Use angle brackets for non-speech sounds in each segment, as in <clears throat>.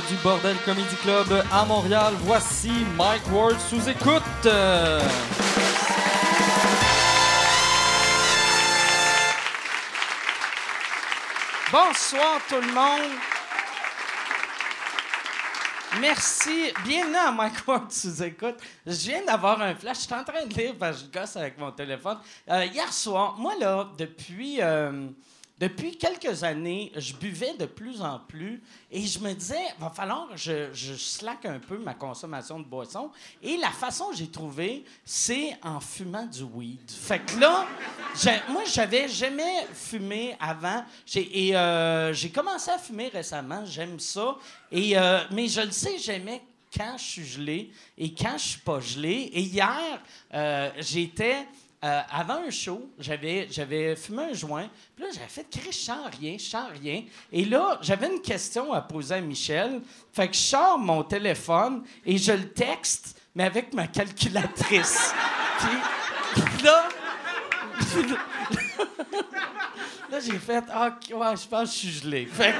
du Bordel Comedy Club à Montréal. Voici Mike Ward sous écoute. Bonsoir tout le monde. Merci. Bienvenue à Mike Ward sous écoute. Je viens d'avoir un flash. Je suis en train de lire je gosse avec mon téléphone. Euh, hier soir, moi là, depuis. euh, depuis quelques années, je buvais de plus en plus et je me disais, va falloir que je, je slack un peu ma consommation de boissons. Et la façon que j'ai trouvé, c'est en fumant du weed. Fait que là, moi, j'avais jamais fumé avant. Et euh, j'ai commencé à fumer récemment. J'aime ça. Et, euh, mais je le sais, j'aimais quand je suis gelé et quand je suis pas gelé. Et hier, euh, j'étais euh, avant un show, j'avais, j'avais fumé un joint. Puis là, j'avais fait Chris, je sens rien, je sens rien. Et là, j'avais une question à poser à Michel. Fait que je sors mon téléphone et je le texte, mais avec ma calculatrice. <laughs> Puis là, là, j'ai fait Ah, ouais, je pense que je suis gelé. Fait que.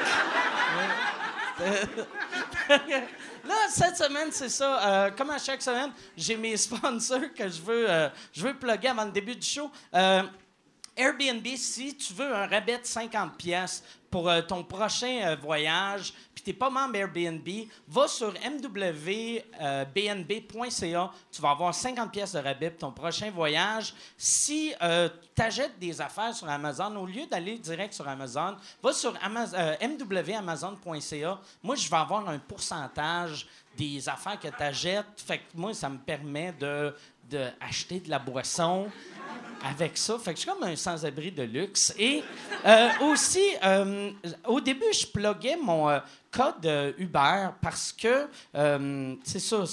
<laughs> Là, cette semaine, c'est ça. Euh, comme à chaque semaine, j'ai mes <laughs> sponsors que je veux, euh, je veux plugger avant le début du show. Euh, Airbnb, si tu veux un rabais de 50 pièces pour ton prochain voyage, puis t'es pas membre Airbnb, va sur mwbnb.ca, tu vas avoir 50 pièces de rabais pour ton prochain voyage. Si tu achètes des affaires sur Amazon, au lieu d'aller direct sur Amazon, va sur Amaz- euh, mwamazon.ca. Moi, je vais avoir un pourcentage des affaires que tu achètes. Fait que moi, ça me permet de, de de la boisson avec ça. Fait que je suis comme un sans-abri de luxe. Et euh, aussi, euh, au début, je pluguais mon euh, code euh, Uber parce que, euh, c'est ça,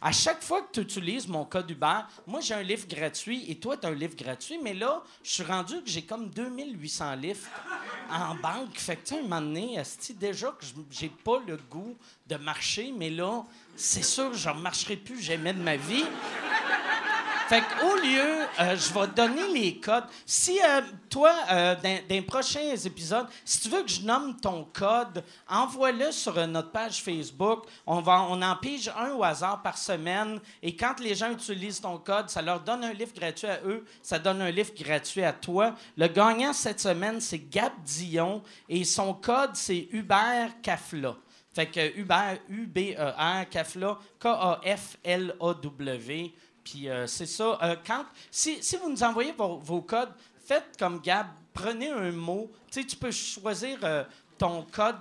à chaque fois que tu utilises mon code Uber, moi, j'ai un livre gratuit et toi, tu as un livre gratuit. Mais là, je suis rendu que j'ai comme 2800 livres en banque. Fait que, tu sais, un moment donné, déjà que j'ai pas le goût de marcher, mais là, c'est sûr, je ne marcherai plus jamais de ma vie. Fait qu'au lieu, euh, je vais donner les codes. Si euh, toi, euh, dans, les prochains épisodes, si tu veux que je nomme ton code, envoie-le sur notre page Facebook. On, va, on en pige un au hasard par semaine. Et quand les gens utilisent ton code, ça leur donne un livre gratuit à eux, ça donne un livre gratuit à toi. Le gagnant cette semaine, c'est Gab Dion. Et son code, c'est Hubert Cafla. Fait que Uber, U-B-E-R, Cafla, K-A-F-L-A-W. Puis euh, c'est ça. Euh, quand, si, vous nous envoyez vos, codes, faites comme Gab, prenez un mot. Tu peux choisir euh, ton code.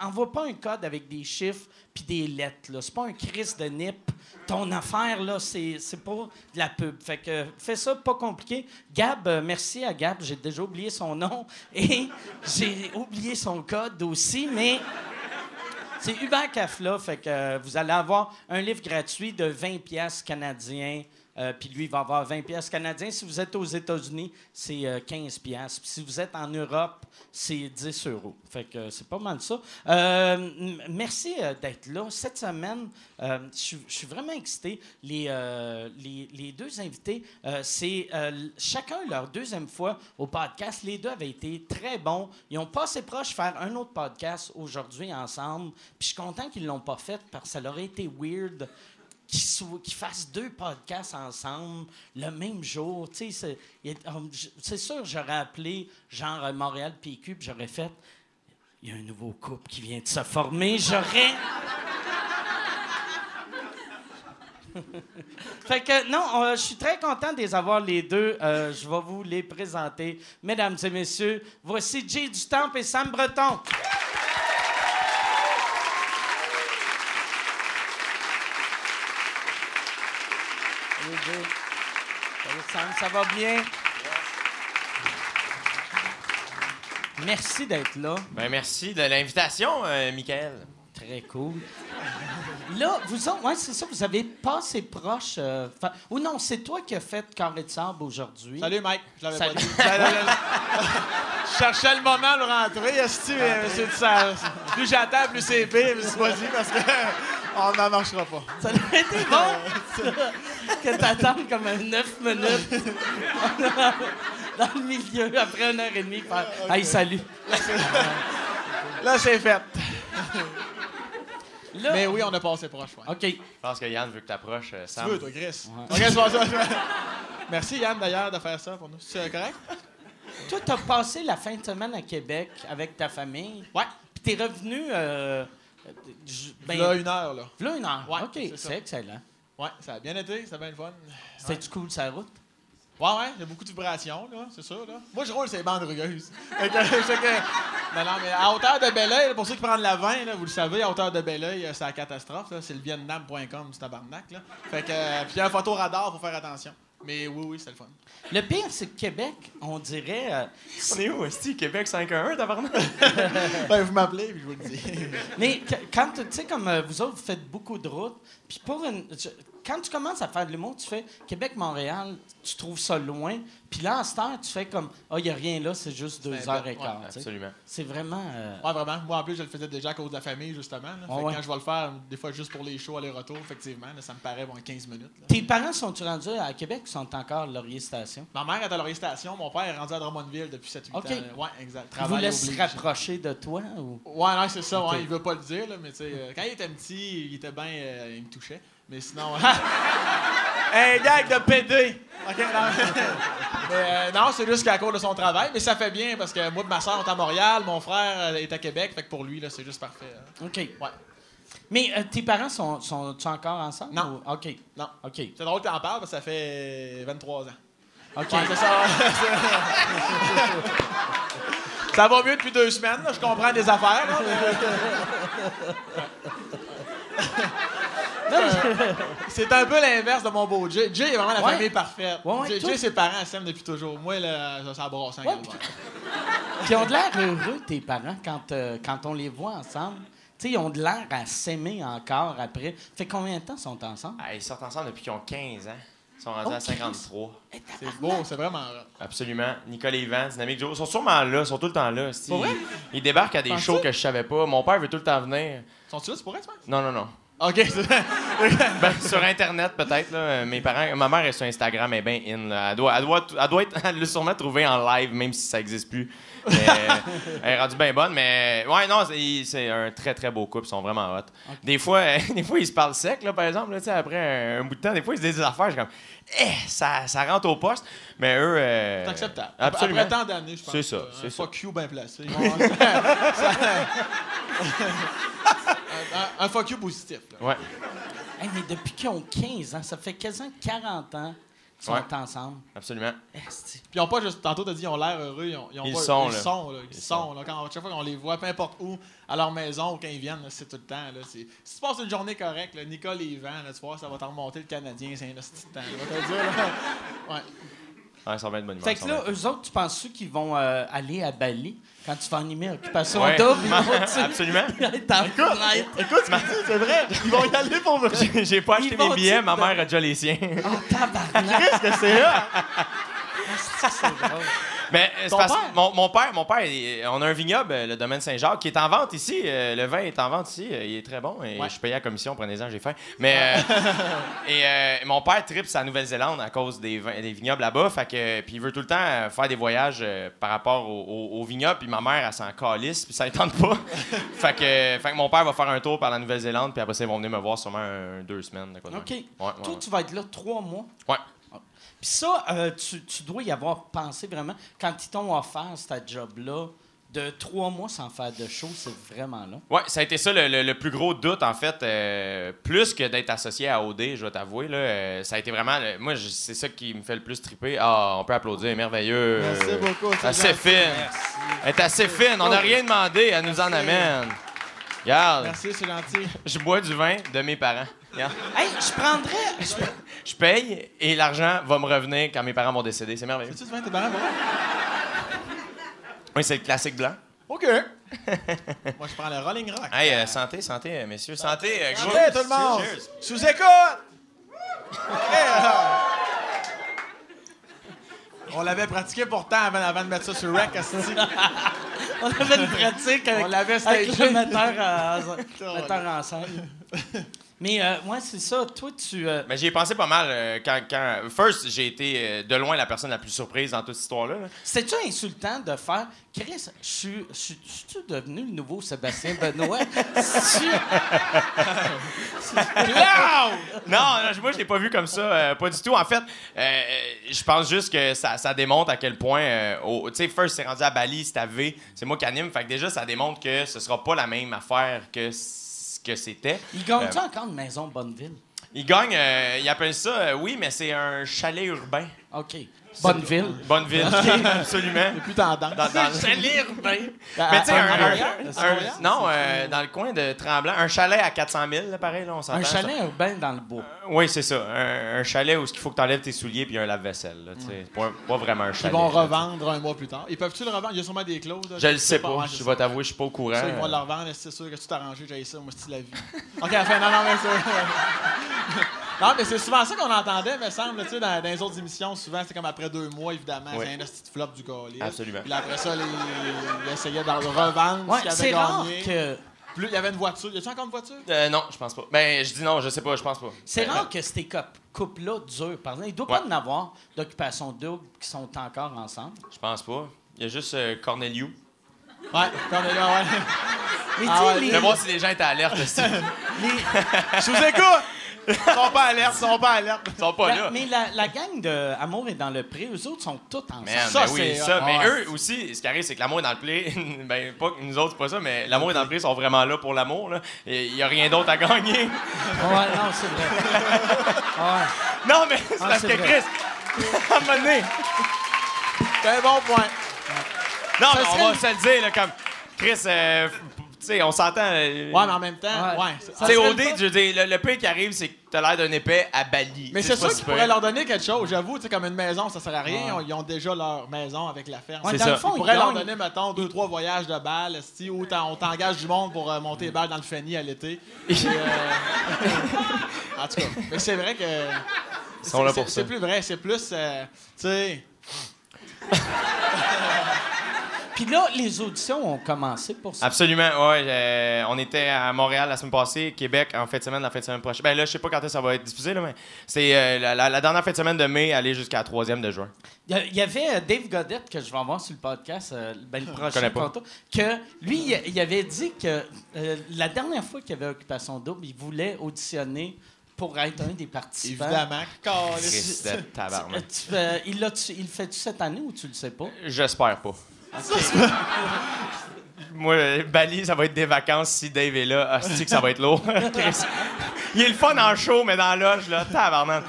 Envoie pas un code avec des chiffres puis des lettres. Là. C'est pas un crise de nip. Ton affaire, là, c'est, c'est pas de la pub. Fait que fais ça, pas compliqué. Gab, merci à Gab. J'ai déjà oublié son nom <laughs> et j'ai oublié son code aussi, mais... C'est Hubert Cafla, fait que euh, vous allez avoir un livre gratuit de 20 pièces canadiens. Euh, puis lui, il va avoir 20 pièces canadiens. Si vous êtes aux États-Unis, c'est euh, 15 pièces. Si vous êtes en Europe, c'est 10 euros. Fait que c'est pas mal ça. Euh, merci euh, d'être là. Cette semaine, euh, je suis- vraiment excité. Les, les, deux invités, c'est chacun leur deuxième fois au podcast. Les deux avaient été très bons. Ils ont passé proche faire un autre podcast aujourd'hui ensemble. Puis je suis content qu'ils l'ont pas fait parce que ça leur aurait été weird qu'ils sou- qu'ils fassent deux podcasts ensemble le même jour. Sais, c'est sûr, j'aurais appelé genre euh, Montréal PQ, puis j'aurais fait il y a un nouveau couple qui vient de se former. J'aurais. <laughs> fait que non, je suis très content de les avoir les deux. Euh, je vais vous les présenter. Mesdames et messieurs, voici Jay Dutemps et Sam Breton. Ça va bien? Merci d'être là. Ben merci de l'invitation, euh, Michael. Très cool. Là, vous autres, ouais, c'est ça, vous avez passé proche. euh, fa- Ou non, c'est toi qui as fait Carré de sable aujourd'hui. Salut Mike, je l'avais Salut. pas dit. je cherchais le moment de rentrer, esti, mais c'est de ça. Plus j'attends, plus c'est pire, je me suis pas dit parce que on n'en marchera pas. Ça doit été <laughs> bon que t'attendes comme un 9 minutes <laughs> dans le milieu après une heure et demie. Faire, Hey, salut. <laughs> Là, c'est fait. Là- Mais oui, on a passé proche. ouais. OK. Je pense que Yann veut que t'approches, euh, Tu Sam. veux, toi, Chris? Ok, c'est pas ça. Merci, Yann, d'ailleurs, de faire ça pour nous. C'est correct? Toi, t'as passé la fin de semaine à Québec avec ta famille? Ouais. Puis t'es revenu. Euh, j- ben, Là, une heure, là. v'là une heure. Ouais, OK, c'est excellent. Ouais, ça a bien été, ça a bien le fun. C'était-tu cool, sa route? Ouais, ouais, il y a beaucoup de vibrations, là, c'est sûr, là. Moi, je roule ces bandes rugueuses. <laughs> Que, je que- Non, non, mais à hauteur de Belleuil, pour ceux qui prennent la 20, là, vous le savez, à hauteur de Belleuil, c'est la catastrophe, là. C'est le vietnam.com, c'est tabarnak, là. Fait que, euh, puis il y a un photoradar, faut faire attention. Mais oui, oui, c'est le fun. Le pire, c'est que Québec, on dirait. euh, On est où, Esti? Québec 511, tabarnak? <laughs> Ben, vous m'appelez, puis je vous le dis. Mais quand, tu sais, comme euh, vous autres, vous faites beaucoup de routes, puis pour une. Quand tu commences à faire de l'humour, tu fais Québec-Montréal, tu trouves ça loin, puis là, en ce temps, tu fais comme, ah, il n'y a rien là, c'est juste deux heures et quart. ouais. Absolument. C'est vraiment. euh, Ouais, vraiment. Moi, en plus, je le faisais déjà à cause de la famille, justement. là. Fait Ouais, que ouais. quand je vais le faire, des fois, juste pour les shows aller-retour, effectivement, là, ça me paraît bon, 15 minutes. là. Tes parents sont-tu rendus à Québec ou sont encore à Laurier Station? Ma mère est à Laurier Station, mon père est rendu à Drummondville depuis 7-8 OK. ans. Ouais, exact. Vous se rapprocher de toi ou? Ouais, non, c'est ça. OK. Ouais, il veut pas le dire, là, mais tu sais, euh, quand il était petit, il était bien. euh, il me touchait. Mais sinon. <laughs> Un gag de PD! OK, non. <laughs> Mais, euh, non, c'est juste qu'à cause de son travail, mais ça fait bien parce que moi et ma soeur, on est à Montréal, mon frère euh, est à Québec, fait que pour lui, là, c'est juste parfait. hein. OK. Ouais. Mais euh, tes parents sont, sont encore ensemble? Non. ou- OK. Non. OK. C'est drôle que t'en parles parce que ça fait 23 ans. OK. Ouais, c'est ça. <laughs> ça va mieux depuis deux semaines, là, je comprends des affaires. là, mais- <laughs> C'est un peu l'inverse de mon beau Jay. Jay est vraiment la Ouais. famille parfaite. Ouais, ouais, Jay, toi- Jay, ses parents s'aiment depuis toujours. Moi, là, ça, ça brasse un <laughs> ils ont de l'air heureux, tes parents, quand, euh, quand on les voit ensemble. Tu sais, ils ont de l'air à s'aimer encore après. Fait combien de temps sont ensemble? Ah, ils sortent ensemble depuis qu'ils ont 15 ans. Ils sont rendus Oh, à 53. C'est beau, c'est vraiment. Absolument. Nicole et Yvan, Dynamique Joe, ils sont sûrement là, ils sont tout le temps là. vrai? Ils, ils débarquent à des shows que je savais pas. Mon père veut tout le temps venir. Sont-tu là, c'est pour penses? Non, non, non. OK. <laughs> Ben, sur Internet, peut-être. là. Mes parents, ma mère est sur Instagram, elle est bien in. là. Elle, doit, elle, doit, elle doit être, <laughs> elle sûrement trouvé en live, même si ça n'existe plus. Mais, euh, <laughs> elle est rendue bien bonne. Mais ouais, non, c'est, un très, très beau couple. Ils sont vraiment hot. Des, fois, euh, des fois, ils se parlent sec, là, par exemple. Là, après un, un bout de temps, des fois, ils se disent des affaires. Je suis comme, eh, ça, ça rentre au poste. Mais eux. euh, C'est acceptable. Absolument. Après tant d'années, je pense. C'est ça, c'est ça. Fuck you bien placé. un, un- un fuck you positif. là. Ouais. Hey, mais depuis qu'ils ont 15 ans, ça fait quasiment 40 ans qu'ils sont Ouais. ensemble. Absolument. Esti. Puis ils ont pas juste. Tantôt, t'as dit, ils ont l'air heureux. Ils, ont, ils, ont Ils pas- sont, ils là. sont, là. Ils, Ils sont, là. Quand, chaque fois qu'on les voit, peu importe où, à leur maison ou quand ils viennent, là, c'est tout le temps. Là, c'est- si tu passes une journée correcte, là, Nicole et Yvan, là, tu vois, ça va t'en remonter le Canadien, c'est un petit temps. là, je vais te le dire, là. <laughs> Ouais. Ouais, de bonne humeur. Fait que là, eux autres, tu penses qu'ils vont euh, aller à Bali quand tu vas animer Occupation Ouais. Double? <laughs> Absolument. <laughs> être. Écoute, dis, c'est vrai. Ils vont y aller pour vrai. <laughs> J'ai- pas acheté mes billets, ma mère a déjà les siens. Oh, tabarnak! Qu'est-ce que c'est là? c'est drôle. Mais c'est parce- mon, mon père, mon père, il- on a un vignoble, euh, le domaine Saint-Jacques, qui est en vente ici. Euh, le vin est en vente ici. Euh, Il est très bon. Et. Je suis payé à la commission, prenez-en, j'ai faim. Mais euh, <laughs> et euh, mon père tripe sa Nouvelle-Zélande à cause des, vins- des vignobles là-bas. Fait que puis il veut tout le temps euh, faire des voyages euh, par rapport au, au- au vignoble. Puis ma mère, elle s'en calisse, puis ça ne tente pas. <laughs> fait que fait que mon père va faire un tour par la Nouvelle-Zélande, puis après ça ils vont venir me voir sûrement un, deux semaines. de quoi de OK. même. Ouais, ouais, Toi, ouais. tu vas être là trois mois. Ouais. Puis ça, euh, tu, tu dois y avoir pensé vraiment. Quand ils t'ont offert ce job-là, de trois mois sans faire de show, c'est vraiment là. Ouais, ça a été ça le, le- le plus gros doute, en fait. euh, plus que d'être associé à OD, je vais t'avouer. là, euh, ça a été vraiment. le- moi, je- c'est ça qui me fait le plus triper. Ah, on peut applaudir, merveilleux. Merci beaucoup. c'est Assez fine. Elle est assez fine. On n'a rien demandé, elle nous en Merci. amène. Regarde, Merci, c'est gentil. <laughs> je bois du vin de mes parents. Regarde. Hey, je prendrais. je- paye et l'argent va me revenir quand mes parents vont décéder. C'est merveilleux. C'est-tu devant tes parents, bon? Oui, c'est le classique blanc. OK. <laughs> Moi, je prends le Rolling Rock. Hey, euh, santé, santé, euh, messieurs. Santé, euh, gros. Santé, tout le monde! Cheers. OK, <laughs> alors. On l'avait pratiqué pourtant avant, avant de mettre ça sur Rec. <laughs> On avait une pratique avec, On l'avait avec le metteur, en- <laughs> metteur en scène. <laughs> Mais euh, ouais, c'est ça. Toi, tu. euh, Mais j'y ai pensé pas mal euh, quand, quand. First, j'ai été euh, de loin la personne la plus surprise dans toute cette histoire-là. là. C'était-tu insultant de faire. Chris, je suis- suis-tu devenu le nouveau Sébastien Benoît? <laughs> Tu- Non, non, moi, je l'ai pas vu comme ça. euh, pas du tout. En fait, euh, je pense juste que ça, ça démontre à quel point. au- tu sais, First, c'est rendu à Bali, c'est à V. C'est moi qui anime. Fait que déjà, ça démontre que ce sera pas la même affaire que ce que c'était. Il gagne-tu Euh, encore une maison Bonneville? Il gagne, euh, il appelle ça, euh, oui, mais c'est un chalet urbain. OK. Bonneville. <laughs> Bonne ville, absolument. C'est plus tendance. Dans, dans- Chalet urbain. Mais tu sais, À- un, un-? C'est non, euh, dans le coin de Tremblant, un chalet à 400 000, là, pareil, là, on s'entend. Un chalet urbain dans le bois? Oui, c'est ça. Un, un chalet où il faut que tu enlèves tes souliers puis un lave-vaisselle. là, tu sais. C'est Pas, pas vraiment un Ils chalet. vont là, revendre un mois plus tard. Ils peuvent-tu le revendre? Il y a sûrement des clauses. Je le sais pas. ouais, je c'est vais ça. t'avouer, je suis pas au courant. Ça, ils vont le revendre, c'est sûr que tu t'es arrangé, j'ai ça, moi, c'est la vie. <laughs> OK, enfin, non, non, mais ça. <laughs> non, mais c'est souvent ça qu'on entendait, me semble, tu sais, dans, dans les autres émissions, souvent, c'est comme après deux mois, évidemment, Oui. c'est un petit flop du colis. Absolument. Puis après ça, les, ils essayaient de le revendre Ouais, ce avaient rare gagné. que. Plus, il y avait une voiture. Y a-tu encore une voiture? Euh, non, je pense pas. Ben, je dis non, je sais pas, je pense pas. C'est Euh, rare que ces cou- couples-là durent. Par exemple, il doit Ouais. pas en avoir d'occupation double qui sont encore ensemble. Je pense pas. Il y a juste euh, Corneliu. Ouais, là, ouais. <laughs> Mais Ah ouais, les, voir si les gens étaient alertes. <laughs> Les- <laughs> Je vous écoute! Ils sont pas alertes, ils sont pas alertes. sont pas la- là. mais la, la gang de Amour est dans le pré, eux autres sont tous ensemble. Man, Ça, ben oui, c'est- ça. mais eux aussi, ce qui arrive, c'est que l'amour est dans le play. <laughs> ben, pas que nous autres, c'est pas ça, mais l'amour est dans le play, sont vraiment là pour l'amour. Il y a rien d'autre à gagner. Ouais, non, c'est vrai. Ouais. Non, mais c'est Ah, parce que vrai. Chris, <laughs> à un moment donné, C'est un bon point. Non, Ça mais serait on va le- se le dire, là, comme Chris, euh, sais, on s'entend. euh, Ouais, mais en même temps, Ouais. ouais. Ça je veux dire, le, le pire qui arrive, c'est que t'as l'air d'un épais à Bali. Mais c'est sûr qu'ils si pourraient leur donner quelque chose. J'avoue, tu sais, comme une maison, ça sert à rien. Ouais. Ils ont déjà leur maison avec la ferme. Ouais, C'est dans ça. le fond, On ils pourrait leur donner, mettons, deux, trois voyages de balles, ou t'en- on t'engage du monde pour euh, monter les balles dans le Fanny à l'été. Euh, <laughs> en tout cas, mais c'est vrai que. sont là c'est- pour c'est- ça. C'est plus vrai, c'est plus. euh, tu sais. <laughs> Puis là, les auditions ont commencé pour ça. Absolument, ouais. euh, on était à Montréal la semaine passée, Québec en fin de semaine, la fin de semaine prochaine. Ben là, je sais pas quand ça va être diffusé, là, mais c'est euh, la, la- la dernière fin de semaine de mai, aller jusqu'à la troisième de juin. Il y avait euh, Dave Godette, que je vais avoir sur le podcast, euh, ben, le prochain tantôt, que lui, il, avait dit que euh, la dernière fois qu'il y avait Occupation Double, il voulait auditionner pour être un des participants. Évidemment. Christ de Tu- tabarnak. tu- tu- il le fait-tu cette année ou tu le sais pas? J'espère pas. Moi, euh, Bali, ça va être des vacances si Dave est là. Asti que ça va être lourd? <laughs> Chris. Il est le fun en show, mais dans la loge, là, tabarnak.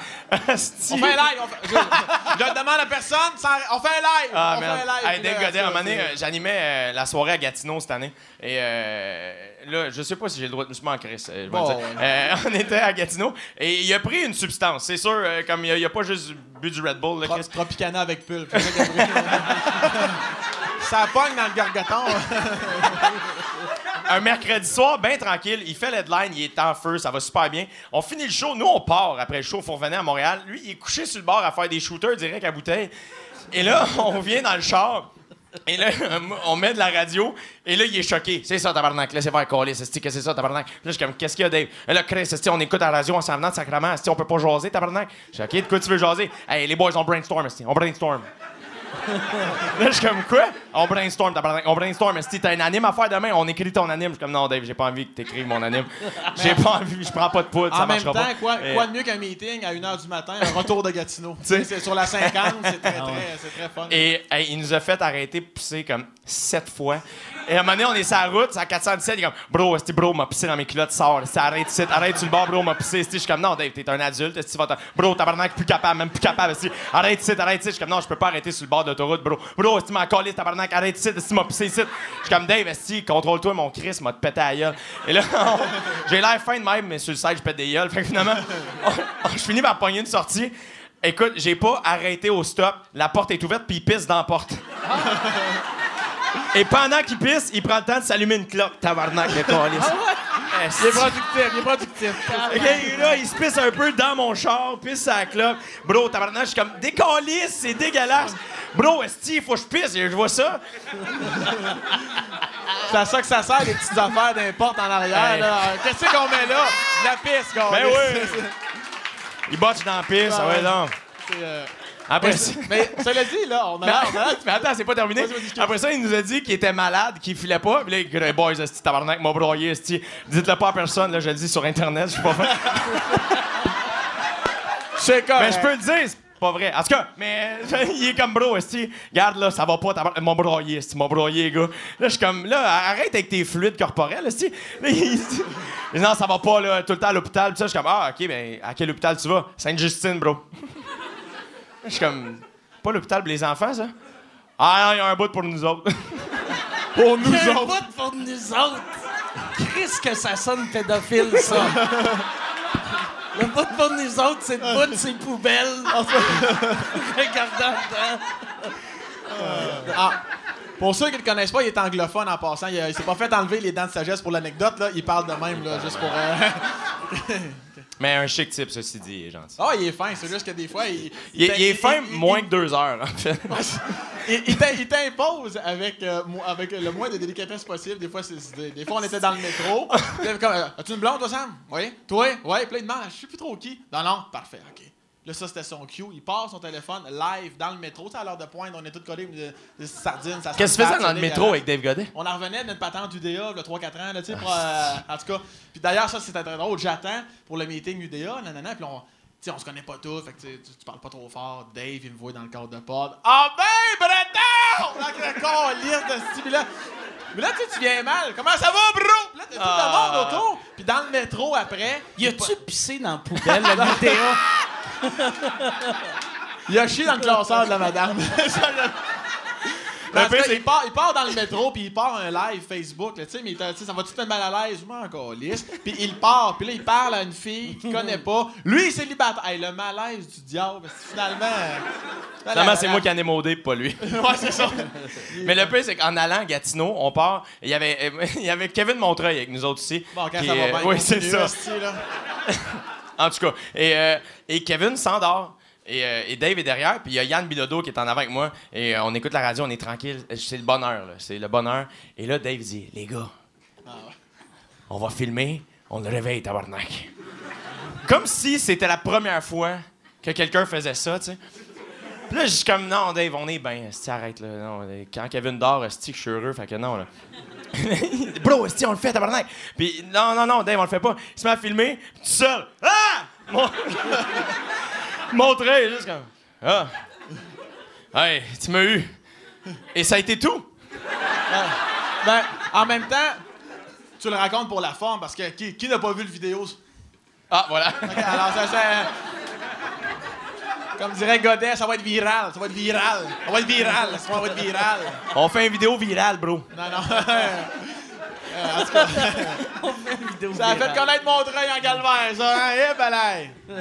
Asti. On fait un live. On fait- je, demande à personne. sans- on fait un live. Ah, on merde. fait un live. Hey, Puis Dave là, Godet, à un moment donné, euh, j'animais euh, la soirée à Gatineau cette année. Et euh, là, je sais pas si j'ai le droit de. Je m'en crisse, je vais Bon, le dire. Euh, <laughs> on était à Gatineau et il a pris une substance. C'est sûr, comme il a, il a pas juste bu du Red Bull, là, Tro- Chris. Tropicana avec pulpe. <laughs> ça pogne dans le gargoton. Un mercredi soir, bien tranquille, il fait l'headline, il est en feu, ça va super bien. On finit le show, nous on part après le show, faut revenir à Montréal. Lui, il est couché sur le bord à faire des shooters direct à bouteille. Et là, <laughs> on vient dans le char. Et là, <laughs> on met de la radio, et là, il est choqué. C'est ça, tabarnak. C'est faire coller. C'est que c'est ça, tabarnak? Là, je suis comme, qu'est-ce qu'il y a, Dave? Là, Chris, on écoute la radio en s'en venant de sacrement? On peut pas jaser, tabarnak? Je suis OK, de quoi tu veux jaser? Hey, les boys, on brainstorm, on brainstorm? <laughs> Là, je suis comme quoi? On brainstorm. On brainstorm. Si t'as un anime à faire demain, on écrit ton anime. Je suis comme non, Dave, j'ai pas envie que t'écrives mon anime. <laughs> J'ai pas envie, je prends pas de poudre, ça En même marchera temps, pas. quoi, Et- quoi de mieux qu'un meeting à 1h du matin, un retour de Gatineau? <laughs> c'est sur la 50, c'est très, très, c'est très fun. Et hey, il nous a fait arrêter de pisser comme sept fois. Et à un moment donné, on est sur la route, c'est à 417, il est comme Bro, esti, bro, m'a pissé dans mes culottes, sors, arrête ici, arrête sur le bord, bro, m'a pissé. esti. Je suis comme non, Dave, t'es un adulte, t'en- Bro, tabarnak, plus capable, même plus capable, esti. Arrête ici, arrête ici. Je suis comme non, je peux pas arrêter sur le bord de l'autoroute, bro. Bro, esti, m'a collé, tabarnak, arrête ici, esti, m'a pissé ici. Je suis comme Dave, esti, contrôle-toi, mon Chris, m'a pété à gueule. Et là, <laughs> j'ai l'air fin de même, mais sur le side, je pète des gueules. Fait finalement, <laughs> je finis par pogner une sortie. Écoute, j'ai pas arrêté au stop. La porte est ouverte, puis il pisse dans la porte. Et pendant qu'il pisse, il prend le temps de s'allumer une clope. Tabarnak, le calice. Il est productif, il est productif. OK, là, il se pisse un peu dans mon char, pisse à la clope. Bro, tabarnak, je suis comme, décalisse, c'est dégueulasse. Bro, esti, il faut que je pisse, je vois ça. C'est à ça que ça sert, les petites affaires d'importe en arrière. Hey. là. Qu'est-ce qu'on met là? La piste, qu'on Ben oui! Il botche dans la piste, Ah ouais, ouais. non. C'est, euh, Après mais, ça... mais cela dit, là, on a l'air- mais attends, c'est pas terminé. Après ça, il nous a dit qu'il était malade, qu'il filait pas. Puis là, il dit, boys, esti, tabarnak, m'a broyé, esti. Dites-le pas à personne, là, je le dis sur Internet, je suis pas fait. <laughs> C'est correct. Mais je peux le dire, c'est pas vrai. En tout cas, mais <laughs> il est comme bro, esti. Regarde, là, ça va pas, tabarnak, m'a broyé, esti, m'a broyé, gars. Là, je suis comme, là, arrête avec tes fluides corporels, esti. Là, il dit, <laughs> non, ça va pas, là, tout le temps à l'hôpital. Puis ça, je suis comme, ah, ok, ben, à quel hôpital tu vas? Sainte-Justine, bro. Je suis comme, pas l'hôpital pour les enfants, ça? Ah, non, il y a un bout pour nous autres. <laughs> Pour nous y a un autres. bout pour nous autres. Chris, que ça sonne pédophile, ça. Le bout pour nous autres, c'est le bout de ses poubelles. <laughs> Regardant dedans. Ah, pour ceux qui ne le connaissent pas, il est anglophone en passant. Il, il s'est pas fait enlever les dents de sagesse pour l'anecdote. Là. Il parle de même, là, juste pour. euh, <laughs> Mais un chic type, ceci dit, il est gentil. Ah, il est fin. C'est juste que des fois, il. Il, est- il est fin moins que deux heures, en fait. <laughs> Il, il t'im- il t'impose avec, euh, avec le moins de délicatesse possible. Des fois, c'est- des fois on était dans le métro. <laughs> Euh, As-tu une blonde, toi, Sam? Oui. Toi? Oui. Là, il demande Je sais plus trop qui. Non, non. Parfait. OK. Là, ça, c'était son cue. Il part son téléphone live dans le métro. Tu sais, à l'heure de pointe, on est tous collés de, de sardines. ça Qu'est-ce que tu faisais le dans le c'est métro avec Dave Godet? On en revenait de notre patente UDA, a 3-4 ans, là, tu sais, euh, en tout cas. Puis d'ailleurs, ça, c'était très drôle. J'attends pour le meeting UDA, nanana, puis on, tu sais, on se connaît pas tous, fait que tu, parles pas trop fort. Dave, il me voit dans le cadre de pod. Ah ben, Breton! Dans le calice de ce type-là. Mais là, tu sais, tu viens mal. Comment ça va, bro? Puis là, t'as tout Ah. le monde autour. Puis dans le métro, après, Y a-tu pissé dans la poubelle, le <laughs> vidéo? Il a chié dans le classeur de la madame. <laughs> Pire, c'est- il, part, il part dans le métro, puis il part un live Facebook, là, tu sais, mais ça va tout mettre mal à l'aise, moi encore lisse. Puis il part, puis là, il parle à une fille qu'il connaît pas. Lui, il est célibataire. Hey, le malaise du diable, finalement. euh, Finalement, c'est moi qui en ai maudé, pas lui. <laughs> Ouais, c'est ça. Mais le pire, c'est qu'en allant à Gatineau, on part. Il y avait, euh, <laughs> il y avait Kevin Montreuil avec nous autres ici. Bon, quand qui, ça va euh, bien. Oui, c'est ça. hostie, là. En tout cas. Et, euh, Kevin s'endort. Et, euh, et Dave est derrière, puis il y a Yann Bilodeau qui est en avant avec moi. Et euh, on écoute la radio, on est tranquille. C'est le bonheur. C'est le bonheur. Et là, Dave dit Les gars, on va filmer, on le réveille, tabarnak. Comme si c'était la première fois que quelqu'un faisait ça, tu sais. Puis là, je suis comme Non, Dave, on est bien. Arrête, là. Non, euh, quand Kevin dort, Esti, je suis heureux, fait que non, là. <laughs> Bro, Esti, on le fait, tabarnak. Puis non, non, non, Dave, on le fait pas. Il se met à filmer, tout seul. Ah! Mon... <laughs> Montrer, juste comme. Ah! Hey, tu m'as eu. Et ça a été tout. Ben, en même temps, tu le racontes pour la forme, parce que qui, qui n'a pas vu le vidéo? Ah, voilà. Alors ça, ça- Comme dirait Godet, ça va être viral, ça va être viral. Ça va être viral, ça va être viral. On fait une vidéo virale, bro. Non, non. <laughs> Euh, en tout cas, <laughs> Vidéo ça a fait connaître Montreuil en calvaire, ça, hein? Eh, balai! Bon,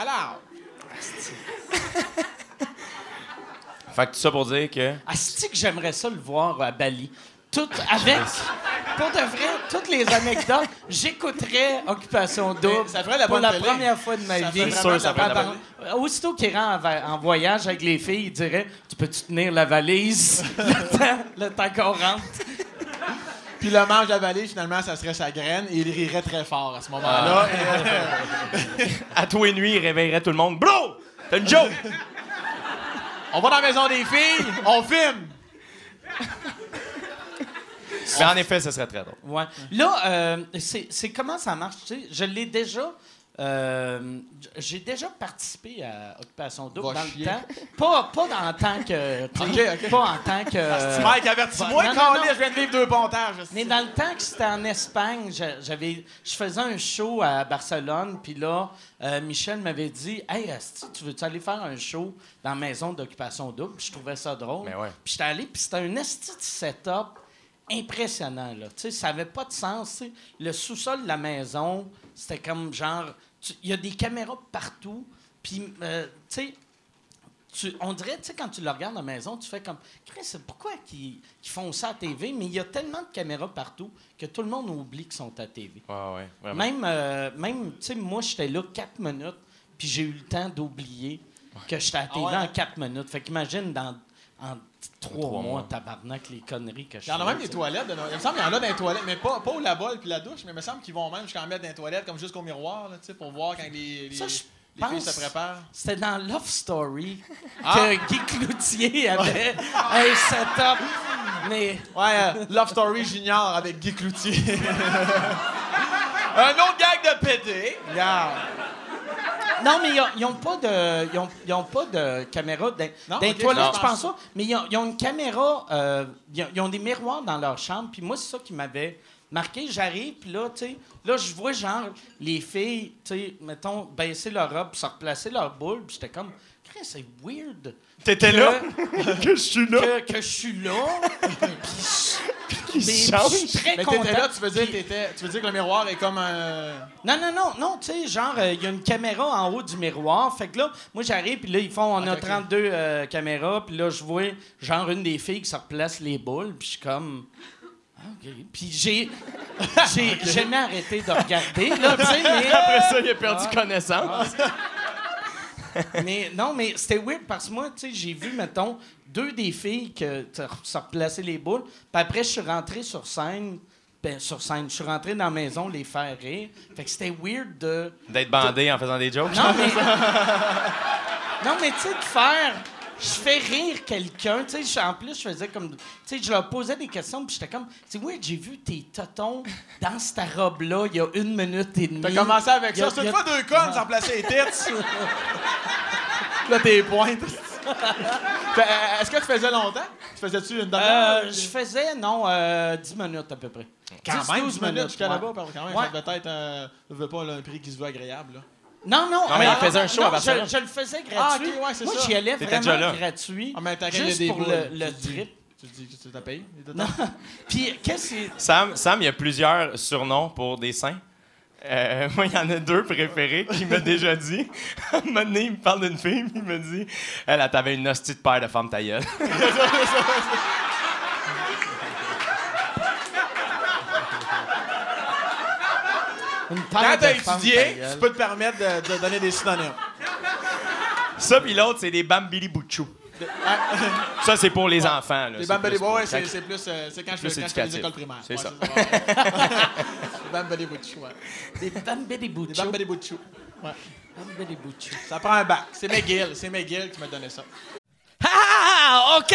alors. Fait que tout ça pour dire que. Ah, c'est que j'aimerais ça le voir à Bali. Tout avec, pour de vrai, toutes les anecdotes, j'écouterais Occupation Double ça ferait la pour bonne la télé. première fois de ma Ça vie. ferait vraiment Sûr, la bonne Pendant- Aussitôt qu'il rentre en, voyage avec les filles, il dirait Tu peux-tu tenir la valise? <laughs> Le temps, le temps qu'on rentre Puis le manche avalé, finalement, ça serait sa graine et il rirait très fort à ce moment-là. Et, euh, <laughs> À toi et nuit, il réveillerait tout le monde. Bro! T'as une joke! on va dans la maison des filles, on filme. Mais en effet, ce serait très drôle. Ouais. Là, euh, c'est comment ça marche. tu sais, Je l'ai déjà. euh, J'ai déjà participé à Occupation Double Va dans chier. le temps. Pas, pas dans- <laughs> en tant que. Pas en tant que. Petit Mike, avertis-moi, non, non, Carlis, non. je viens de vivre deux pontages. Mais dans le temps que c'était en Espagne, je- j'avais, je faisais un show à Barcelone, puis là, euh, Michel m'avait dit Hey, Asti, tu veux-tu aller faire un show dans la maison d'occupation double Puis je trouvais ça drôle. Mais ouais. Puis j'étais allé, puis c'était un esti de setup impressionnant. Là. Tu sais, ça n'avait pas de sens. tu sais. Le sous-sol de la maison, c'était comme genre. tu- Il y a des caméras partout, puis, euh, tu sais. tu- on dirait, tu sais, quand tu le regardes à la maison, tu fais comme, Chris, pourquoi qu'ils qu'ils font ça à TV? Mais il y a tellement de caméras partout que tout le monde oublie qu'ils sont à TV. Ouais, ouais. Vraiment. Même, euh, même tu sais, moi, j'étais là quatre minutes, puis j'ai eu le temps d'oublier que j'étais à TV Ah ouais? en quatre minutes. Fait qu'imagine, dans, en trois, trois mois, mois. tabarnak, les conneries que je Il y en a fais, même des toilettes. de. Il me semble qu'il y en a dans les toilettes, mais pas, pas au lavabo puis la douche, mais il me semble qu'ils vont même jusqu'à en mettre dans les toilettes, comme jusqu'au miroir, là, tu sais, pour voir quand les, les, Ça, je les filles pense- se préparent. C'était dans Love Story Ah. que Guy Cloutier avait un setup. Mais Ouais, euh, Love Story Junior avec Guy Cloutier. <laughs> Un autre gag de pété. Regarde. Non, mais ils ont- ils ont pas de, ils ont, ils ont pas de caméra dans, Non, dans les ok, toilettes, non. je pense ça. Mais ils ont, ils ont une caméra, euh, ils, ont, ils ont des miroirs dans leur chambre. Puis moi, c'est ça qui m'avait marqué. J'arrive, puis là, tu sais, là, je vois genre les filles, tu sais, mettons, baisser leur robe, se replacer leur boule. Puis j'étais comme, c'est weird. T'étais là? <laughs> que? Je suis là? que, que je suis là? puis je, mais change. je suis très Mais content. t'étais là, tu veux, dire, t'étais- tu veux dire que le miroir est comme un. Non, non, non, non, tu sais, genre, euh, il y a une caméra en haut du miroir. Fait que là, moi, j'arrive, puis là, ils font, on a Ok, ok. 32 euh, caméras, puis là, je vois, genre, une des filles qui se replace les boules, puis je suis comme. Ah, OK. Puis j'ai. <laughs> J'ai jamais arrêté de regarder, là, tu sais, <laughs> mais. Après ça, il a perdu Ah. connaissance. <laughs> mais non, mais c'était weird parce que moi, tu sais, j'ai vu, mettons, deux des filles que se replacer les boules. Puis après, je suis rentré sur scène. Ben, sur scène, je suis rentré dans la maison les faire rire. Fait que c'était weird de. D'être bandé en faisant des jokes. Non, mais. <laughs> non, mais tu sais, de faire. Je fais rire quelqu'un. Tu sais, en plus, je faisais comme. Tu sais, je leur posais des questions, puis j'étais comme. C'est weird, j'ai vu tes totons dans cette robe-là il y a une minute et demie. T'as commencé avec ça. C'est une fois deux connes sans placer les têtes. <laughs> là, t'es pointes. Euh, Est-ce que tu faisais longtemps? Tu faisais-tu une demi-heure? Euh, je faisais, non, euh, 10 minutes à peu près. Quand 10, même, 12 10 minutes jusqu'à ouais. là-bas, quand même, Ouais. ça devait être euh, je veux pas, là, un prix qui se veut agréable. Là. Non, non. Non, mais euh, il faisait un show non, à Barcelone. Je, je le faisais gratuit. Ah, ok, ouais, Moi, j'y allais vraiment déjà là. gratuit. Même temps, juste des pour le, le trip. Tu te dis que tu t'as payé? Non. <laughs> Puis, qu'est-ce que. Sam, Sam, il y a plusieurs surnoms pour des seins. Euh, moi, il y en a deux préférés qu'il m'a déjà dit. À un moment donné, il me parle d'une fille, puis il me dit Elle, elle t'avait une hostie de paire de femmes ta gueule. <laughs> Une Quand t'as étudié, tu peux te permettre de, de donner des synonymes. Ça, puis l'autre, c'est des bambili bouchou. Ça, c'est pour les enfants. Là. Les bambali pour- ouais, c'est c'est plus. euh, c'est quand je Plus fais quand je fais les écoles primaires. C'est Ouais, ça. Les <laughs> bambali bouchou, ouais. Des bambés des Les bouchos. bambali bouchou. Ouais. Des bouchos. Ça prend un bac. C'est McGill. C'est McGill qui m'a donné ça. Ah, OK!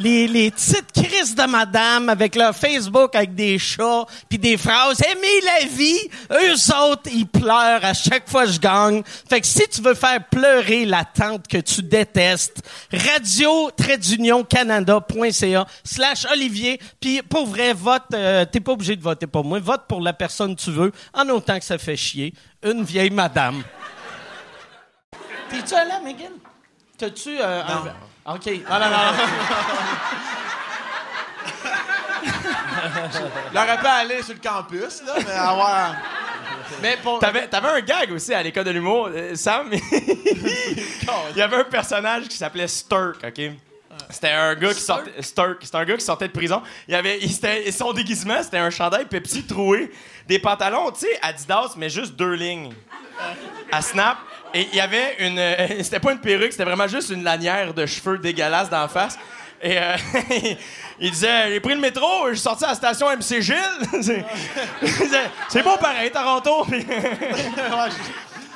les, les petites crises de madame avec leur Facebook avec des chats puis des phrases. Aimer la vie. Eux autres ils pleurent à chaque fois que je gagne. Fait que si tu veux faire pleurer la tante que tu détestes radio canada.ca slash olivier. Puis pour vrai vote euh, t'es pas obligé de voter pour moi. Vote pour la personne que tu veux en autant que ça fait chier une vieille madame. T'es-tu allé à McGill? T'as-tu euh, un... OK. Non, non, non. <laughs> J'aurais pas aller sur le campus, là, mais avoir. Mais pour. T'avais, t'avais un gag aussi à l'école de l'humour, euh, Sam. <laughs> Il y avait un personnage qui s'appelait Sturk, OK? C'était un gars qui sortait Sturk, c'était un gars qui sortait de prison. Il avait il, c'était- son déguisement, c'était un chandail Pepsi troué, des pantalons, tu sais, Adidas mais juste deux lignes. À Snap et il y avait une euh, <laughs> c'était pas une perruque, c'était vraiment juste une lanière de cheveux dégueulasse d'en face. Et euh, <laughs> il disait j'ai pris le métro, je suis sorti à la station MC Gilles. <laughs> c'est, il disait, c'est beau pareil Toronto.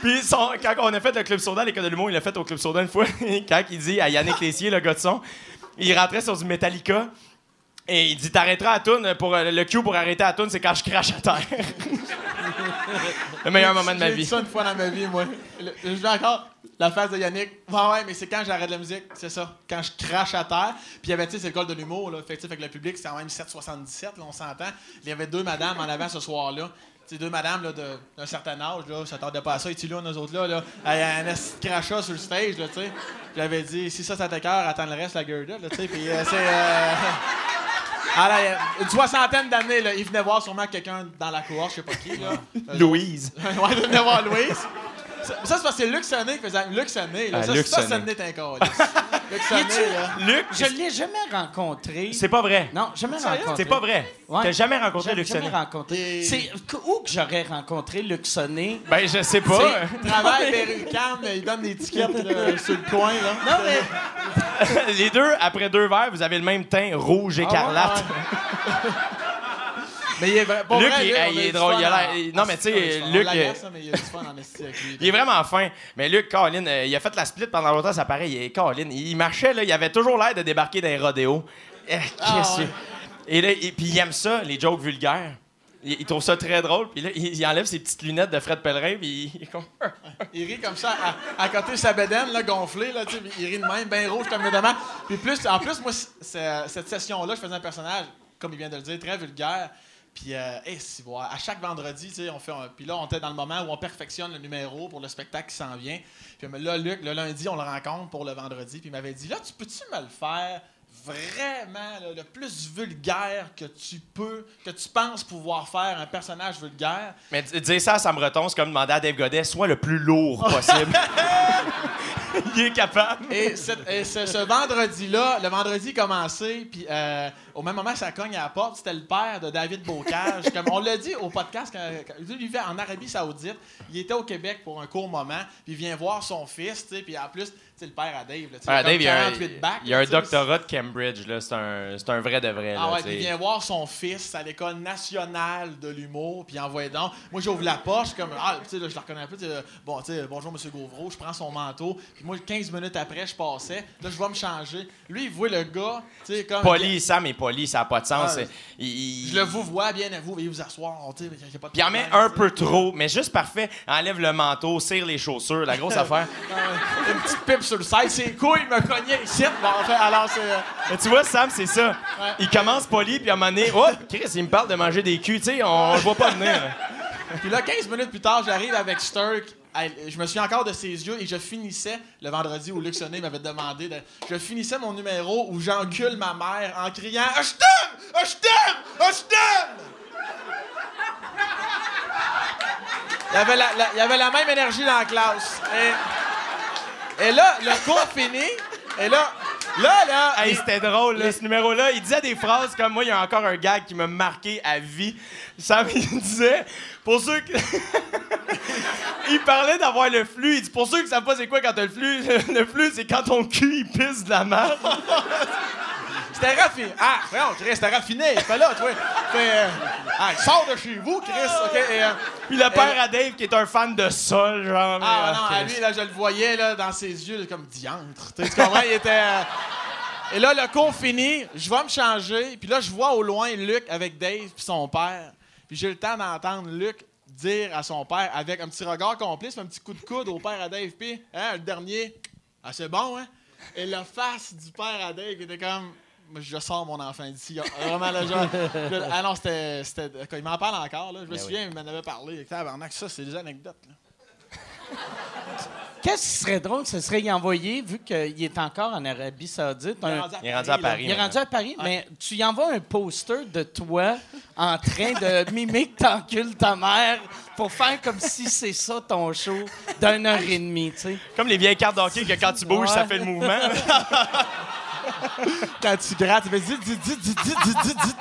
Puis- son- quand on a fait le Club Soda l'école de l'humour, il l'a fait au Club Soda une fois. quand il dit à Yannick Lessier, le gars de son, il rentrait sur du Metallica et il dit T'arrêteras à tune pour euh, le cue pour arrêter à tune, c'est quand je crache à terre. <laughs> le meilleur moment de ma J'ai dit vie. ça une fois dans ma vie, moi. Le- Je veux encore la face de Yannick. Ouais, ouais, mais c'est quand j'arrête la musique, c'est ça. Quand je crache à terre. Puis il y avait, tu sais, c'est l'école de l'humour, là. Fait fait que le public, c'était quand même 7,77, là, on s'entend. Il y avait deux madames en avant ce soir-là. Sais, deux madames d'un certain âge, là, s'attardaient pas à ça. Et tu là, nous autres, là, là, un crachat sur le stage, là, tu sais. J'avais dit, si ça, ça t'écœure, attends le reste, la gueule, là, tu sais. Puis euh, c'est. euh, <laughs> Alors, il y a une soixantaine d'années, là, il venait voir sûrement quelqu'un dans la cour, je sais pas qui, là. Louise. <laughs> ouais, il venait voir Louise. Ça, ça, c'est parce que c'est Luc Sonné qui faisait. Luc Sonné, là. Ah, ça, Luc ça, Sonné. Sonné est un câlisse. <laughs> Luc là. Luc, Je l'ai jamais rencontré. c'est pas vrai. Non, jamais rencontré. C'est pas vrai. Ouais. T'as jamais rencontré J'ai Luc jamais Sonnet? rencontré. Et- C'est où que j'aurais rencontré Luc Sonné? Ben, je sais pas. Il travaille vers canne, il donne des tickets là, sur le coin, là. Non, mais <laughs> Les deux, après deux verres, vous avez le même teint rouge écarlate. Ah ouais, ouais. <laughs> mais il est vrai. Luc, vrai, il- est drôle, fun il a en- l'air- non, mais tu sais. Luc, mais il y a du fun en esti avec lui. Il est vraiment fin. Mais Luc, Colin, euh, il a fait la split pendant longtemps, ça paraît. Il est Colin. Il marchait, là, il avait toujours l'air de débarquer dans les rodéos. Eh, qu'est-ce ouais. Et là, et- puis il aime ça, les jokes vulgaires. Il, il trouve ça très drôle. Puis là, il, il enlève ses petites lunettes de Fred Pellerin, puis il est comme... <laughs> Il rit comme ça, à, à côté de sa bedaine, là, gonflée, là, tu sais, il rit de même, bien rouge comme le demande. Puis plus, en plus, moi, cette session-là, je faisais un personnage, comme il vient de le dire, très vulgaire. Puis, euh, hey, à chaque vendredi, on fait un- Puis là, on était dans le moment où on perfectionne le numéro pour le spectacle qui s'en vient. Puis là, Luc, le lundi, on le rencontre pour le vendredi. Puis il m'avait dit, là, tu peux-tu me le faire vraiment là, le plus vulgaire que tu peux, que tu penses pouvoir faire un personnage vulgaire? Mais dire ça à Sam Breton, c'est comme demander à Dave Godet, soit le plus lourd <laughs> possible. <laughs> il est capable. Et, cette- et ce, ce vendredi-là, le vendredi commencé, puis euh, au même moment que ça cogne à la porte, c'était le père de David Bocage. Comme on l'a dit au podcast, quand, quand- lui, il vivait en Arabie Saoudite. Il était au Québec pour un court moment, puis il vient voir son fils, puis en plus, sais, le père à Dave, là, Ah, il y a un, 48 bacs, il y a un là, tu sais, doctorat de Cambridge, là. C'est un, c'est un vrai de vrai. ah là, ouais, puis il vient voir son fils à l'école nationale de l'humour, puis il envoie donc. Moi, j'ouvre la poche, comme, ah, tu sais, là, je le reconnais un peu, bon, tu sais, bonjour, monsieur Gauvreau, je prends son manteau, puis moi, 15 minutes après, je passais, là, je vais me changer. Lui, il voit le gars. Poli, Sam est poli, ça n'a pas de sens. Ah, Il- Je le vous vois bien à vous, veuillez vous asseoir, Puis il en met un peu trop, mais juste parfait. Enlève le manteau, serre les chaussures, la grosse <laughs> affaire. Ouais. Une petite pipe sur le side, ses couilles me cognaient ici. Bon, enfin, alors, c'est. euh, Mais tu vois, Sam, c'est ça. Il commence poli, puis à un moment donné, oh, Chris, il me parle de manger des culs, tu sais, on, on le voit pas venir. Puis là, 15 minutes plus tard, j'arrive avec Sturk. Je me souviens encore de ses yeux et je finissais le vendredi où Luc Sonnet m'avait demandé de. Je finissais mon numéro où j'encule ma mère en criant Ah, Je t'aime! Je t'aime! Je t'aime! Il y, avait la, la- il y avait la même énergie dans la classe. Et, et là, le cours fini. Et là, là, là. Hey, c'était drôle, là, ce numéro-là. Il disait des phrases comme moi, il y a encore un gag qui m'a marqué à vie. Sam, <laughs> il disait, pour ceux que. <laughs> il parlait d'avoir le flux. Il dit, pour ceux qui savent pas c'est quoi quand t'as le flux, <laughs> le flux, c'est quand ton cul, il pisse de la merde. C'était raffiné. Ah, voyons, Chris, c'était raffiné. Fais là, toi. Fais, euh, ah, sors de chez vous, Chris. OK. Et, euh, Puis le père à Dave, qui est un fan de sol, genre. ah, non, à lui, là, je le voyais, là, dans ses yeux, comme diantre. Tu sais, tu comprends? Il était. euh, Et là, le cours fini, je vais me changer. Puis là, je vois au loin Luc avec Dave puis son père. Puis j'ai le temps d'entendre Luc dire à son père, avec un petit regard complice, un petit coup de coude au père à Dave. Puis, hein, le dernier, ah, c'est bon, hein? Et la face du père à Dave était comme. Je sors mon enfant d'ici. Ah, Vraiment, le genre. Ah non, c'était. Il m'en parle encore, là. Je me souviens, il m'en avait parlé. Tabarnak, ça, c'est des anecdotes, là. qu'est-ce qui serait drôle? Ce serait y envoyer, vu qu'il est encore en Arabie Saoudite. Il est un- rendu à Il est rendu à là. Paris. Il est rendu à Paris, mais tu y envoies un poster de toi en train de <laughs> mimer que t'encules ta mère pour faire comme si c'est ça ton show d'une heure et demie, tu sais. Comme les vieilles cartes d'hockey que quand tu bouges, ça fait le mouvement. <laughs> <laughs> Quand tu grattes, il fait dit, dit, dit, dit, dit, dit, dit.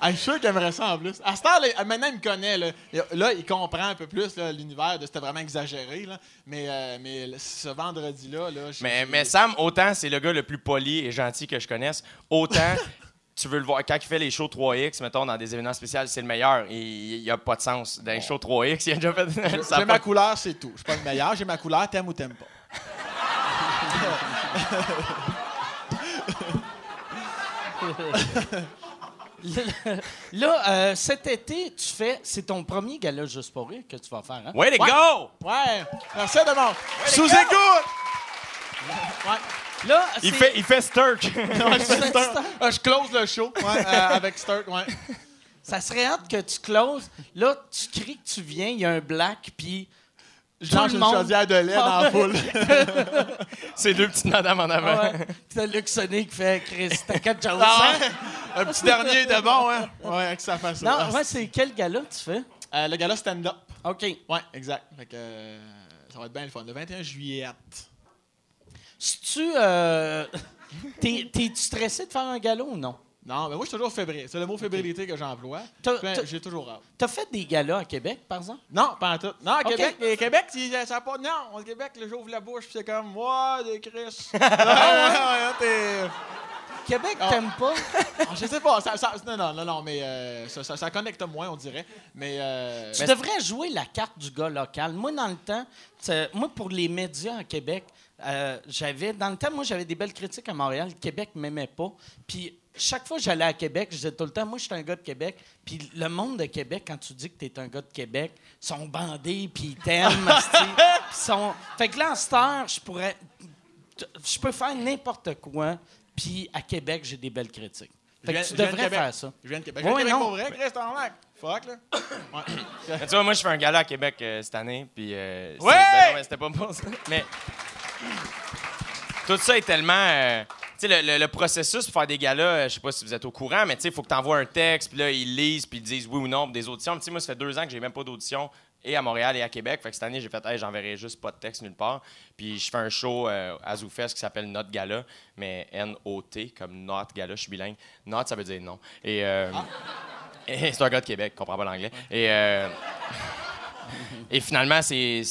Ah, je suis sûr qu'il aimerait ça en plus. À ce temps, là, maintenant, il me connaît. Là, Là, il comprend un peu plus là, l'univers. de C'était vraiment exagéré. Là. Mais, euh, mais ce vendredi-là, là, Mais, mais Sam, autant c'est le gars le plus poli et gentil que je connaisse, autant <laughs> tu veux le voir. Quand il fait les shows 3X, mettons, dans des événements spéciaux, c'est le meilleur. Il n'y a pas de sens. Dans les shows 3X, il a déjà fait. J'ai <laughs> ma couleur, c'est tout. Je suis pas le meilleur. J'ai ma couleur, t'aimes ou t'aimes pas. <laughs> Là, euh, cet été, tu fais. C'est ton premier gala juste pour rire que tu vas faire, hein? Way to Ouais. go! Ouais. Merci de mon. Sous-écoute! Là, Il fait, il fait Sturk. <laughs> Ah, je close le show ouais, euh, <laughs> avec Sturt. Ouais. Ça serait hâte que tu closes. Là, tu cries que tu viens, il y a un black, puis Je lance une chaudière de lait dans la foule. <laughs> C'est deux petites madames en avant. Ouais. T'as Luc qui fait Chris, t'as quelque chose. <laughs> Ah. Un petit dernier était bon, hein? Ouais, avec sa face. Non, ouais, c'est quel gars-là tu fais? Euh, le gala stand-up. OK. Ouais, exact. Fait que, euh, ça va être bien le fun. Le 21 juillet. Si tu. Euh... <laughs> T'es- T'es-tu stressé de faire un galop ou non? Non, mais moi, je suis toujours fébrile. C'est le mot fébrilité que j'emploie. T'as- J'ai toujours hâte. T'as fait des galas à Québec, par exemple? Non, pas en tout. Non, à. Québec, et Québec, ça a pas. Non, au Québec, le j'ouvre la bouche, c'est comme, moi, des Chris. <laughs> ouais, ouais, ouais, t'es. Québec, Ah. t'aimes pas? Ah, <laughs> je sais pas. Ça, ça- non, non, non, mais euh, ça, ça, ça connecte moins, on dirait. Mais. euh, Tu devrais jouer la carte du gars local. Moi, dans le temps, moi, pour les médias à Québec, euh, j'avais. Dans le temps, moi, j'avais des belles critiques à Montréal. Québec m'aimait pas. Puis chaque fois que j'allais à Québec, je disais tout le temps, moi, je suis un gars de Québec. Puis le monde de Québec, quand tu dis que tu es un gars de Québec, sont bandés, puis ils t'aiment. <laughs> sont... Fait que là, en cette heure, je pourrais. Je peux faire n'importe quoi. Puis à Québec, j'ai des belles critiques. Fait que tu de devrais faire ça. Je viens de Québec. Ouais, Je viens de Québec non. pour vrai, Chris, t'en lac. Fuck, là. Ouais. Tu vois, moi, je fais un gala à Québec euh, cette année, puis... euh, Ouais! ben non, mais c'était pas pour ça. Mais tout ça est tellement... euh, sais, le, processus pour faire des galas, euh, je sais pas si vous êtes au courant, mais tu sais, il faut que tu envoies un texte, puis là, ils lisent, puis ils disent oui ou non pour des auditions. Moi, ça fait deux ans que j'ai même pas d'audition, et à Montréal et à Québec. Fait que cette année, j'ai fait, hey, j'enverrai juste pas de texte nulle part. Puis je fais un show euh, à ZooFest qui s'appelle Not Gala, mais N-O-T, comme Not Gala, je suis bilingue. Not, ça veut dire non. Et, euh, <laughs> c'est un gars de Québec, comprend pas l'anglais. Et... euh, <laughs> et finalement, c'est,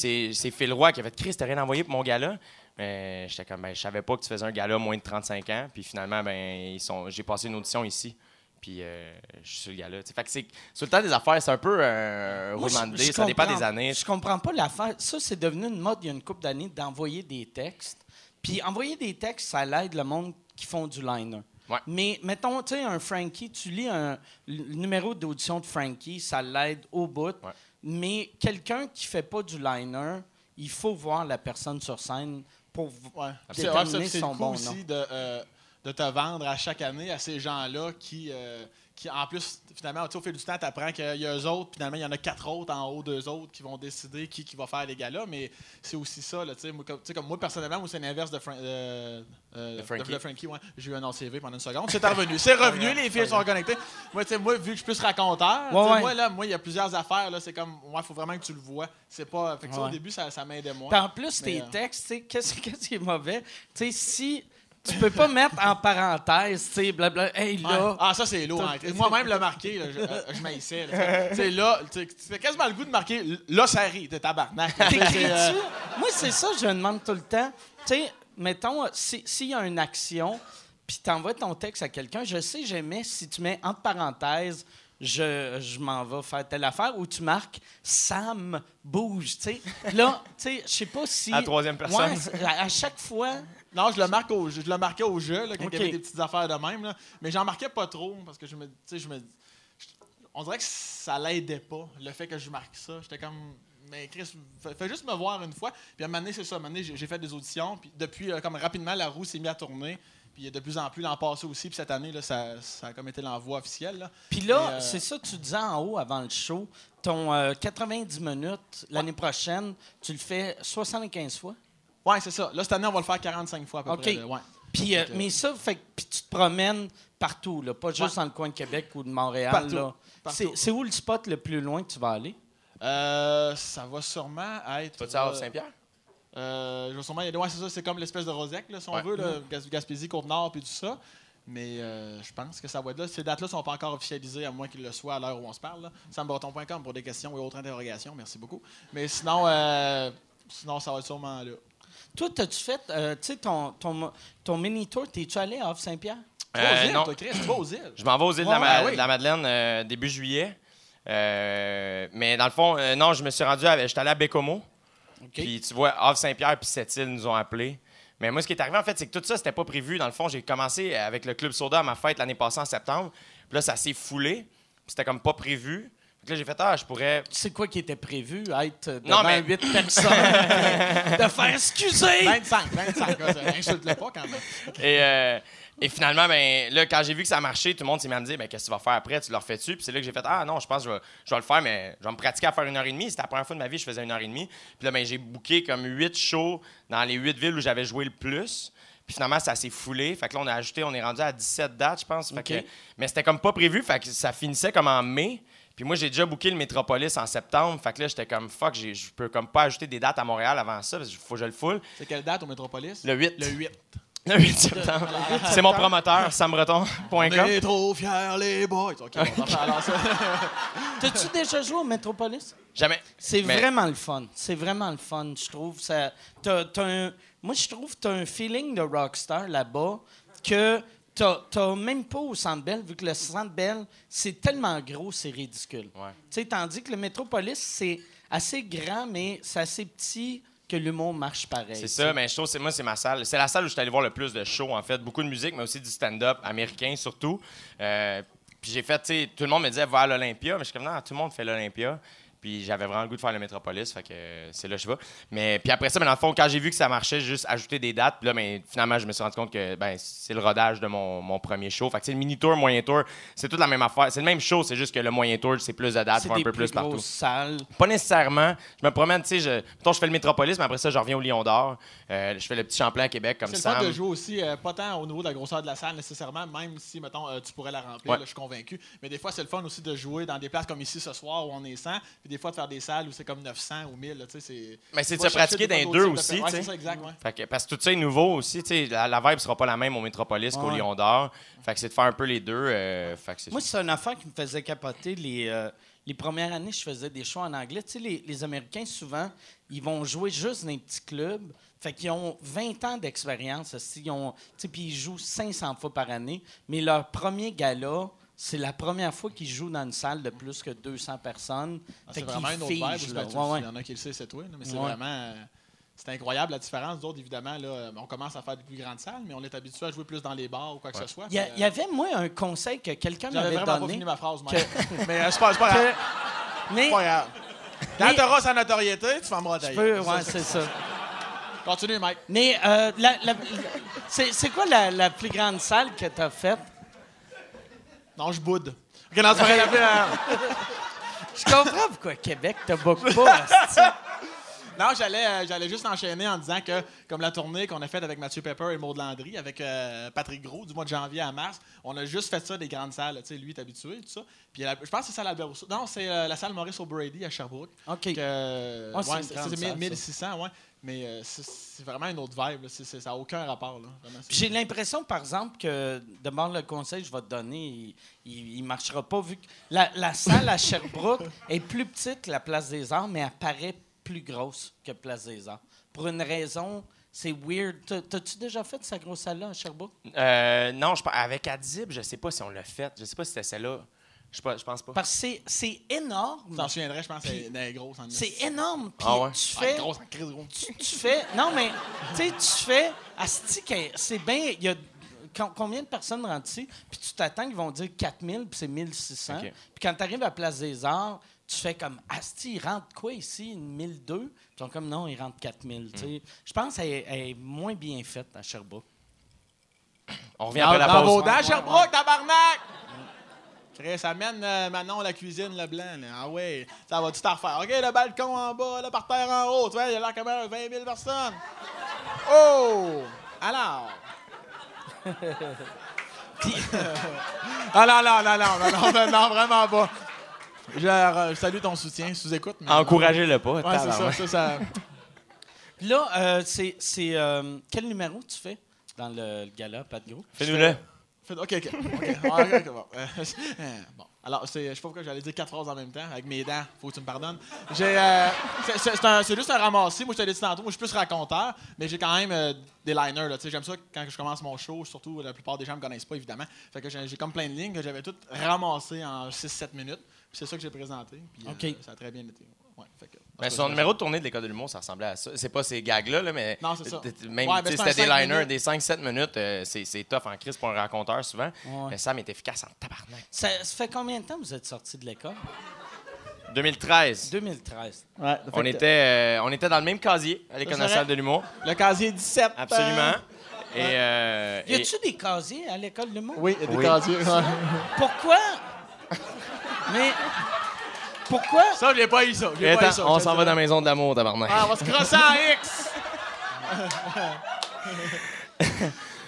Phil Roy qui a fait Chris, t'as rien envoyé pour mon gala? Mais j'étais comme, ben, je savais pas que tu faisais un gala moins de 35 ans. Puis finalement, ben, ils sont, j'ai passé une audition ici. Puis euh, je suis sur le gala. tu sais. Fait que c'est, sur le temps des affaires, c'est un peu euh, un Moi, roulement de dés. Ça dépend des années. Je comprends pas l'affaire. Ça, c'est devenu une mode il y a une couple d'années d'envoyer des textes. Puis envoyer des textes, ça l'aide le monde qui font du liner. Ouais. Mais mettons, tu sais, un Frankie, tu lis un, le numéro d'audition de Frankie, ça l'aide au bout. Ouais. Mais quelqu'un qui fait pas du liner, il faut voir la personne sur scène pour Ouais. Déterminer son coup bon aussi nom. de, euh, de te vendre à chaque année à ces gens-là qui, euh, qui, en plus, finalement, au fil du temps, tu apprends qu'il y a eux autres, puis finalement, il y en a quatre autres en haut d'eux autres qui vont décider qui, qui va faire les galas. Mais c'est aussi ça, là, tu sais, moi, comme, moi, personnellement, moi, c'est l'inverse de, Fran- euh, euh, De Frankie. de Frankie, ouais. J'ai eu un CV pendant une seconde. C'est revenu. C'est revenu, les filles sont connectées. Moi, tu sais, moi, vu que je suis plus raconteur, Ouais, ouais. moi, là, moi, il y a plusieurs affaires, là, c'est comme, il faut vraiment que tu le vois. C'est pas. Fait que ça, au début, ça, ça m'aidait moins. En plus, Mais, tes euh, textes, <laughs> qu'est-ce qui est mauvais? Tu sais, si tu peux pas mettre en parenthèse, tu sais, blabla, hey là. Ouais. Ah, ça, c'est lourd. Hein. Moi-même, le marqué, là, je, euh, je m'haïssais. Tu sais, là, tu fais quasiment le goût de marquer là, ça rit, t'es tabarnak. <laughs> Euh, Moi, c'est ça, je me demande tout le temps. Tu sais, mettons, si- s'il y a une action, puis t'envoies ton texte à quelqu'un, je sais, j'aimais si tu mets entre parenthèses, je, je m'en vais faire telle affaire, ou tu marques Sam bouge, tu sais. Là, tu sais, je sais pas si. À la troisième personne. Ouais, c'est- à, à chaque fois. Non, je le marque au. Je le marquais au jeu, là, quand il y avait des petites affaires de même. Là. Mais j'en marquais pas trop parce que je me. Tu sais, je me. je- on dirait que ça l'aidait pas, le fait que je marque ça. J'étais comme. Mais Chris, fais, juste me voir une fois. Puis à un moment donné, c'est ça. À un moment donné, j'ai fait des auditions. Puis depuis, euh, comme rapidement, la roue s'est mise à tourner. Puis de plus en plus, l'an passé aussi. Puis cette année, là, ça, ça a comme été l'envoi officiel. Là. Puis là, euh, c'est ça, tu disais en haut avant le show, ton euh, 90 minutes l'année prochaine, tu le fais 75 fois? Ouais, c'est ça. Là, cette année, on va le faire 45 fois à peu OK. près. là. Ouais. Puis, euh, mais ça, fait que puis tu te promènes partout, là, pas juste Ouais. dans le coin de Québec ou de Montréal. Partout. là. Partout. C'est, c'est où le spot le plus loin que tu vas aller? Euh, ça va sûrement être. Vas-tu à euh, Saint-Pierre? Euh, je vais sûrement y aller. Ouais, c'est ça, c'est comme l'espèce de Rosec, là, si on Ouais. veut, là, Gas- Gaspésie, Côte-Nord, puis tout ça. Mais euh, je pense que ça va être là. Ces dates-là sont pas encore officialisées, à moins qu'ils le soient à l'heure où on se parle. là. Sambreton.com pour des questions et autres interrogations. Merci beaucoup. Mais sinon, euh, sinon ça va être sûrement là. Toi, t'as-tu fait, euh, tu sais, ton, ton, ton mini-tour, t'es-tu allé à Off-Saint-Pierre? Aux Euh, îles, non. toi, Chris, tu vas aux îles. Je m'en vais aux îles de, la, Ouais, Ma- ouais, oui. de la Madeleine euh, début juillet. Euh, mais dans le fond, euh, non, je me suis rendu à. J'étais allé à Bécomo. Puis tu vois, Havre-Saint-Pierre puis Sept-Îles nous ont appelés. Mais moi, ce qui est arrivé, en fait, c'est que tout ça, c'était pas prévu. Dans le fond, j'ai commencé avec le Club Soda à ma fête l'année passée en septembre. Puis là, ça s'est foulé. Puis C'était comme pas prévu. Là, j'ai fait, ah, je pourrais. C'est quoi qui était prévu? Être Non, devant mais- huit personnes, <laughs> de faire excuser! 25, 25. là, ça Insulte-le pas quand même. Et, euh, Et finalement, ben, là, quand j'ai vu que ça marchait, tout le monde s'est mis à me dire ben, Qu'est-ce que tu vas faire après? Tu le refais-tu Puis c'est là que j'ai fait Ah non, je pense que je vais, je vais le faire, mais je vais me pratiquer à faire une heure et demie. C'était la première fois de ma vie que je faisais une heure et demie. Puis là, ben, j'ai booké comme huit shows dans les huit villes où j'avais joué le plus. Puis finalement, ça s'est foulé. Fait que là, on a ajouté, on est rendu à 17 dates, je pense. Fait que- mais c'était comme pas prévu. Fait que ça finissait comme en mai. Puis moi, j'ai déjà booké le Métropolis en septembre. Fait que là, j'étais comme fuck, j'ai- je peux comme pas ajouter des dates à Montréal avant ça parce qu'il faut que je le full. C'est quelle date au Métropolis? Le 8. Le 8. Le 8 septembre. C'est mon promoteur, sambreton.com. On est trop fiers, les boys. OK, on va faire alors ça. T'as-tu déjà joué au Metropolis? Jamais. C'est Mais- vraiment le fun. C'est vraiment le fun, je trouve. Ça, t'as- t'as un- moi, je trouve que tu as un feeling de rockstar là-bas que tu n'as même pas au Centre Bell, vu que le Centre Bell, c'est tellement gros, c'est ridicule. Ouais. Tandis que le Metropolis, c'est assez grand, mais c'est assez petit que l'humour marche pareil. C'est ça, mais je trouve que c'est- moi, c'est ma salle. C'est la salle où je suis allé voir le plus de shows, en fait. Beaucoup de musique, mais aussi du stand-up américain, surtout. Euh, puis j'ai fait, tu sais, tout le monde me disait, va à l'Olympia. Mais je suis comme, non, tout le monde fait l'Olympia. Puis j'avais vraiment le goût de faire le Métropolis, fait que euh, c'est là que je vais. Mais puis après ça, ben, dans le fond, quand j'ai vu que ça marchait, j'ai juste ajouté des dates. Puis là, ben, finalement, je me suis rendu compte que ben, c'est le rodage de mon, mon premier show. Fait que c'est le mini-tour, moyen tour, c'est toute la même affaire. C'est le même show, c'est juste que le moyen tour, c'est plus de dates, un peu plus plus partout. salles. Pas nécessairement. Je me promène, tu sais, je, mettons, je fais le Métropolis, mais après ça, je reviens au Lion d'Or. Euh, je fais le petit Champlain à Québec comme C'est le ça. fun de jouer aussi, euh, pas tant au niveau de la grosseur de la salle nécessairement, même si, mettons, euh, tu pourrais la remplir, Ouais. là, je suis convaincu. Mais des fois, c'est le fun aussi de jouer dans des places comme ici ce soir où on est 100, puis des fois de faire des salles où c'est comme 900 ou 1000. là, tu sais, c'est. Mais c'est de se pratiquer dans des les deux aussi, Ouais, c'est ça, exact, ouais. Fait que, parce que tout ça est nouveau aussi, tu sais, la, la vibe sera pas la même au Métropolis qu'au. Lion d'Or. Fait que c'est de faire un peu les deux. euh, fait que c'est Moi, c'est une affaire qui me faisait capoter. Les, euh, les premières années, je faisais des shows en anglais. Tu sais, les, les Américains, souvent, ils vont jouer juste dans les petits clubs. Fait qu'ils ont 20 ans d'expérience. aussi. Ils ont- tu sais, Puis ils jouent 500 fois par année. Mais leur premier gala, c'est la première fois qu'ils jouent dans une salle de plus que 200 personnes. Ah, C'est qu'ils vraiment une autre vibe. Ouais, ouais. Il y en a qui le savent, c'est toi. mais c'est Ouais. vraiment. euh, c'est incroyable la différence. D'autres, évidemment, là, euh, on commence à faire des plus grandes salles, mais on est habitué à jouer plus dans les bars ou quoi que ce soit. Il y, avait, moi, un conseil que quelqu'un euh, J'avais m'avait vraiment pas donné. fini ma phrase, Mike. <laughs> mais euh, c'est pas, c'est pas <laughs> que- grave. mais, pas grave. Quand tu auras sa notoriété, tu vas me je retailler. peux- ouais, c'est ça. Continue, Mike. Mais euh, la- la- c'est c'est quoi la, la plus grande salle que tu as faite? Non, je boude. Ok, non, c'est pas la Je comprends pourquoi Québec te book pas. Non, j'allais, euh, j'allais juste enchaîner en disant que, comme la tournée qu'on a faite avec Mathieu Pepper et Maud Landry, avec euh, Patrick Gros, du mois de janvier à mars, on a juste fait ça des grandes salles. Tu sais, lui est habitué, tout ça. Puis la- je pense que c'est ça l'Albert. Non, c'est euh, la salle Maurice O'Brady à Sherbrooke. OK. Que, Ah, c'est ouais, c'est, grande c'est salle, ça. 1600, ouais. Mais euh, c'est, vraiment une autre vibe. là. Ça n'a aucun rapport. J'ai l'impression, par exemple, que demande le conseil que je vais te donner, il ne marchera pas vu que la, la salle à <laughs> Sherbrooke est plus petite que la Place des Arts, mais elle paraît plus grosse que Place des Arts. Pour une raison, c'est weird. T'as- T'as-tu déjà fait cette grosse salle-là à Sherbrooke? Euh, non, je, avec Adib, je sais pas si on l'a fait. Je sais pas si c'était celle-là. Je, pas- je pense pas. Parce que c'est- c'est Tu énorme. t'en souviendrais, je pense, c'est elle est grosse en C'est énorme. Puis Ah ouais? tu Ah, fais... grosse en crise, gros. tu, tu fais. Non, mais tu sais, tu fais. Asti, que c'est bien. Il y a com- combien de personnes rentrent ici? Puis tu t'attends qu'ils vont dire 4000, puis c'est 1600. OK. Puis quand tu arrives à Place des Arts, tu fais comme Asti, ils rentrent quoi ici? Une 1002? Puis ils sont comme non, ils rentrent 4000. tu sais. Je pense qu'elle est- elle est moins bien faite à Sherbrooke. On revient Dans, après la dans pause. dents, Sherbrooke, tabarnak! Chris, amène euh, Manon à la cuisine, le blanc. Ah ouais, ça va tout à refaire? OK, le balcon en bas, le par terre en haut. Tu vois, il y a l'air comme 20 000 personnes. Oh! Alors. <laughs> Puis. ah non, non, non, non, non, non, vraiment pas. Je euh, salue ton soutien, sous-écoute. Encouragez-le pas. Ouais, c'est ça, ça. Là, euh, c'est. Euh, quel numéro tu fais dans le, gala, pas? Fais-nous-le. OK, OK. OK, Ah, ok, ok, bon. Euh, <laughs> bon. Alors, c'est- je sais pas pourquoi j'allais dire quatre phrases en même temps. Avec mes dents, faut que tu me pardonnes. J'ai, euh, c'est- juste un ramassis. Moi, je te l'ai dit tantôt, moi, je suis plus raconteur, mais j'ai quand même euh, des liners. Là, Tu sais, j'aime ça quand je commence mon show, surtout la plupart des gens me connaissent pas, évidemment. Fait que j'ai, comme plein de lignes que j'avais toutes ramassées en 6-7 minutes. Puis c'est ça que j'ai présenté. Puis, euh, ça a très bien été. Ouais, fait que, Ben, son numéro de tournée de l'école de l'humour, ça ressemblait à ça. C'est pas ces gags-là, là, mais. Non, c'est ça. Même, Ouais, mais c'est un c'était des liners, minutes. des 5-7 minutes. euh, c'est, c'est tough en crise pour un raconteur souvent. Ouais. Mais Sam est efficace en tabarnak. Ça, ça fait combien de temps que vous êtes sorti de l'école? 2013. 2013. Ouais, On était, euh, on était dans le même casier à l'École nationale de l'humour. Le casier 17. Absolument. euh, Et, euh, Y et- a-tu des casiers à l'école de monde? Oui, il y a des Oui. casiers. Pourquoi? <laughs> Mais pourquoi? Ça, je l'ai pas eu, ça. Et pas eu, ça, on s'en va dans la maison de l'amour, tabarnak. Ah, on va se crosser en X. <laughs>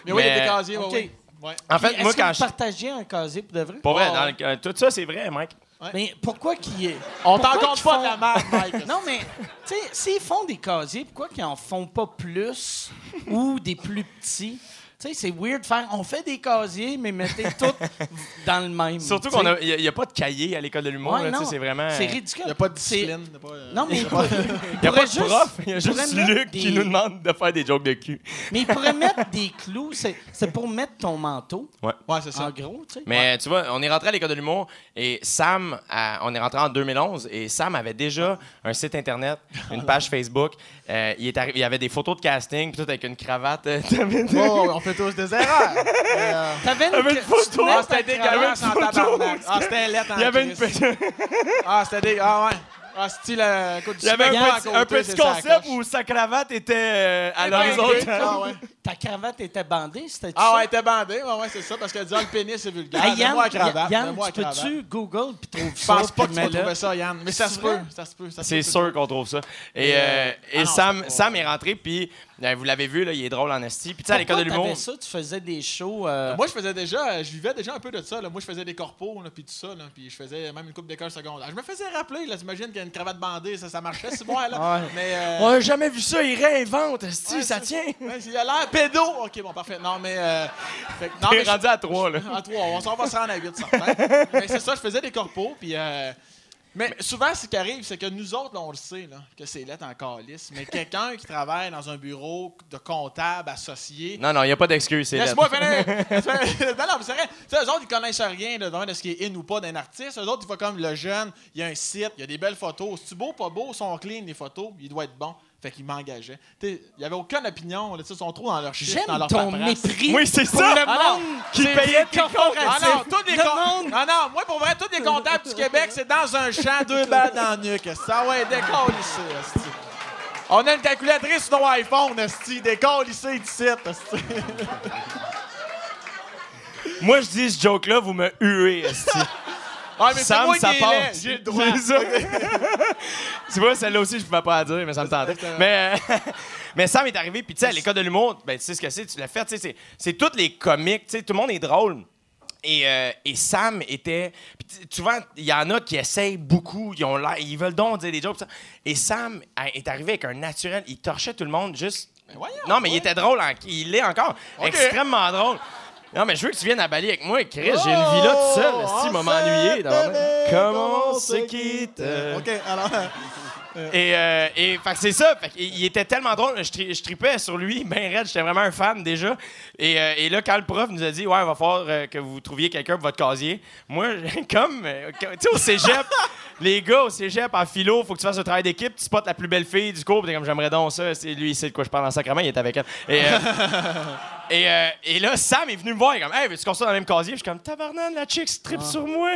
Mais oui, il y a des casiers, oui, OK. oui. Ouais. en fait, Est-ce moi, que quand vous je. partagiez un casier pour de vrai? Pour vrai, dans le- euh, tout ça, c'est vrai, Mike. Mais pourquoi qu'ils... On pourquoi t'en compte pas font- de la merde, Mike. <laughs> Non, mais, tu sais, s'ils font des casiers, pourquoi qu'ils en font pas plus ou des plus petits? Tu sais, c'est weird de faire, on fait des casiers, mais mettez tout dans le même. Surtout sais. qu'on a. N'y a, pas de cahier à l'école de l'humour, Ouais, là, tu sais, non, c'est vraiment. C'est ridicule. Il n'y a pas de discipline. il y a pas, euh, Non, mais il, <laughs> n'y a pas de prof, il y a juste Luc qui nous demande de faire des jokes de cul. Mais il pourrait mettre des clous. C'est c'est pour mettre ton manteau, Ouais, c'est ça. en gros, tu sais. Mais tu vois, on est rentré à l'école de l'humour et Sam, a- on est rentré en 2011 et Sam avait déjà un site internet, une <laughs> page Facebook. Euh, il, est arri- il y avait des photos de casting, puis tout avec une cravate. euh, <laughs> fait tous des erreurs. Mais, euh, T'avais une, Avait une photo. Ah, ta c'était cravate. dégueulasse en photo. tabarnak. Ah, c'était lettre en il y avait une Ah, c'était dégueulasse. Ah, ouais. Ah, style, euh, écoute, du il y avait un petit, à un côté, petit concept où sa cravate était euh, à Eh ben, l'horizontal. Ah, ouais. Ta cravate était bandée, c'était Ah, ouais, elle était bandée. Ouais, ouais, c'est ça. Parce que disant le pénis, c'est vulgaire. Hey, Yann, la cravate. Yann, la tu peux-tu Google puis trouver Je ça? pense pas que tu vas mets-le? trouver ça, Yann. Mais ça se peut. Ça se peut. ça se C'est peut, sûr qu'on trouve ça. Et, euh, euh, et ah non, Sam, Sam est rentré, puis vous l'avez vu, là, il est drôle en esti. Puis tu sais, à l'école de l'humour. ça? Tu faisais des shows... euh, Moi, je faisais déjà, je vivais déjà un peu de ça. Là. Moi, je faisais des corpos, là, puis tout ça, là, puis je faisais même une coupe d'école secondaire. Je me faisais rappeler, là, t'imagines qu'il y a une cravate bandée, ça, ça marchait, c'est moi, là. Ouais. Mais, euh, On a jamais vu ça, il réinvente, esti, ouais, ça tient. Ouais, il a l'air pédo. Ok, bon, parfait. Non, mais. euh, fait non, mais je- rendu à trois, là. À trois, on s'en va se rendre à huit, certain. mais c'est ça, je faisais des corpos, puis. Mais souvent, ce qui arrive, c'est que nous autres, là, on le sait, là, que c'est lettre en calice, mais <laughs> quelqu'un qui travaille dans un bureau de comptable associé, Non, non, il n'y a pas d'excuse, c'est <laughs> Laisse-moi finir! non, non, mais c'est vrai. Tu sais, eux autres, ils connaissent rien de, de ce qui est in ou pas d'un artiste. Eux autres, ils font comme le jeune, il y a un site, il y a des belles photos. C'est-tu beau, pas beau? Sont clean, les photos. Il doit être bon. Fait qu'ils m'engageaient. Tu sais, Il n'y avait aucune opinion. Là, ils sont trop dans leur chiffre, dans J'aime leur ton paperasse. mépris Oui, c'est ça. le Ah monde qui payait tes corporatif. Ah non, tous les Le com- monde... Ah non, moi, pour vrai, tous les comptables du Québec, c'est dans un champ, deux balles dans le nuque. Ça ouais, décolle ici. On a une calculatrice sur nos iPhone, esti. Décolle ici, ici, esti. Moi, je dis ce joke-là, vous me huez, esti. <laughs> Ah, mais Sam, ça passe. J'ai le droit. C'est ça. <laughs> tu vois, celle-là aussi, je pouvais pas la dire, mais ça me tentait. Mais, euh, <laughs> mais Sam est arrivé, puis tu sais, à l'école de l'humour, ben, tu sais ce que c'est, tu l'as fait, tu sais, c'est- tous les comiques, tu sais, tout le monde est drôle. Et, euh, et Sam était. vois, il y en a qui essayent beaucoup, ils, ont ils veulent donc dire des jokes. ça. Et Sam est arrivé avec un naturel, il torchait tout le monde juste. voyons, non, mais il était drôle, en- il l'est encore. Extrêmement drôle. Non, mais je veux que tu viennes à Bali avec moi, Chris. J'ai une vie là tout seul. Oh, Si, m'a m'ennuyer. Comment on se quitte? OK, <laughs> alors. Et, euh, et c'est ça. Fait il était tellement drôle. Je, tri- je tripais sur lui, <laughs> ben raide. J'étais vraiment un fan déjà. Et, euh, et là, quand le prof nous a dit, ouais, il va falloir euh, que vous trouviez quelqu'un pour votre casier. Moi, <laughs> comme, tu sais, au cégep, <laughs> les gars au cégep en philo, faut que tu fasses un travail d'équipe. Tu spots la plus belle fille du cours. puis T'es comme, j'aimerais donc ça. C'est lui, il sait de quoi je parle en sacrement. Il est avec elle. Et, et, euh, et là, Sam est venu me voir. Il est comme, hey, veux-tu qu'on soit dans le même casier? Je suis comme, tabarnan, la chick strip sur moi.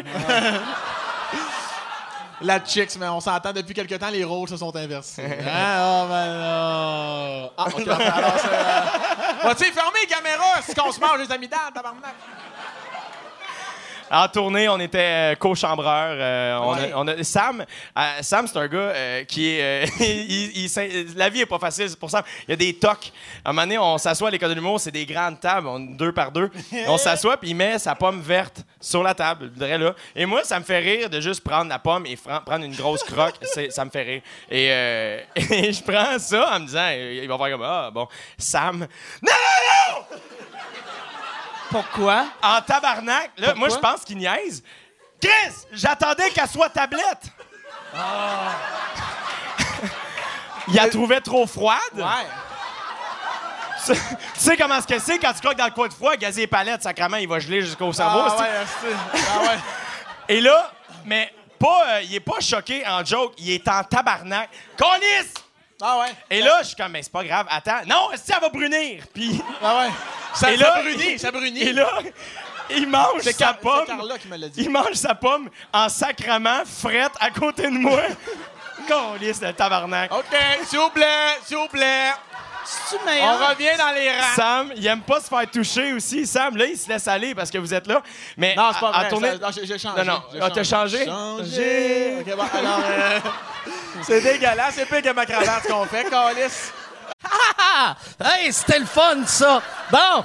La chicks, mais on s'entend depuis quelque temps, les rôles se sont inversés. Hein? <laughs> Oh, ben non. Ah, OK. Alors, c'est. Euh... <laughs> Vas-tu fermer les caméras si qu'on se mange les amygdales, tabarnak? En tournée, on était euh, co-chambreur. euh, on a- Ouais. on a, Sam, euh, Sam c'est un gars euh, qui est. <laughs> il- il s'in- la vie est pas facile, pour ça. Il y a des tocs. À un moment donné, on s'assoit à l'école de l'humour, c'est des grandes tables, on- deux par deux. on <laughs> s'assoit, puis il met sa pomme verte sur la table, je dirais là. Et moi, ça me fait rire de juste prendre la pomme et prendre une grosse croque. <laughs> Ça me fait rire. Et, et je prends ça en me disant, il va faire comme Ah, bon. Sam, non, non, non! Pourquoi? En tabarnak, là, moi, je pense qu'il niaise. Chris, j'attendais qu'elle soit tablette. Il la trouvait trop froide. Ouais. Tu sais comment ce que c'est quand tu croques dans le coin de froid, gazer les palettes, sacrament, il va geler jusqu'au cerveau. Ah, ouais, esti. Ah, ouais. Et là, mais pas, euh, il est pas choqué en joke, il est en tabarnak. Colis! Ah, ouais. Et là, je suis comme, mais c'est pas grave, attends. Non, si elle va brunir? Puis, Ah, ouais. Ça, Et ça là, brunit, ça brunit. <laughs> et là, il mange sa Car- pomme. c'est Carla qui me l'a dit. Il mange sa pomme en sacrament, frette, à côté de moi. <laughs> Câlisse de tabarnak. OK, s'il vous plaît, s'il vous plaît. On revient dans les rangs. Sam, il aime pas se faire toucher aussi. Sam, là, il se laisse aller parce que vous êtes là. Mais Non, c'est pas à vrai. tourner- ça- non, j'ai changé. Non, non. Ah, t'as changé? Changé. OK, bon, alors... euh, <laughs> c'est dégueulasse. C'est pire que ma cravate qu'on fait, Calis. Ah! Hey, c'était le fun, ça! Bon!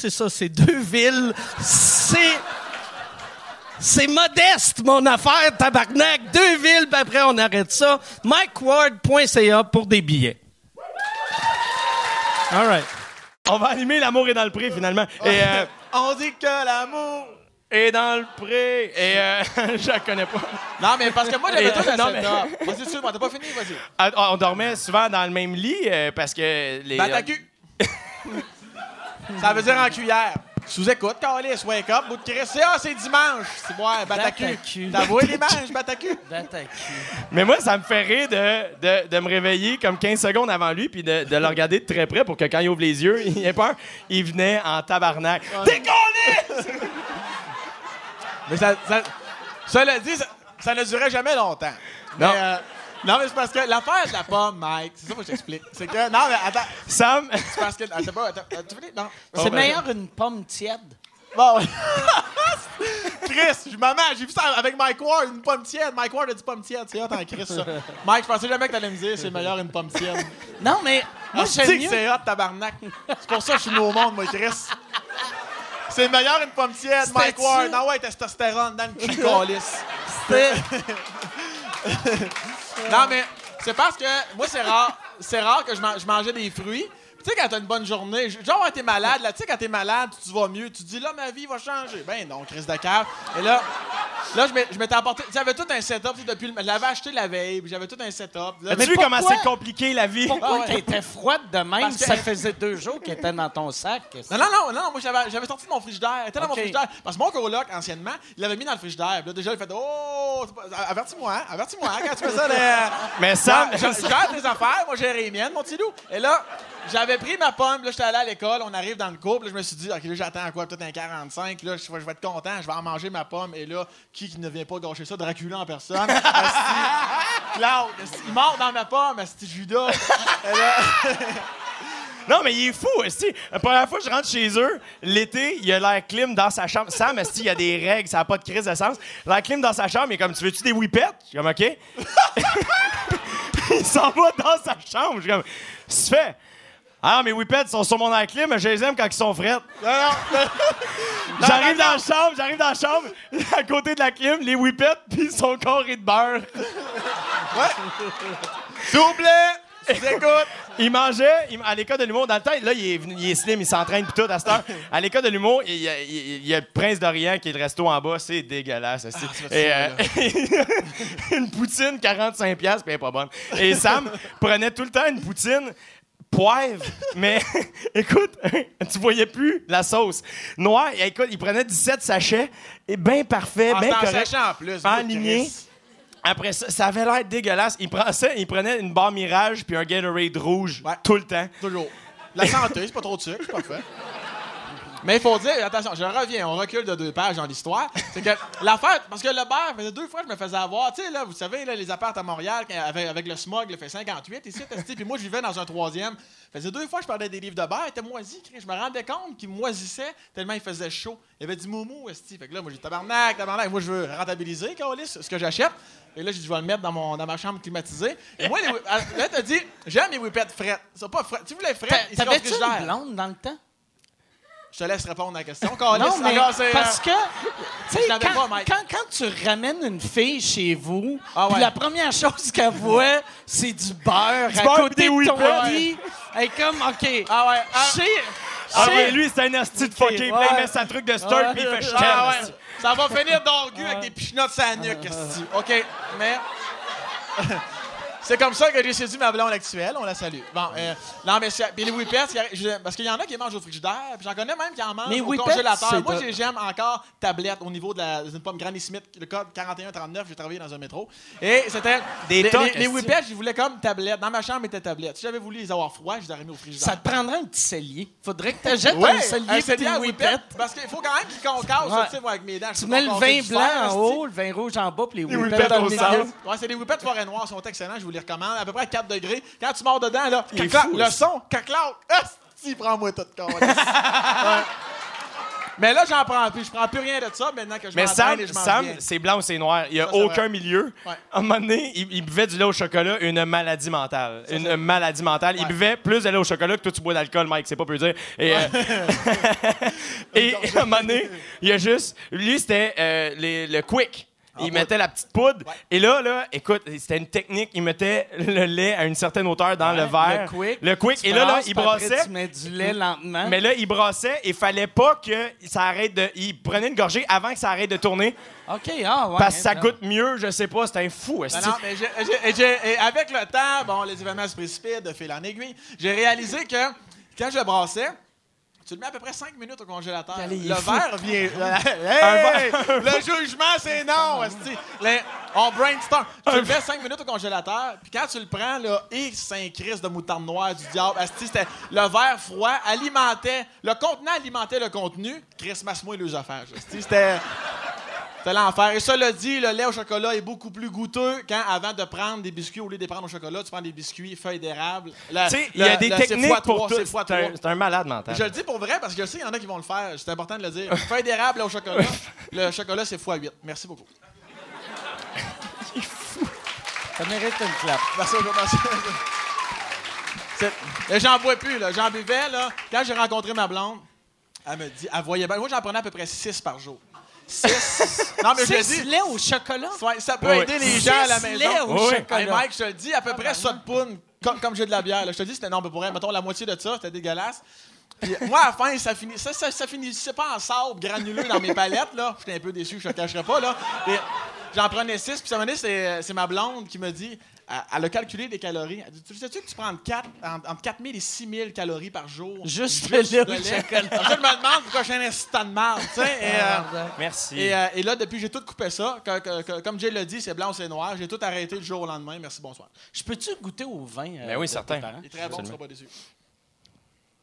c'est ça. C'est deux villes. C'est... C'est modeste, mon affaire, tabarnak. Deux villes, puis après, on arrête ça. MikeWard.ca pour des billets. All right. On va animer L'amour est dans le pré, finalement. Et, euh, On dit que l'amour... et dans le pré. Et euh, <laughs> je la connais pas. Non, mais parce que moi, j'avais tout un non, mais-. Vas-y, excuse-moi, t'as pas fini, vas-y. Ah, On dormait souvent dans le même lit euh, parce que les. Cul. <laughs> Ça veut dire en cuillère. Sous-écoute, Calis, wake up, bout de Chris. C'est ah, c'est dimanche. C'est ouais, cul. cul. T'as batte à cul? Mais moi, ça me fait rire de, de, de me réveiller comme 15 secondes avant lui puis de, de le regarder de très près pour que quand il ouvre les yeux, <laughs> il ait peur. Il venait en tabarnak. Décollé! Mais ça, ça, cela dit, ça, ça ne durait jamais longtemps. Non. Mais, euh, non, mais c'est parce que l'affaire de la pomme, Mike, c'est ça que je t'explique. C'est que, non, mais attends, Sam, c'est parce que, attends, pas, attends, tu finis? Non. C'est ben, meilleur une pomme tiède. Bon. <laughs> Chris, je maman, j'ai vu ça avec Mike Ward, une pomme tiède. Mike Ward a dit pomme tiède, c'est hot en Chris, ça. Mike, je pensais jamais que t'allais me dire c'est meilleur une pomme tiède. Non, mais moi, Moi, je sais que c'est hot, tabarnak. C'est pour ça que je suis au monde, moi, Chris. C'est meilleur une pomme tiède, Mike Ward. Non, ouais, testostérone dans le cul. C'était- <laughs> Non, mais c'est parce que moi, c'est rare, c'est rare que je, je mangeais des fruits. Tu sais, quand t'as une bonne journée, genre, t'es malade, là, tu sais, quand t'es malade, tu vas mieux, tu te dis, là, ma vie va changer. Ben non, Chris de cave. Et là, là, je m'étais apporté, j'avais tout un setup, depuis le, je l'avais aché la veille, puis j'avais tout un setup. Là, as-tu vu comment pourquoi? c'est compliqué la vie? Pourquoi Ah ouais. qu'elle était froide de même? Parce que- Ça faisait deux jours qu'elle était dans ton sac. Non, non, non, non, moi j'avais, sorti de mon frigidaire. Elle était dans mon frigidaire. Parce que mon coloc, anciennement, il l'avait mis dans le frigidaire. Puis là, déjà, il fait Oh, avertis-moi, hein, avertis-moi quand tu fais ça. là. <laughs> Mais Sam, Ouais, je- je gère tes affaires, moi j'ai les miennes, mon petit loup. Et là, j'avais pris ma pomme, là, j'étais allé à l'école, on arrive dans le cours, puis là, je me suis dit, OK, là, j'attends à quoi, peut-être un 45, là, je, je vais être content, je vais en manger ma pomme, et là, qui, qui ne vient pas gâcher ça, Dracula en personne. <laughs> Asti, Claude, asti, il mord dans ma pomme, Asti Judas. Et là, <laughs> Non, mais il est fou, esti. La première fois que je rentre chez eux, l'été, il a l'air clim dans sa chambre. Sam, esti, il y a des règles, ça n'a pas de crise de sens. L'air clim dans sa chambre, il est comme, tu veux-tu des whippets? Je suis comme, OK. <laughs> il s'en va dans sa chambre. Je suis comme, tu fais? Ah, mes whippets sont sur mon clim, mais je les aime quand ils sont frettes. non, non, <laughs> J'arrive dans la chambre, j'arrive dans la chambre, <laughs> à côté de la clim, les whippets, puis son corps est de beurre. <laughs> s'il vous plaît, écoute. Il mangeait il- à l'école de l'humour dans le temps. Là, il est, venu- il est slim, il s'entraîne pis tout à cette heure. À l'école de l'humour, il y, a, il y le Prince d'Orient qui est le resto en bas. C'est dégueulasse. Et, ça, euh, une poutine, 45$, puis elle est pas bonne. Et Sam prenait tout le temps une poutine poivre, mais <laughs> écoute, tu voyais plus la sauce. Noir, et écoute, il prenait 17 sachets, et bien parfait, Ah, bien en correct. en plus. Chris. Après ça, ça avait l'air dégueulasse. Il prenait, il prenait une barre Mirage puis un Gatorade rouge Ouais. tout le temps. Toujours. La santé, c'est pas trop de sucre, c'est parfait. Mais il faut dire, attention, je reviens, on recule de deux pages dans l'histoire. C'est que l'affaire, parce que le beurre, faisait deux fois que je me faisais avoir. Tu sais, là, vous savez, là, les apparts à Montréal, avec, avec le smog, il fait 58 ici, puis moi, je vivais dans un troisième. faisait deux fois que je parlais des livres de beurre, il était moisi. Chris. Je me rendais compte qu'il moisissait tellement il faisait chaud. Il y avait du moumou, esti. Fait que là, moi, j'ai dit, tabarnak, tabarnak. Moi, je veux rentabiliser, Calis, ce que j'achète. Et là, j'ai dit, je vais le mettre dans, mon, dans ma chambre climatisée. Et moi, les, whip- là, t'as dit, j'aime les whippets frettes. C'est pas frettes. Tu voulais frettes, ils T'avais-tu une blonde dans le temps? Je te laisse répondre à la question. Non, mais parce que, tu sais, quand, quand, quand tu ramènes une fille chez vous, Ah ouais. la première chose qu'elle voit, c'est du beurre à beurre côté de ton lit, elle est comme, OK, Ah ouais. Ah, je sais- Ah ouais, lui, c'est un asti de fucké. Puis là, il ouais. met sa truc de start, puis il fait je ah t'aime. ouais. Ça va finir d'orgue avec des pichenottes sur la nuque, esti. OK, mais... <laughs> C'est comme ça que j'ai séduit ma blonde actuelle. On la salue. Bon, euh, non, mais c'est- puis les whippets, parce qu'il y en a qui mangent au frigidaire, puis j'en connais même qui en mangent Mais au whippets, congélateur. Moi, j'aime encore tablette au niveau de la d'une pomme Granny Smith, le code 4139. J'ai travaillé dans un métro. Et c'était. Des les, les, whippets, je voulais comme tablette. Dans ma chambre, était tablette. Si j'avais voulu les avoir froids, je les aurais mis au frigidaire. Ça te prendrait un petit cellier. Faudrait que tu Ouais, un cellier un whippets, Parce qu'il faut quand même qu'ils concassent, Ouais. tu sais, moi, avec mes dents. Tu mets le vin blanc en haut, le vin rouge en bas, puis les whippets dans au le milieu. Ouais, c'est des whippets de forêt noire, ils sont excellents, vous les recommande. À peu près à 4 degrés. Quand tu mords dedans, là, caclac, fou, le son, caclac, si prends-moi tout <laughs> ouais. Mais là, j'en prends plus. Je prends plus rien de ça maintenant que je Mais Sam, et je Sam c'est blanc ou c'est noir. Il n'y a Ça, aucun milieu. Ouais. À un moment donné, il, il buvait du lait au chocolat, une maladie mentale. une maladie mentale. Il buvait plus de lait au chocolat que toi, tu bois d'alcool, Mike, c'est pas peu dire. Et, euh, <laughs> et à un moment donné, il y a juste. Lui, c'était euh, le quick. Il poudre. mettait la petite poudre. Ouais. Et là, là, écoute, c'était une technique. Il mettait le lait à une certaine hauteur dans le verre. Le quick. Le quick. Et là, là, il puis après, brassait. Tu mets du lait lentement. Mais là, il brassait et fallait pas que ça arrête de. Il prenait une gorgée avant que ça arrête de tourner OK, ah ouais. parce que ça non. goûte mieux, je sais pas, c'est un fou. Esti. non, mais avec le temps, bon, les événements se précipitent de fil en aiguille. J'ai réalisé que quand je brassais, tu le mets à peu près 5 minutes au congélateur. Allez, il le verre vient. Hey! le jugement, c'est <laughs> non. on brainstorm. Tu le mets 5 minutes au congélateur, puis quand tu le prends, là, et Saint-Christ de moutarde noire du diable, c'était le verre froid alimentait. Le contenant alimentait le contenu. Christmas, moi, les affaires. C'était. C'était l'enfer. Et cela dit, le lait au chocolat est beaucoup plus goûteux quand, avant de prendre des biscuits, au lieu de les prendre au chocolat, tu prends des biscuits feuilles d'érable. Le- Tu sais, il y a des le- c'est techniques fois pour trois, tout. c'est C'est un, c'est malade mental. Je le dis pour vrai parce que je sais qu'il y en a qui vont le faire. C'est important de le dire. <laughs> Feuille d'érable au chocolat. le chocolat, c'est x8. Merci beaucoup. <laughs> Ça mérite une clap. Merci merci. C'est- J'en bois plus, là. J'en buvais, là. Quand j'ai rencontré ma blonde, elle me dit, elle voyait bien. Moi, j'en prenais à peu près 6 par jour. 6. non, mais je Six dis. lait au chocolat? Ouais, ça peut Oui. aider les gens à la Six maison. laits au Oui. chocolat. Hey Mike, je te le dis, à peu près ça de poune, comme, comme j'ai de la bière. là. Je te dis, c'était non, mais pour vrai, mettons la moitié de ça, c'était dégueulasse. Puis moi, à la fin, ça finit, ça, ça, ça finissait pas en sable granuleux dans mes palettes, là. J'étais un peu déçu, je te cacherai pas, là. J'en prenais six, puis à un moment donné, c'est, c'est ma blonde qui me dit, elle, a calculé des calories. Elle dit, tu sais-tu que tu prends entre, 4, entre, entre 4000 et 6000 calories par jour? Juste le lait au chocolat. Je me demande pourquoi je suis un instant de marde, tu sais. Et, euh, Merci. et, euh, et là, depuis, j'ai tout coupé ça. Que- que- que- comme Jay l'a dit, c'est blanc ou c'est noir. J'ai tout arrêté du jour au lendemain. Merci, bonsoir. Je peux-tu goûter au vin? euh, Ben oui, certain. Il est très bon, tu seras pas déçu.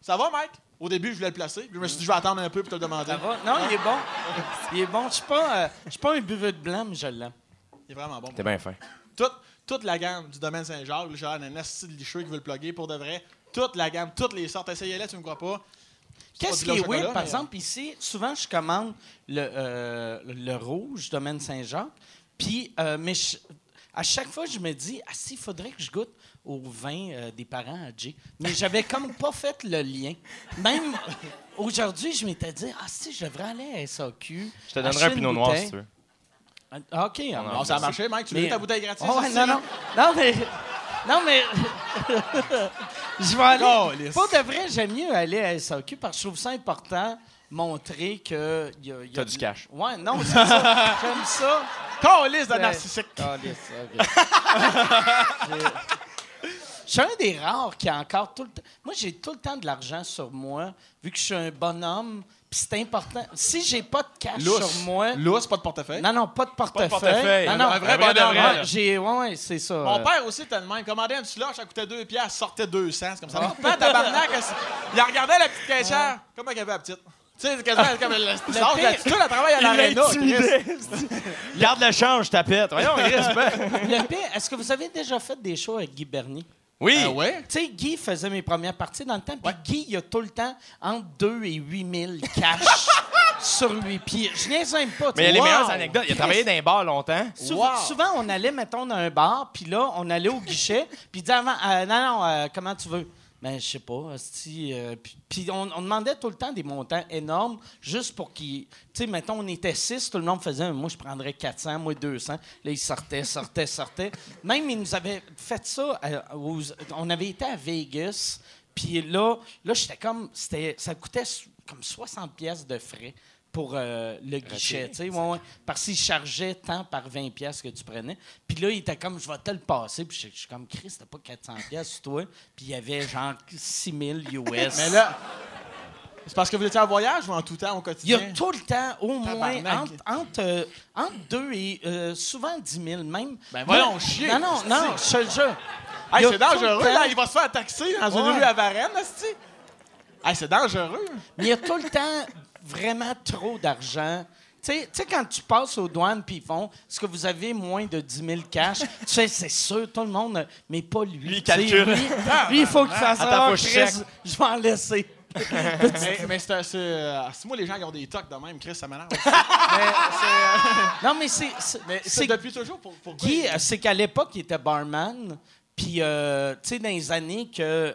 Ça va, Mike? Au début, je voulais le placer. Puis je me suis dit, je vais attendre un peu pour te le demander. Ça va? Non, il est bon. Il est bon. Je suis pas, je suis pas un buveux de blanc, mais je l'aime. Il est vraiment bon. T'es bien fin. Toute, toute la gamme du domaine Saint-Jacques, l'air d'un asti de licheux qui veut le plugger pour de vrai. Toute la gamme, toutes les sortes. Essayez-les, tu me crois pas. Qu'est-ce qui est weird, par mais- exemple, ici, souvent, je commande le, euh, le rouge, domaine Saint-Jacques, puis, euh, mais je- à chaque fois, je me dis, ah, si, il faudrait que je goûte au vin euh, des parents à Jay. Mais j'avais comme pas fait le lien. Même aujourd'hui, je m'étais dit, ah, si, je devrais aller à SAQ. Je te donnerai un pinot noir si tu veux. Ah, OK. ah, Bon, ça a marché, Mike. Tu veux Mais- ta bouteille gratis? Ah ouais, non, non. Non, mais. Non, mais. <laughs> je vais aller. Calisse. Pour de vrai, j'aime mieux aller à SAQ parce que je trouve ça important montrer que. y a- y a T'as du cash. Ouais, non, c'est ça. <laughs> J'aime ça. Calisse de Ouais. narcissique. Calisse, ok. J'ai- Je suis un des rares qui a encore tout le temps. Moi, j'ai tout le temps de l'argent sur moi, vu que je suis un bonhomme. Puis c'est important. Si j'ai pas de cash Lousse. sur moi. Lousse, pas de portefeuille. Non, non, pas de portefeuille. portefeuille. Non, non, Un vrai de vrai, Ouais, j'ai, ouais, ouais, c'est ça. Mon père aussi était le même. Commandait un slush, ça coûtait 2 piastres, sortait 200. C'est comme ça. Mon père, tabarnak, il regardait la petite caissière. Comment elle avait la petite? Tu sais, c'est quasiment comme le slush. pire- La petite, elle travaille à l'aréna. Garde le change, tapette. Voyons, respect. Le pire, est-ce que vous avez déjà fait des shows avec Guy Bernier? Oui. Ah ouais? Tu sais, Guy faisait mes premières parties dans le temps, puis Guy, il a tout le temps entre 2 et 8 000 cash <laughs> sur lui. Puis je niaise même pas. tu Mais il y a les meilleures anecdotes. Il a travaillé dans un bar longtemps. Sou- Wow. Souvent, on allait, mettons, dans un bar, puis là, on allait au guichet, puis il disait avant, euh, non, non, euh, comment tu veux? Ben, je sais pas, euh, puis, on, demandait tout le temps des montants énormes, juste pour qu'ils. Tu sais, mettons, on était six, tout le monde faisait, moi, je prendrais 400, moi, 200. Là, ils sortaient, sortaient, sortaient. Même, ils nous avaient fait ça. euh, on avait été à Vegas, puis là, là j'étais comme. Ça coûtait comme 60 pièces de frais pour euh, le guichet, tu sais, ouais, ouais. Parce qu'il chargeait tant par 20 pièces que tu prenais. Puis là, il était comme, je vais te le passer. Puis je je suis comme, Chris, t'as pas 400 pièces sur toi. Puis il y avait genre 6000 US. <laughs> Mais là, c'est parce que vous étiez en voyage ou en tout temps au il y quotidien? a tout le temps au moins entre, entre, euh, entre 2 et euh, souvent 10 000 même. Ben voyons Non, chier, Non, non, non, je te jure. Hey, c'est dangereux, temps- là. Il va se faire taxer dans une rue à Varennes, esti. Hey, c'est dangereux. Mais il y a tout le temps vraiment trop d'argent. Tu sais- quand tu passes aux douanes puis ils font est-ce que vous avez moins de 10 000 cash? <laughs> tu sais, c'est sûr, tout le monde, mais pas lui. Lui, il calcule. Lui, lui, il faut qu'il fasse ça. je vais en laisser. <laughs> mais mais c'est, euh, moi les gens qui ont des tocs de même, Chris, ça m'énerve. <laughs> c'est, Non, mais c'est. depuis toujours pour, pour Guy, euh, c'est qu'à l'époque, il était barman. Puis, euh, tu sais, dans les années que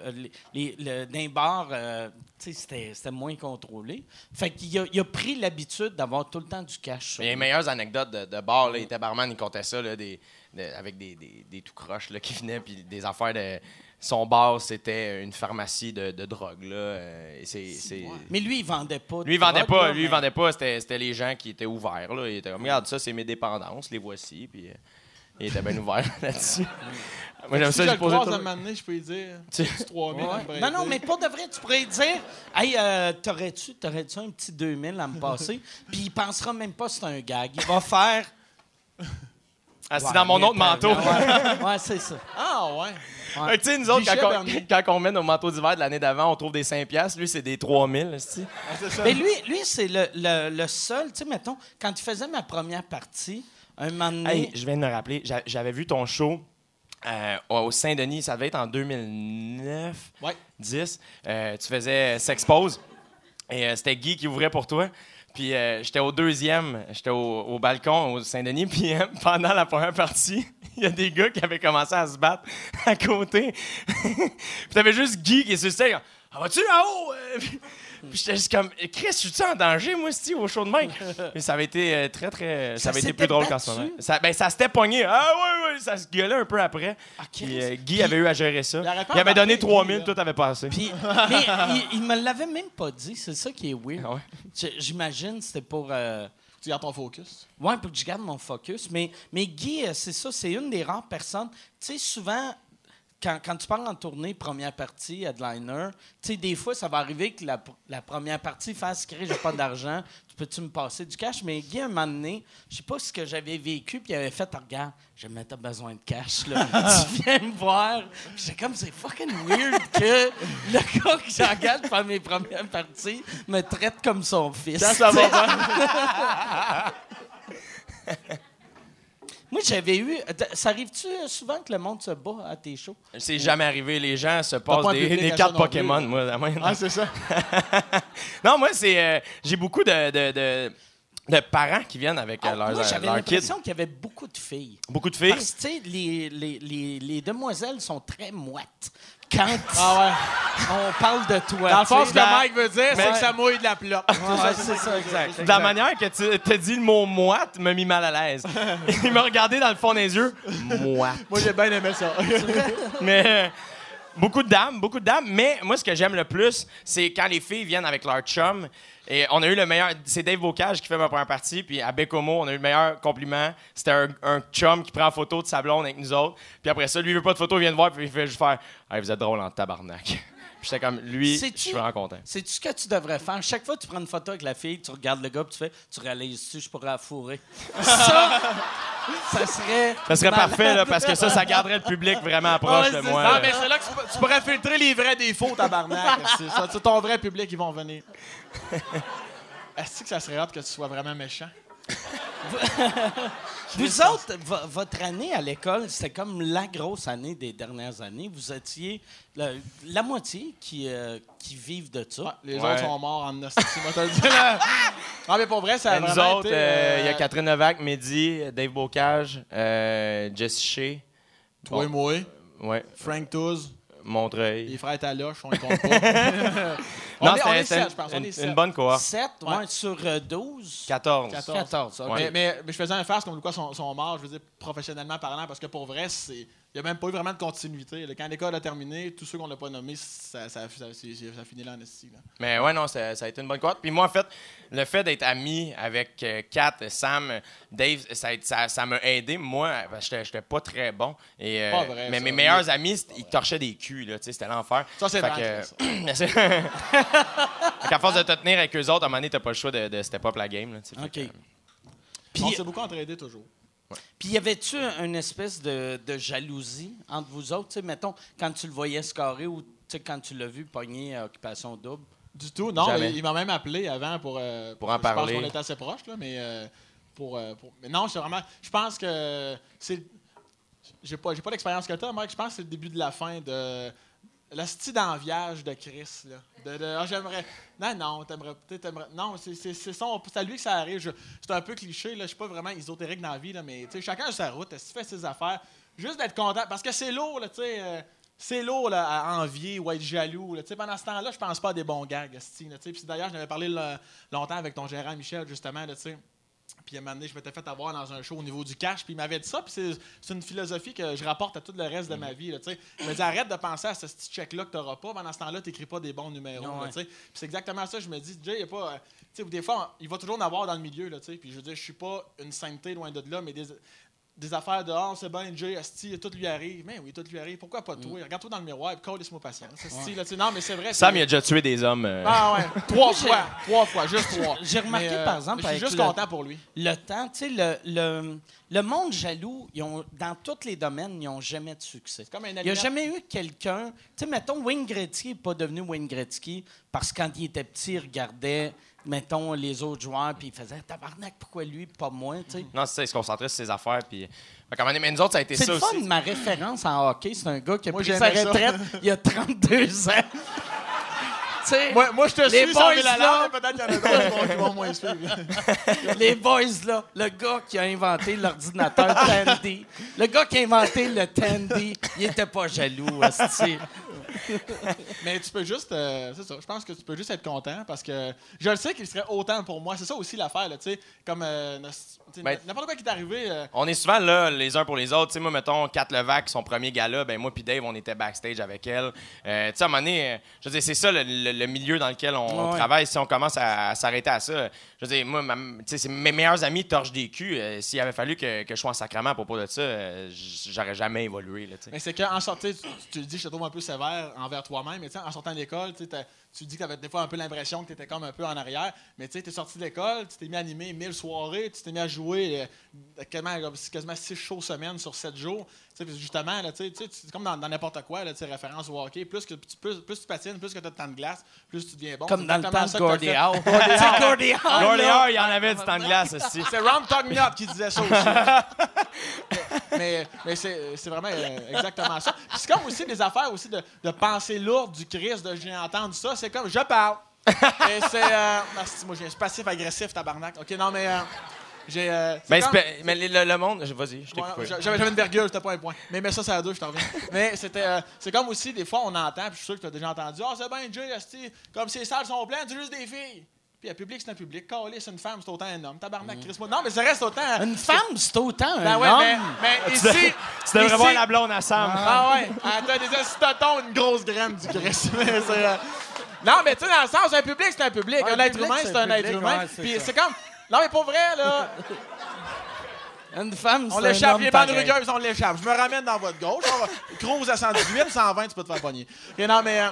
les, les- les bars, euh, tu sais, c'était, moins contrôlé. Fait qu'il a, il a pris l'habitude d'avoir tout le temps du cash. Mais les meilleures anecdotes de, de bar, là, il était barman, il comptait ça, là, des, de- avec des, des, des tout croches là, qui venaient, puis des affaires de. Son bar, c'était une pharmacie de, de drogue. Là, euh, et c'est, c'est- Mais lui, il vendait pas. de Lui, il vendait drogue, pas. là, Lui, il mais- vendait pas. C'était, c'était les gens qui étaient ouverts. Là. Il était comme, regarde, ça, c'est mes dépendances, les voici. Puis euh, il était bien ouvert <laughs> là-dessus. Moi, j'aime si ça, je moment donné, je peux lui dire Tu- tu 3000 Ouais. Non, non, mais pour de vrai, tu pourrais dire Hey, euh, t'aurais-tu, t'aurais-tu un petit 2000 à me passer? <laughs> Puis il pensera même pas que c'est un gag. Il va faire. Ah, c'est Ouais, dans mon autre manteau. <laughs> Ouais, ouais, c'est ça. Ah, ouais. Tu sais, nous autres, quand on, quand on met nos manteaux d'hiver de l'année d'avant, on trouve des 5 piastres. Lui, c'est des 3000. esti. Ah. Mais lui, lui c'est le, le, le seul. Tu sais, mettons, quand il faisait ma première partie, un moment donné. Hey, je viens de me rappeler, j'a- j'avais vu ton show euh, au Saint-Denis, ça devait être en 2009, Ouais. 10. Euh, tu faisais Sexpose et euh, c'était Guy qui ouvrait pour toi. Puis euh, j'étais au deuxième, j'étais au, au balcon au Saint-Denis. <laughs> Puis euh, pendant la première partie, <laughs> il y a des gars qui avaient commencé à se battre à côté. <laughs> puis t'avais juste Guy qui est sur le Ah, vas-tu là-haut? Puis j'étais juste comme, Chris, je suis en danger, moi, si au show de main? <laughs> Mais ça avait été euh, très, très. Ça, Ça avait été s'était plus drôle qu'en ce battu? moment. Ça, ben, ça s'était pogné. Ah, ouais, ouais, ça se gueulait un peu après. Ah, Puis euh, Guy avait eu à gérer ça. Il aurait pas Il avait donné embarqué, 3000, Guy, là. tout avait passé. Puis, <laughs> mais il, il me l'avait même pas dit. C'est ça qui est weird. Ah ouais. J'imagine c'était pour. euh, Tu gardes ton focus. Ouais, pour que je garde mon focus. Mais, mais Guy, euh, c'est ça, c'est une des rares personnes. Tu sais, souvent, quand, quand tu parles en tournée, première partie, headliner, tu sais, des fois, ça va arriver que la, la première partie fasse créer, j'ai pas d'argent, tu peux-tu me passer du cash? Mais Guy, un moment donné, je sais pas ce que j'avais vécu, puis il avait fait, regarde, j'ai même pas besoin de cash, là. <laughs> tu viens me voir. J'étais comme, c'est fucking weird que le gars que j'engage pour faire mes premières parties me traite comme son fils. Ça, ça va bien. Moi, j'avais eu. Ça arrive-tu euh, souvent que le monde se bat à tes shows? C'est jamais arrivé. Les gens se passent des, cartes Pokémon, plus. moi. Ah, c'est ça. <laughs> non, moi, c'est. euh, J'ai beaucoup de, de, de, de parents qui viennent avec euh, Ah, leurs, moi, j'avais l'impression qu'il y avait beaucoup de filles. Beaucoup de filles? Parce que, tu sais, les, les, les, les demoiselles sont très moites. Quand Ah, on parle de toi. ouais. Dans le fond, ce que Mike veut dire, c'est Ouais. que ça mouille de la plotte. Ouais, c'est ça, exact. De la manière que tu t'as dit le mot moite m'a mis mal à l'aise. <laughs> Il m'a regardé dans le fond des yeux. Moite. Moi, j'ai bien aimé ça. <laughs> Mais euh, beaucoup de dames, beaucoup de dames. Mais moi, ce que j'aime le plus, c'est quand les filles viennent avec leur chum. Et on a eu le meilleur. C'est Dave Bocage qui fait ma première partie. Puis à Bécomo, on a eu le meilleur compliment. C'était un, chum qui prend en photo de sa blonde avec nous autres. Puis après ça, lui, il veut pas de photo, il vient de voir. Puis il fait juste faire Hey, Vous êtes drôle en tabarnak. Puis j'étais comme Lui, je Sais-tu- suis vraiment content. C'est ce que tu devrais faire? Chaque fois que tu prends une photo avec la fille, tu regardes le gars, puis tu fais, tu réalises-tu, je pourrais la fourrer? <laughs> ça, ça serait. Ça serait malade. parfait, là, parce que ça, ça garderait le public vraiment proche Ouais, de moi. ça. Non, mais c'est là que tu, tu pourrais filtrer les vrais défauts, tabarnak. <laughs> C'est ça, c'est ton vrai public, ils vont venir. <laughs> Est-ce que ça serait hâte que tu sois vraiment méchant? Vous autres, vo- votre année à l'école, c'était comme la grosse année des dernières années. Vous étiez le- la moitié qui, euh, qui vivent de ça. Ouais, les Ouais. autres sont morts en là. <laughs> Non, mais pour vrai, ça a nous vraiment autres, été, euh, il y a euh, Catherine Levac, Mehdi, Dave Bocage, euh, Jesse Shea, Toi et moi, ouais, Frank Touz, Montreuil. les frères Taloche, on les compte pas. <laughs> on Non, est, on c'était est c'était sept, je pense. On une, est une sept. bonne cohorte. 7 Ouais. sur euh, 12. 14. 14. 14, OK. Ouais. Mais, mais, mais je faisais un farce comme quoi sont, sont morts, je veux dire, professionnellement parlant, parce que pour vrai, c'est n'y a même pas eu vraiment de continuité. là. Quand l'école a terminé, tous ceux qu'on n'a pas nommés, ça, ça, ça, ça finit là en esti. Mais ouais, non, ça, ça a été une bonne cohorte. Puis moi, en fait, le fait d'être ami avec euh, Kat, Sam, Dave, ça m'a aidé. Moi, parce que j'étais- pas très bon. Et, euh, Pas vrai, mais ça. mes meilleurs amis, ils torchaient des culs, là, tu sais, c'était l'enfer. Ça, c'est vrai, <clears throat> <laughs> qu'à force de te tenir avec eux autres, à un moment donné, t'as pas le choix de, de step up la game. Là, tu OK. que- on Puis, s'est beaucoup entraidés toujours. Puis y avait-tu une espèce de, de jalousie entre vous autres? Tu sais, mettons, quand tu le voyais scorer ou tu sais, quand tu l'as vu pogner à Occupation Double? Du tout, non. Jamais. Il, il m'a même appelé avant pour. euh, Pour en Je parler. pense qu'on était assez proches, là, mais. euh, pour, euh, pour- mais non, c'est vraiment. Je pense que c'est. J'ai pas, j'ai pas l'expérience que tu as, Mike. Je pense que c'est le début de la fin de. La style d'enviage de Chris, là. Ah, j'aimerais. Non, non, t'aimerais peut-être. Non, c'est, c'est, c'est, à lui que ça arrive. Je- c'est un peu cliché, là. Je suis pas vraiment ésotérique dans la vie, là, mais chacun a sa route. Si tu fais ses affaires, juste d'être content. Parce que c'est lourd, tu sais. euh, c'est lourd là, à envier ou à être jaloux. Là. Pendant ce temps-là, je pense pas à des bons gags. là, D'ailleurs, j'en avais parlé longtemps avec ton gérant Michel, justement. Là, tu sais. Puis à un moment donné, je m'étais fait avoir dans un show au niveau du cash, puis il m'avait dit ça, puis c'est, une philosophie que je rapporte à tout le reste de ma vie. Là, tu sais. il m'a dit arrête de penser à ce petit check-là que tu n'auras pas. Pendant ce temps-là, tu n'écris pas des bons numéros. Non, là, ouais. tu sais. Puis c'est exactement ça. Je me dis, Jay, il y a pas. euh, tu sais, des fois, il va toujours en avoir dans le milieu. Là, puis je veux dire, je suis pas une sainteté loin de là, mais des, des affaires de Ah, c'est bien, Jay, Asti, tout lui arrive. Mais oui, tout lui arrive. Pourquoi pas toi? Regarde-toi dans le miroir et colle moi patience. Asti, là, tu sais. non, mais c'est vrai. Sam, il a déjà tué des hommes. euh, Ah ouais, <laughs> trois fois. Trois fois, juste trois. <laughs> J'ai remarqué, Mais, euh, par exemple, Je suis juste le- content pour lui. Le temps, tu sais, le, le, le monde jaloux, ils ont, dans tous les domaines, ils n'ont jamais de succès. comme un Il n'y a jamais eu quelqu'un. Tu sais, mettons, Wayne Gretzky n'est pas devenu Wayne Gretzky parce que quand il était petit, il regardait, mettons, les autres joueurs, puis il faisait Tabarnak, pourquoi lui, pas moi, tu sais. Non, c'est ça, il se concentrait sur ses affaires. Puis... Fait qu'à un moment donné, mais nous autres, ça a été C'est ça le fun, aussi. ma référence en hockey, c'est un gars qui a Moi, pris sa retraite il y a 32 ans. <laughs> Tu sais, Moi, moi, je te Les suis, boys, la là. peut-être qu'il y en a d'autres qui vont- qui vont moins suivre. <laughs> les boys, là, le gars qui a inventé l'ordinateur Tandy, le gars qui a inventé le Tandy, il était pas jaloux. <laughs> Mais tu peux juste, euh, c'est ça, je pense que tu peux juste être content parce que je le sais qu'il serait autant pour moi. C'est ça aussi l'affaire, là, tu sais, comme euh, Ben- n'importe quoi qui est arrivé. euh, On est souvent là les uns pour les autres. Tu sais, moi, mettons, Kat Levac, son premier gala, ben moi puis Dave, on était backstage avec elle. Euh, tu sais, à un moment donné, je veux dire, c'est ça le, le- le milieu dans lequel on, Ouais. travaille. Si on commence à, à s'arrêter à ça, je veux dire, moi, ma- tu sais, c'est mes meilleurs amis torchent des culs. Euh, S'il avait fallu que, que je sois en sacrement à propos de ça, euh, j'aurais jamais évolué. Là, tu sais. Mais c'est qu'en sortant, tu, tu te dis, je te trouve un peu sévère envers toi-même, en sortant de l'école, tu sais, tu dis que tu avais des fois un peu l'impression que tu étais comme un peu en arrière, mais tu sais, tu es sorti de l'école, tu t'es mis à animer 1000 soirées, tu t'es mis à jouer euh, quasiment, comme- quasiment 6 shows semaine sur 7 jours. Tu sais, puis justement, là, tu sais, tu sais, c'est comme dans, dans n'importe quoi, là, référence au hockey, plus, que, tu- plus, plus tu patines, plus que tu as de temps de glace, plus tu deviens bon. Comme dans le temps de Gordy. Howe. <laughs> Gordy il y en avait du temps de glace aussi. C'est Ron Tognott qui disait ça aussi. <laughs> mais mais c'est, c'est vraiment euh, exactement ça. Puis c'est comme aussi des affaires aussi de, de pensée lourde du Christ, de j'ai entendu ça. C'est comme je parle. <laughs> Et c'est. Euh, asti, moi, j'ai un passif-agressif, tabarnak. OK, non, mais. euh, j'ai. euh, c'est Ben, comme- c'est- mais le, le monde, vas-y, je t'ai Ouais, J'avais j'avais une virgule, c'était pas un point. Mais mets ça, c'est à deux, je t'en reviens. Mais c'était. euh, c'est comme aussi, des fois, on entend, puis je suis sûr que tu as déjà entendu Ah, c'est bien, Jay, comme ces salles sont pleines, c'est juste des filles. Puis un public, c'est un public. Calé, c'est une femme, c'est autant un homme. Tabarnak, Chris, moi. Non, mais ça reste autant. Une femme, c'est autant Ben un ouais, homme. mais, mais <laughs> ici. Tu devrais ici- voir la blonde à Sam. Ah ouais, elle a des estotons, une grosse graine du Christ. <laughs> Mais c'est, euh, Non, mais tu sais, dans le sens, un public, c'est un public. Ouais, un un être humain, c'est un un être humain. ouais, Puis c'est comme. Non, mais pour vrai, là. Une femme, c'est On l'échappe, homme les bandes pareil. rugueuses, on l'échappe. Je me ramène dans votre gauche. On va... Cruise à 118, 120, tu peux te faire pogner. Et non, mais. euh,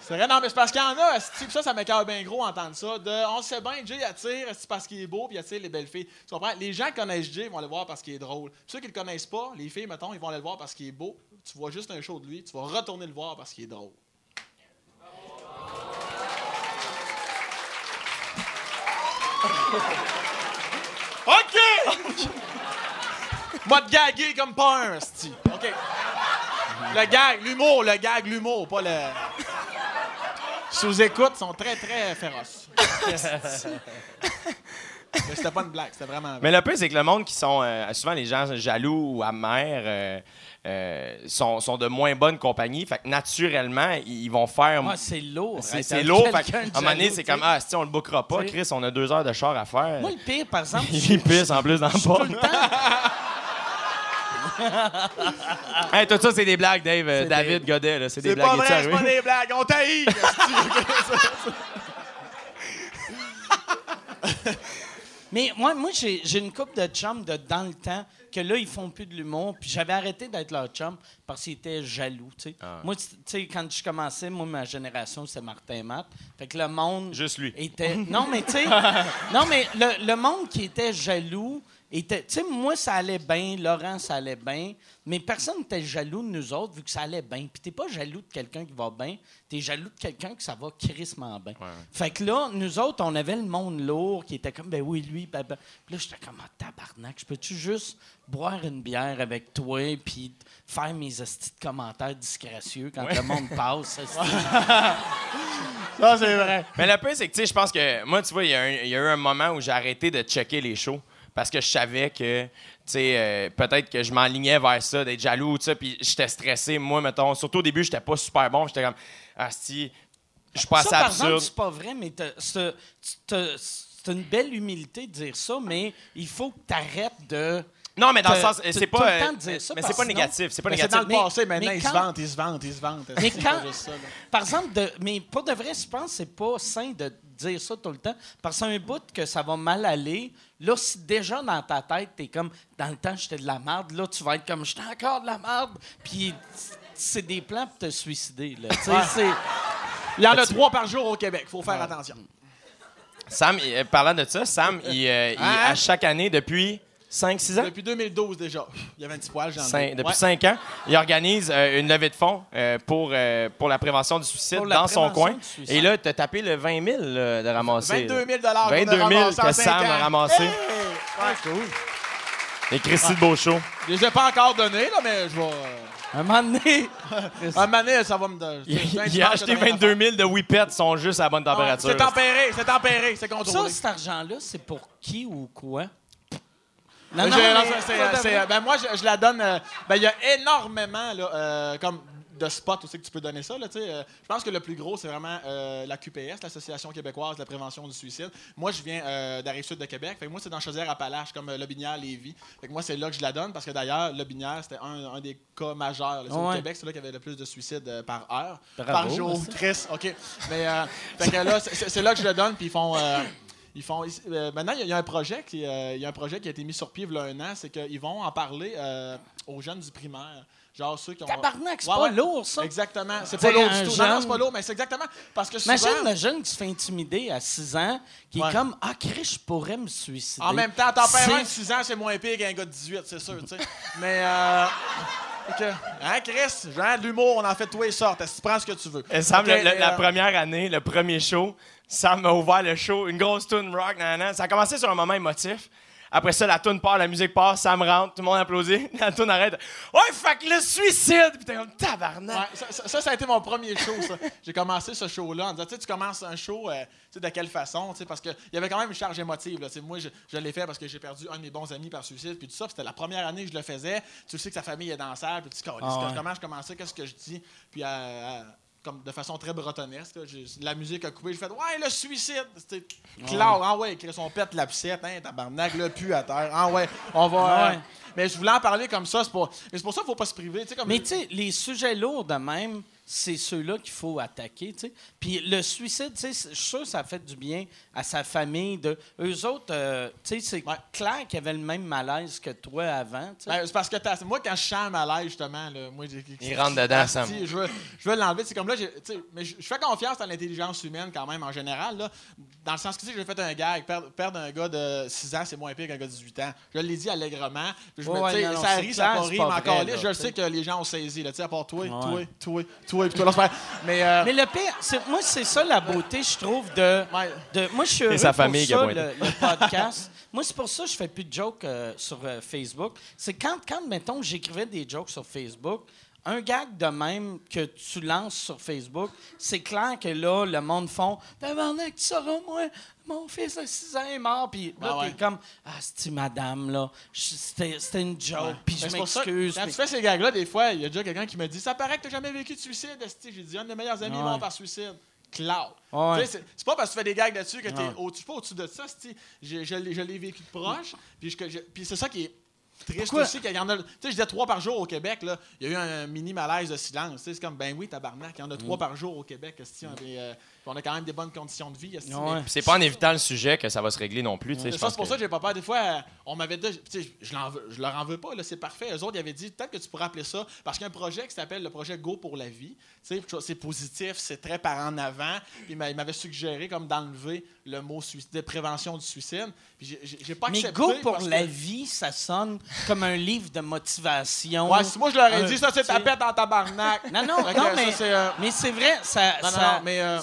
C'est vrai, non, mais c'est parce qu'il y en a, puis ça, ça m'écoeure bien gros entendre ça. De, on sait bien, Jay attire, c'est parce qu'il est beau, puis il attire les belles filles. Tu comprends? Les gens qui connaissent Jay vont le voir parce qu'il est drôle. Puis ceux qui le connaissent pas, les filles, mettons, ils vont aller le voir parce qu'il est beau. Tu vois juste un show de lui, tu vas retourner le voir parce qu'il est drôle. <laughs> OK! <laughs> Moi de gaguer comme pas un. OK. Le gag, l'humour, le gag, l'humour, pas le. Sous-écoute sont très, très féroces. <laughs> Mais c'était pas une blague, c'était vraiment. Mais le peu, c'est que le monde qui sont. euh, souvent, les gens jaloux ou amers euh, euh, sont, sont de moins bonne compagnie. Fait que naturellement, ils vont faire. Moi, c'est lourd. c'est c'est lourd. <laughs> Fait de un moment donné, c'est comme Ah, si on le bookera pas. Chris, on a deux heures de char à faire. Moi, le pire, par exemple, <laughs> Il pisse en plus dans le temps. <laughs> Hey, tout ça, c'est des blagues, Dave. C'est David Godet, là. C'est des C'est blagues. pas Es-tu vrai, c'est pas des blagues. On taillit. Mais moi, moi j'ai j'ai une couple de chums de dans le temps que là, ils font plus de l'humour. Puis j'avais arrêté d'être leur chum parce qu'ils étaient jaloux. tu sais. Ah. Moi, tu sais, quand je commençais, moi, ma génération, c'était Martin et Matt. Fait que le monde. Juste lui. Était... Non, mais tu sais. non, mais le, le monde qui était jaloux. Tu sais, moi, ça allait bien. Laurent, ça allait bien. Mais personne n'était jaloux de nous autres vu que ça allait bien. Puis t'es pas jaloux de quelqu'un qui va bien. T'es jaloux de quelqu'un que ça va crissement bien. Ouais. Fait que là, nous autres, on avait le monde lourd qui était comme, ben oui, lui, ben, ben. Puis là, j'étais comme, ah, tabarnak, je peux-tu juste boire une bière avec toi puis faire mes estis de commentaires disgracieux quand le monde passe? <laughs> Ça, c'est vrai. Mais le pire, c'est que, tu sais, je pense que moi, tu vois, il y, y a eu un moment où j'ai arrêté de checker les shows parce que je savais que, tu sais, euh, peut-être que je m'enlignais vers ça, d'être jaloux, tout ça, puis j'étais stressé. Moi, mettons, surtout au début, j'étais pas super bon. J'étais comme, ah, si, je suis pas ça, assez par exemple, absurde. c'est pas vrai, mais c'est une belle humilité de dire ça, mais il faut que tu arrêtes de. Non, mais dans le sens, c'est pas. euh, mais c'est pas négatif. C'est pas Mais c'est négatif. dans le passé, maintenant, ils se vantent, ils se vantent, ils se vantent. Mais quand, par exemple, de, mais pour de vrai, je pense que c'est pas sain de dire ça tout le temps. Parce qu'un bout que ça va mal aller, là, si déjà dans ta tête, t'es comme, dans le temps, j'étais de la merde, là, tu vas être comme, j'étais encore de la merde. Puis c'est des plans pour te suicider, là. Tu sais, Ouais. c'est- Il y en a trois par jour au Québec. faut faire attention. Sam, il- euh, parlant de ça, Sam, il, euh, il- Hein? à chaque année, depuis 5-6 ans, Depuis 2012 déjà. Il y avait un petit poil, j'en ai. Cinq- depuis Ouais. 5 ans, il organise euh, une levée de fonds euh, pour, euh, pour la prévention du suicide Pour dans son coin. Et là, tu as tapé le 20 000 là, de ramasser. 22 000 là. qu'on a 22 000 ramassé en que Sam a ramassé. Hey! Ouais. Et Christy de Beauchamp. Je les ai pas encore donnés, là, mais je vais. un moment donné, <laughs> Un moment donné, ça va me donner. Il, il a acheté 22 000 de Whippets, sont juste à la bonne température. C'est tempéré, c'est tempéré, c'est ça, contrôlé. cet argent-là, c'est pour qui ou quoi? Non, non, c'est- ben moi, je, je la donne. euh, ben, il y a énormément là, euh, comme de spots aussi que tu peux donner ça. Là, euh, je pense que le plus gros, c'est vraiment euh, la QPS, l'Association québécoise de la prévention du suicide. Moi, je viens euh, Rive-Sud de Québec. Fait que moi, c'est dans Chaudière-Appalaches, comme Lobinière, Lévis. Fait que moi, c'est là que je la donne parce que d'ailleurs, Lobinière, c'était un, un des cas majeurs. là. C'est Au Ouais. Québec, c'est là qu'il y avait le plus de suicides par heure, Bravo, par jour. Triste, OK. Mais fait que là, c'est là que je le donne, puis ils font. Ils font, euh, maintenant, il y a- il y, a un projet qui, euh, il y a un projet qui a été mis sur pied il y a un an, c'est qu'ils vont en parler euh, aux jeunes du primaire. Genre ceux qui ont. Tabarnak, c'est Ouais, pas ouais. lourd, ça. Exactement. C'est pas lourd du tout. Non, non, c'est pas lourd, mais c'est exactement. Parce que souvent. Imagine le jeune qui se fait intimider à 6 ans, qui Ouais. est comme Ah, Chris, je pourrais me suicider. En même temps, t'en perds un de 6 ans, c'est moins pire qu'un gars de 18, c'est sûr, tu sais. <laughs> Mais, euh. Que, hein, Chris? Genre, de l'humour, on en fait de tous les sortes. Tu prends ce que tu veux? Et Sam, le- le- la euh, première année, le premier show, Sam a ouvert le show, une grosse tune rock, nanana. Ça a commencé sur un moment émotif. Après ça, la tune part, la musique part, Sam rentre, tout le monde applaudit, <laughs> la tune arrête. Ouais, que le suicide! Puis t'es comme tabarnak. Ouais, ça, ça- ça, ça a été mon premier show, ça. <laughs> J'ai commencé ce show-là en disant, tu sais, tu commences un show, euh, tu sais, de quelle façon, tu sais, parce qu'il y avait quand même une charge émotive, là. Sais, moi, je, je l'ai fait parce que j'ai perdu un de mes bons amis par suicide, puis tout ça, c'était la première année que je le faisais. Tu sais que sa famille est dans la salle, puis tu Calisse, Ah ouais. comment je commençais, qu'est-ce que je dis, puis euh, euh, comme de façon très bretonnesque, là, la musique a coupé, j'ai fait, ouais, le suicide! C'était Cloud, ah ouais, on pète la poussette, hein, tabarnak, là, pu à terre, ah ouais, on va. Ouais. mais je voulais en parler comme ça, c'est pour, c'est pour ça qu'il faut pas se priver, comme. Mais tu sais, les sujets lourds de même, c'est ceux-là qu'il faut attaquer, tu sais. Puis le suicide, tu sais, je suis sûr que ça fait du bien à sa famille. De... Eux autres, euh, tu sais, c'est Ouais. clair qu'ils avaient le même malaise que toi avant. Ben, c'est parce que t'as- moi, quand je sens un malaise, justement, là, moi, j'ai. Il rentre dedans, Asti, Sam. Je veux, je veux l'enlever. C'est comme là, j'ai- tu sais, mais je fais confiance à l'intelligence humaine quand même, en général. Là, dans le sens que, tu sais, j'ai fait un gag. Perdre, perdre un gars de 6 ans, c'est moins pire qu'un gars de 18 ans. Je l'ai dit allègrement. Je me, Ouais, tu sais, non, non, ça rit, ça pas mais encore là, je sais que les gens ont saisi. Là, tu sais, à part toi, Ouais. toi, toi, toi, puis toi, là, c'est pas- Mais, euh, Mais le pire, c'est- moi, c'est ça la beauté, je trouve, de. Moi, je suis heureux sa famille ça, le podcast. <laughs> moi, c'est pour ça que je fais plus de jokes euh, sur euh, Facebook. C'est quand, quand, mettons, j'écrivais des jokes sur Facebook, un gag de même que tu lances sur Facebook, c'est clair que là, le monde font Tabarnak, tu sauras, moi, mon fils de 6 ans est mort. Puis là, ouais. t'es comme Ah, c'est madame, là. C'était une joke. Puis je m'excuse. Quand tu fais ces gags-là, des fois, il y a déjà quelqu'un qui me dit Ça paraît que tu jamais vécu de suicide. J'ai dit Un de mes meilleurs amis est Ouais. mort par suicide. Cloud. Ouais. C'est pas parce que tu fais des gags là-dessus que tu Ouais. es au-dessus, pas au-dessus de ça. Je, je l'ai je l'ai vécu de proche. Puis c'est ça qui est. triste Pourquoi? aussi qu'il y en a. Tu sais, je disais trois par jour au Québec, là. Il y a eu un mini malaise de silence. Tu sais, c'est comme, ben oui, tabarnak, il y en a Mm. trois par jour au Québec. euh, on a quand même des bonnes conditions de vie. Ouais. c'est pas en évitant le sujet que ça va se régler non plus. c'est pour que- ça que j'ai pas peur. Des fois, euh, on m'avait dit, tu sais, je, veux- je leur en veux pas, là, c'est parfait. Eux autres, ils avaient dit, peut-être que tu pourrais appeler ça, parce qu'il y a un projet qui s'appelle le projet Go pour la vie. Tu sais, c'est positif, c'est très par en avant. Puis il m'a- il m'avait suggéré comme d'enlever le mot de prévention du suicide. Puis j'ai- pas Mais. Go pour que- la vie, ça sonne comme un livre de motivation. Ouais, si moi je leur ai Euh, dit, ça c'est ta pète en tabarnak. Non, non, non, ça, mais, c'est, euh, mais c'est vrai, ça. Non, non, ça- non, mais, euh,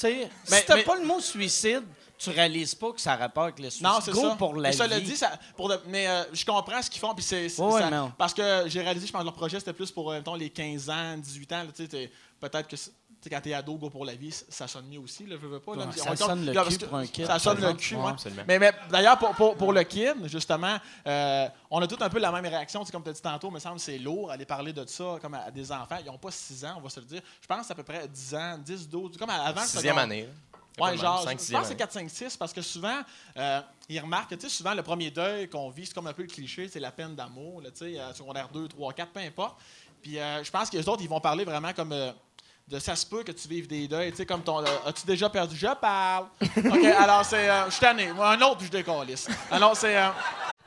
sais, mais- si t'as mais- pas le mot suicide, tu réalises pas que ça a rapport avec le suicide. Non, c'est ça. pour la Mais ça vie. dit, ça, pour mais euh, je comprends ce qu'ils font. Puis c'est, parce que j'ai réalisé, je pense que leur projet, c'était plus pour euh, mettons, les 15 ans, 18 ans. peut-être que tu sais, quand t'es ado, go pour la vie, ça sonne mieux aussi. Là, je veux pas. Là, Ouais, On ça sonne le là, cul pour un kid, Ça sonne le cul, Ouais. Mais, mais d'ailleurs, pour, pour, pour le kid, justement, euh, on a tout un peu la même réaction. Comme tu as dit tantôt, il me semble que c'est lourd aller parler de ça comme à, à des enfants. Ils n'ont pas 6 ans, on va se le dire. Je pense que c'est à peu près 10 ans, 10, 12, comme avant Sixième secondaire. année. Comme genre, cinq, je pense que c'est 4, 5, 6 parce que souvent, euh, ils remarquent que, tu sais, souvent, le premier deuil qu'on vit, c'est comme un peu le cliché, c'est la peine d'amour, tu sais, euh, secondaire 2, 3, 4, peu importe. Puis euh, je pense que les autres, ils vont parler vraiment comme euh, de ça se peut que tu vives des deuils, tu sais, comme ton. euh, As-tu déjà perdu? Je parle. OK, alors c'est. euh, je suis tanné. Un autre, je décalisse. Alors, c'est.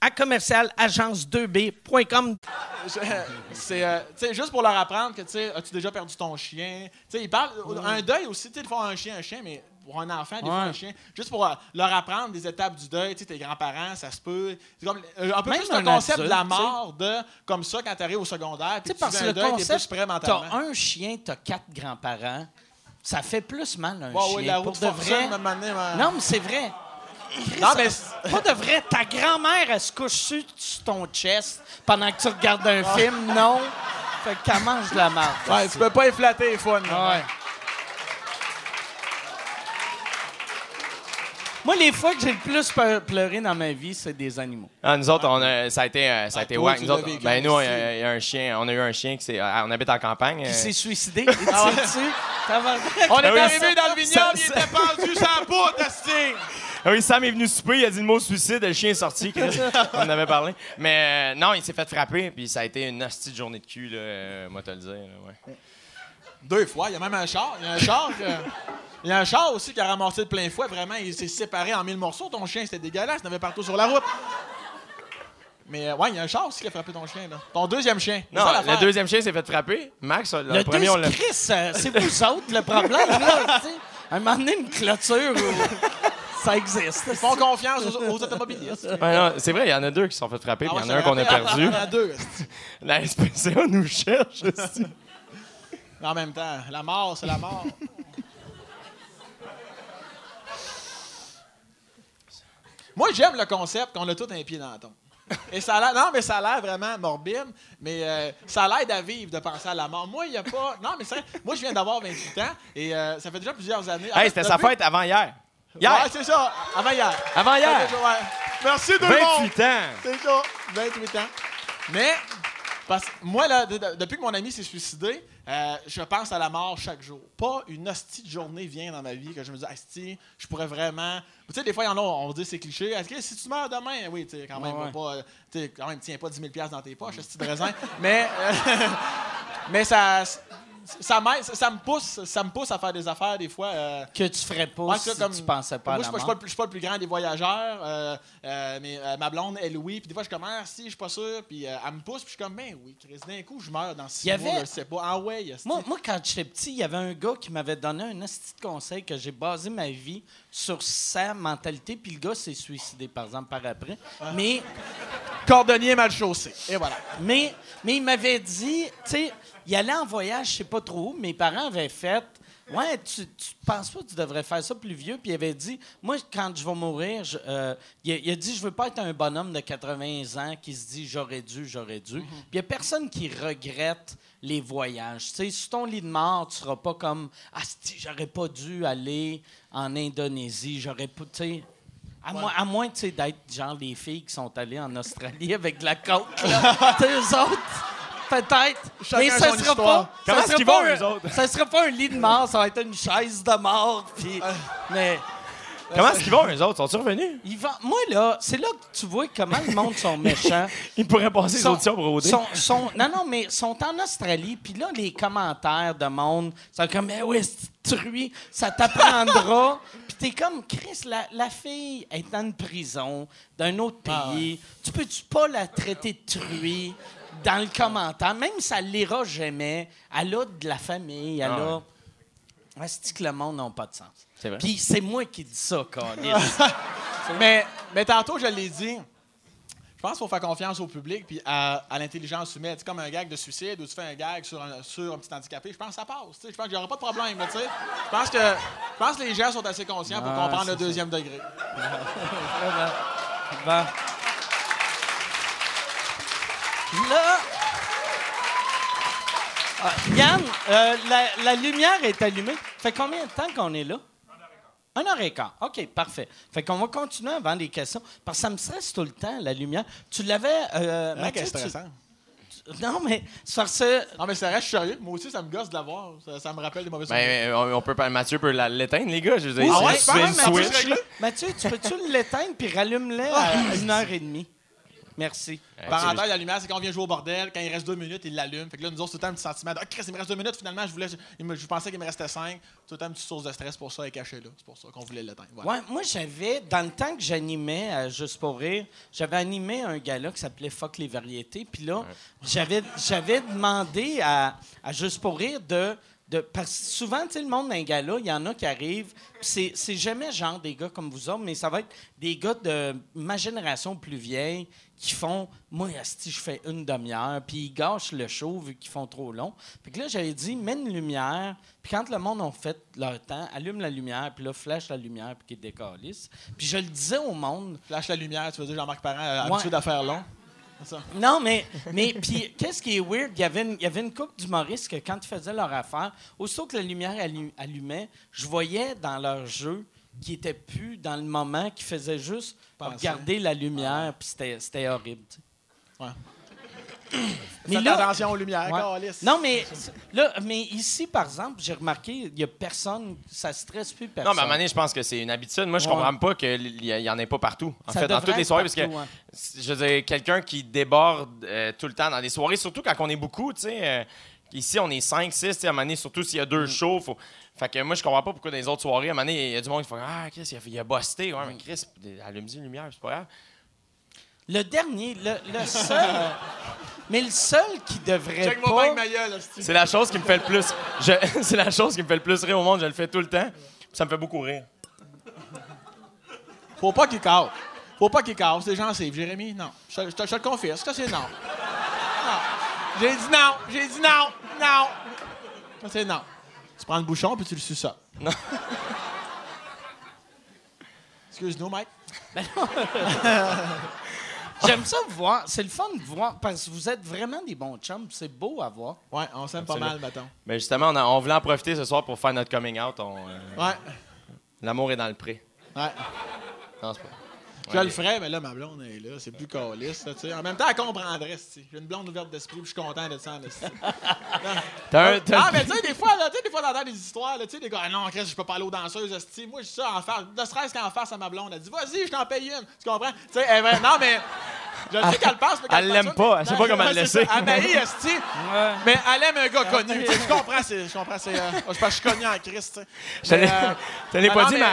à commercial agence2b.com. Je- c'est euh, juste pour leur apprendre que tu sais as-tu déjà perdu ton chien? Tu sais ils parlent un deuil aussi tu sais un chien un chien mais pour un enfant des fois Ouais. un chien juste pour euh, leur apprendre des étapes du deuil tu sais tes grands-parents ça se peut c'est comme euh, un peu Même plus le concept de la mort de comme ça quand tu arrives au secondaire puis Tu parce un le deuil concept, plus prêt mentalement t'as un chien, t'as quatre grands-parents, ça fait plus mal un Ouais, chien. la pour de vrai. ma- Non, mais c'est vrai. Non mais Pas de vrai. Ta grand-mère, elle se couche sur, ton chest pendant que tu regardes un film, non? Fait qu'elle mange de la marde. ouais, tu peux pas efflater les fun Ouais. Moi, les fois que j'ai le plus pleuré dans ma vie, c'est des animaux. Ah, nous autres, on a, ça a été, euh, ça a Ah, été toi, tu Nous autres, ben, nous, aussi. il y a- un chien. On a eu un chien qui s'est. euh, On habite en campagne. Qui euh, s'est suicidé. <laughs> Et? Tabarnak. on est Ah arrivé dans le vignoble il était pendu sans bout. Ah oui, Sam est venu souper, il a dit le mot suicide, le chien est sorti. Chris. on en avait parlé. Mais euh, non, il s'est fait frapper, puis ça a été une hostie de journée de cul, là, euh, moi te le dire. là, ouais. Deux fois. Il y a même un char. Il y a un char. que- <laughs> Il y a un char aussi qui a ramassé de plein fouet. Vraiment, il s'est séparé en mille morceaux. Ton chien, c'était dégueulasse. Il y en avait partout sur la route. Mais euh, ouais, il y a un char aussi qui a frappé ton chien. Là. Ton deuxième chien. C'est Non, ça, le deuxième chien s'est fait frapper. Max, le, Le premier, on l'a. Chris, euh, c'est vous autres le problème, là. tu sais. À un moment donné, une clôture, ça existe. Ils font confiance aux, aux automobilistes. C'est vrai, il y en a deux qui se sont fait frapper, Ah puis il y en a un ça qu'on a perdu. <laughs> Il y en a deux. La SPCA nous cherche. hostie. Mais en même temps, la mort, c'est la mort. Moi, j'aime le concept qu'on a tout un pied dans la tombe. Et ça a non, mais ça a l'air vraiment morbide, mais euh, ça l'aide à vivre de penser à la mort. Moi, il n'y a pas. Non, mais c'est moi, je viens d'avoir 28 ans et euh, ça fait déjà plusieurs années. Hey, c'était sa fête avant hier. Hier! Ouais, c'est ça, avant hier. Avant hier! Ouais. Merci tout le monde. 28 ans! C'est ça, 28 ans. Mais, parce que moi, là, de- de- depuis que mon ami s'est suicidé, euh, je pense à la mort chaque jour. Pas une hostie de journée vient dans ma vie que je me dis, hostie, je pourrais vraiment. Tu sais, des fois, il y en a, on dit c'est cliché. Est-ce que si tu meurs demain, oui, tu sais, quand même, Ouais, ouais. pas. quand même, tiens pas 10 000 dans tes poches, hostie de raisin. mais, euh, <laughs> mais ça. Ça, ça, me pousse, ça me pousse à faire des affaires des fois. euh, Que tu ferais pas Ouais, si ça, comme- tu pensais pas moi, à je la suis pas- je suis pas, le plus- je suis pas le plus grand des voyageurs, euh, euh, mais ma blonde est Louis. Puis des fois, je commence, si, je suis pas sûr. Puis elle me pousse, puis je suis comme, ben oui, Chris, d'un coup, je meurs dans six Il y mois, avait- je sais pas. Ah ouais. Moi, moi, quand j'étais petit, il y avait un gars qui m'avait donné un de conseil que j'ai basé ma vie sur sa mentalité, puis le gars s'est suicidé, par exemple, par après. Mais, Cordonnier mal chaussé. Et voilà. mais, mais il m'avait dit, tu sais, il allait en voyage, je sais pas trop où, mes parents avaient fait. Ouais, tu, tu penses pas que tu devrais faire ça plus vieux? Puis il avait dit, moi, quand je vais mourir, je- euh, il, a, il a dit, je veux pas être un bonhomme de 80 ans qui se dit, j'aurais dû, j'aurais dû. Puis il y a personne qui regrette les voyages. Tu sais, sur ton lit de mort, tu seras pas comme, ah, j'aurais pas dû aller en Indonésie, j'aurais pas, tu sais. À, moins, à moins, d'être genre les filles qui sont allées en Australie <laughs> avec de la coke, <laughs> eux autres, peut-être. Mais ça sera pas. Comment ça est-ce sera qu'ils pas vont, un- eux autres? Ça sera pas un lit de mort, ça va être une chaise de mort. Puis, mais Comment est-ce qu'ils vont, eux autres? Sont-ils revenus? ils vont- moi, là, c'est là que tu vois comment le monde sont méchants. <laughs> Ils pourraient passer les auditions pour OD. sont- sont- non, non, mais sont en Australie. Puis là, les commentaires de monde sont comme, mais oui, c'est truie, ça t'apprendra. <laughs> puis t'es comme, Chris, la, la fille est dans une prison d'un autre Ah pays. Tu peux-tu pas la traiter de truie dans le commentaire? Même si elle l'ira jamais, elle a de la famille, elle Ah a. Est-ce que le monde n'a pas de sens? C'est vrai. Puis c'est moi qui dis ça, Carlis. <laughs> mais, mais tantôt, je l'ai dit. Je pense qu'il faut faire confiance au public puis à, à l'intelligence humaine. C'est comme un gag de suicide où tu fais un gag sur un, sur un petit handicapé. Je pense que ça passe. tu sais. Je pense qu'il n'y aura pas de problème. là, tu sais. Je pense que je pense que les gens sont assez conscients pour Ah, comprendre le ça. deuxième degré. <laughs> Là. Ah, Yann, euh, la, la lumière est allumée. Fait combien de temps qu'on est là? Un heure et quart. OK, parfait. Fait qu'on va continuer avant les questions. Parce que ça me stresse tout le temps, la lumière. Tu l'avais. Euh, C'est vrai Mathieu, stressant. tu- Non, mais. Non, mais je suis sérieux. Moi aussi, ça me gosse de l'avoir. Ça, ça me rappelle des mauvais souvenirs. Ben, on, on peut pas, Mathieu peut l'éteindre, les gars. Je veux dire, Ah ouais, Mathieu? Mathieu, tu peux-tu l'éteindre puis rallume-le Ah, à une heure et demie? Merci. Parenthèse, la lumière, c'est quand on vient jouer au bordel, quand il reste deux minutes, il l'allume. Fait que là, nous autres, tout le temps, un petit sentiment de Ah, Chris, il me reste deux minutes, finalement, je, voulais, je pensais qu'il me restait cinq. Tout le temps, une petite source de stress pour ça, est cachée là. C'est pour ça qu'on voulait l'éteindre. Voilà. Ouais, moi, j'avais, dans le temps que j'animais à Juste pour rire, j'avais animé un gala qui s'appelait Fuck les variétés. Puis là, j'avais, j'avais demandé à, à Juste pour rire de. de parce que souvent, tu sais, le monde d'un gala, il y en a qui arrivent. puis C'est, c'est jamais genre des gars comme vous autres, mais ça va être des gars de ma génération plus vieille qui font Moi, si je fais une demi-heure, puis ils gâchent le show vu qu'ils font trop long. Puis que là, j'avais dit Mets une lumière, puis quand le monde a fait leur temps, allume la lumière, puis là, flash la lumière, puis qu'ils décalissent. Puis je le disais au monde Flash la lumière, tu veux dire Jean-Marc Parent, euh, Ouais. habitué d'affaires longs. C'est ça. non, mais, mais puis qu'est-ce qui est weird? Il y avait une, il y avait une couple d'humoristes que quand ils faisaient leur affaire, aussitôt que la lumière allu- allumait, je voyais dans leur jeu qui était plus dans le moment, qui faisait juste Penser. regarder la lumière, puis c'était, c'était horrible. tu sais. Ouais. <coughs> Mais Faites là- attention aux lumières, Ouais. Non, mais là, mais ici, par exemple, j'ai remarqué, il n'y a personne, ça stresse plus personne. Non, mais à un moment donné, je pense que c'est une habitude. Moi, je Ouais. comprends pas qu'il y en ait pas partout. En Ça fait, dans toutes les soirées, parce que, je veux dire, quelqu'un qui déborde euh, tout le temps dans des soirées, surtout quand on est beaucoup, tu sais. euh, ici, on est 5, 6, tu sais, à un moment donné, surtout s'il y a deux Mm. shows. Faut... Fait que moi, je comprends pas pourquoi dans les autres soirées, à un moment donné, il y a du monde qui fait Ah, Chris, il a, il a busté. Ouais, mais Mm. Chris, allume-y une lumière, c'est pas grave. Le dernier, le, le seul. <laughs> mais le seul qui devrait Check-moi pas. C'est la chose qui me fait le plus. <laughs> c'est la chose qui me fait le plus rire au monde. Je le fais tout le temps. Ça me fait beaucoup rire. Faut pas qu'il casse. Faut pas qu'il casse. Les gens savent. Jérémy, non. Je, te- je te- je te le confesse. Ça, c'est non. Non. J'ai dit non. J'ai dit non. Non. Ça, c'est non. Tu prends le bouchon puis tu le suces. Non. <laughs> Excuse-nous, Mike. J'aime ça vous voir. C'est le fun de vous voir parce que vous êtes vraiment des bons chums. C'est beau à voir. Ouais, on s'aime pas mal, mettons. Mais justement, on, a- on voulait en profiter ce soir pour faire notre coming out. On, euh, Ouais. L'amour est dans le pré. Ouais. Non, c'est pas. Je le ferais, mais là, ma blonde est là. C'est plus sais. En même temps, elle comprendrait. J'ai une blonde ouverte d'esprit, je suis content de ça, <laughs> t'as- Ah, mais tu sais, des fois, là, tu sais, des fois, t'entends des histoires, là, tu sais, des gars, ah non, Chris, je peux pas aller aux danseuses. Moi, je dis ça en face, ne serait-ce qu'en face à ma blonde. Elle dit, vas-y, je t'en paye une. Tu comprends? Tu sais, non, mais. Je sais qu'elle passe, mais qu'elle Elle l'aime pas, elle sait pas comment le laisser. m'haït, esti. Mais elle aime un gars connu. Tu Je comprends, c'est. Je comprends, c'est. euh, Je pense que je suis connu en Christ, tu sais. Je te l'ai Mais, euh, je te l'ai pas dit, mais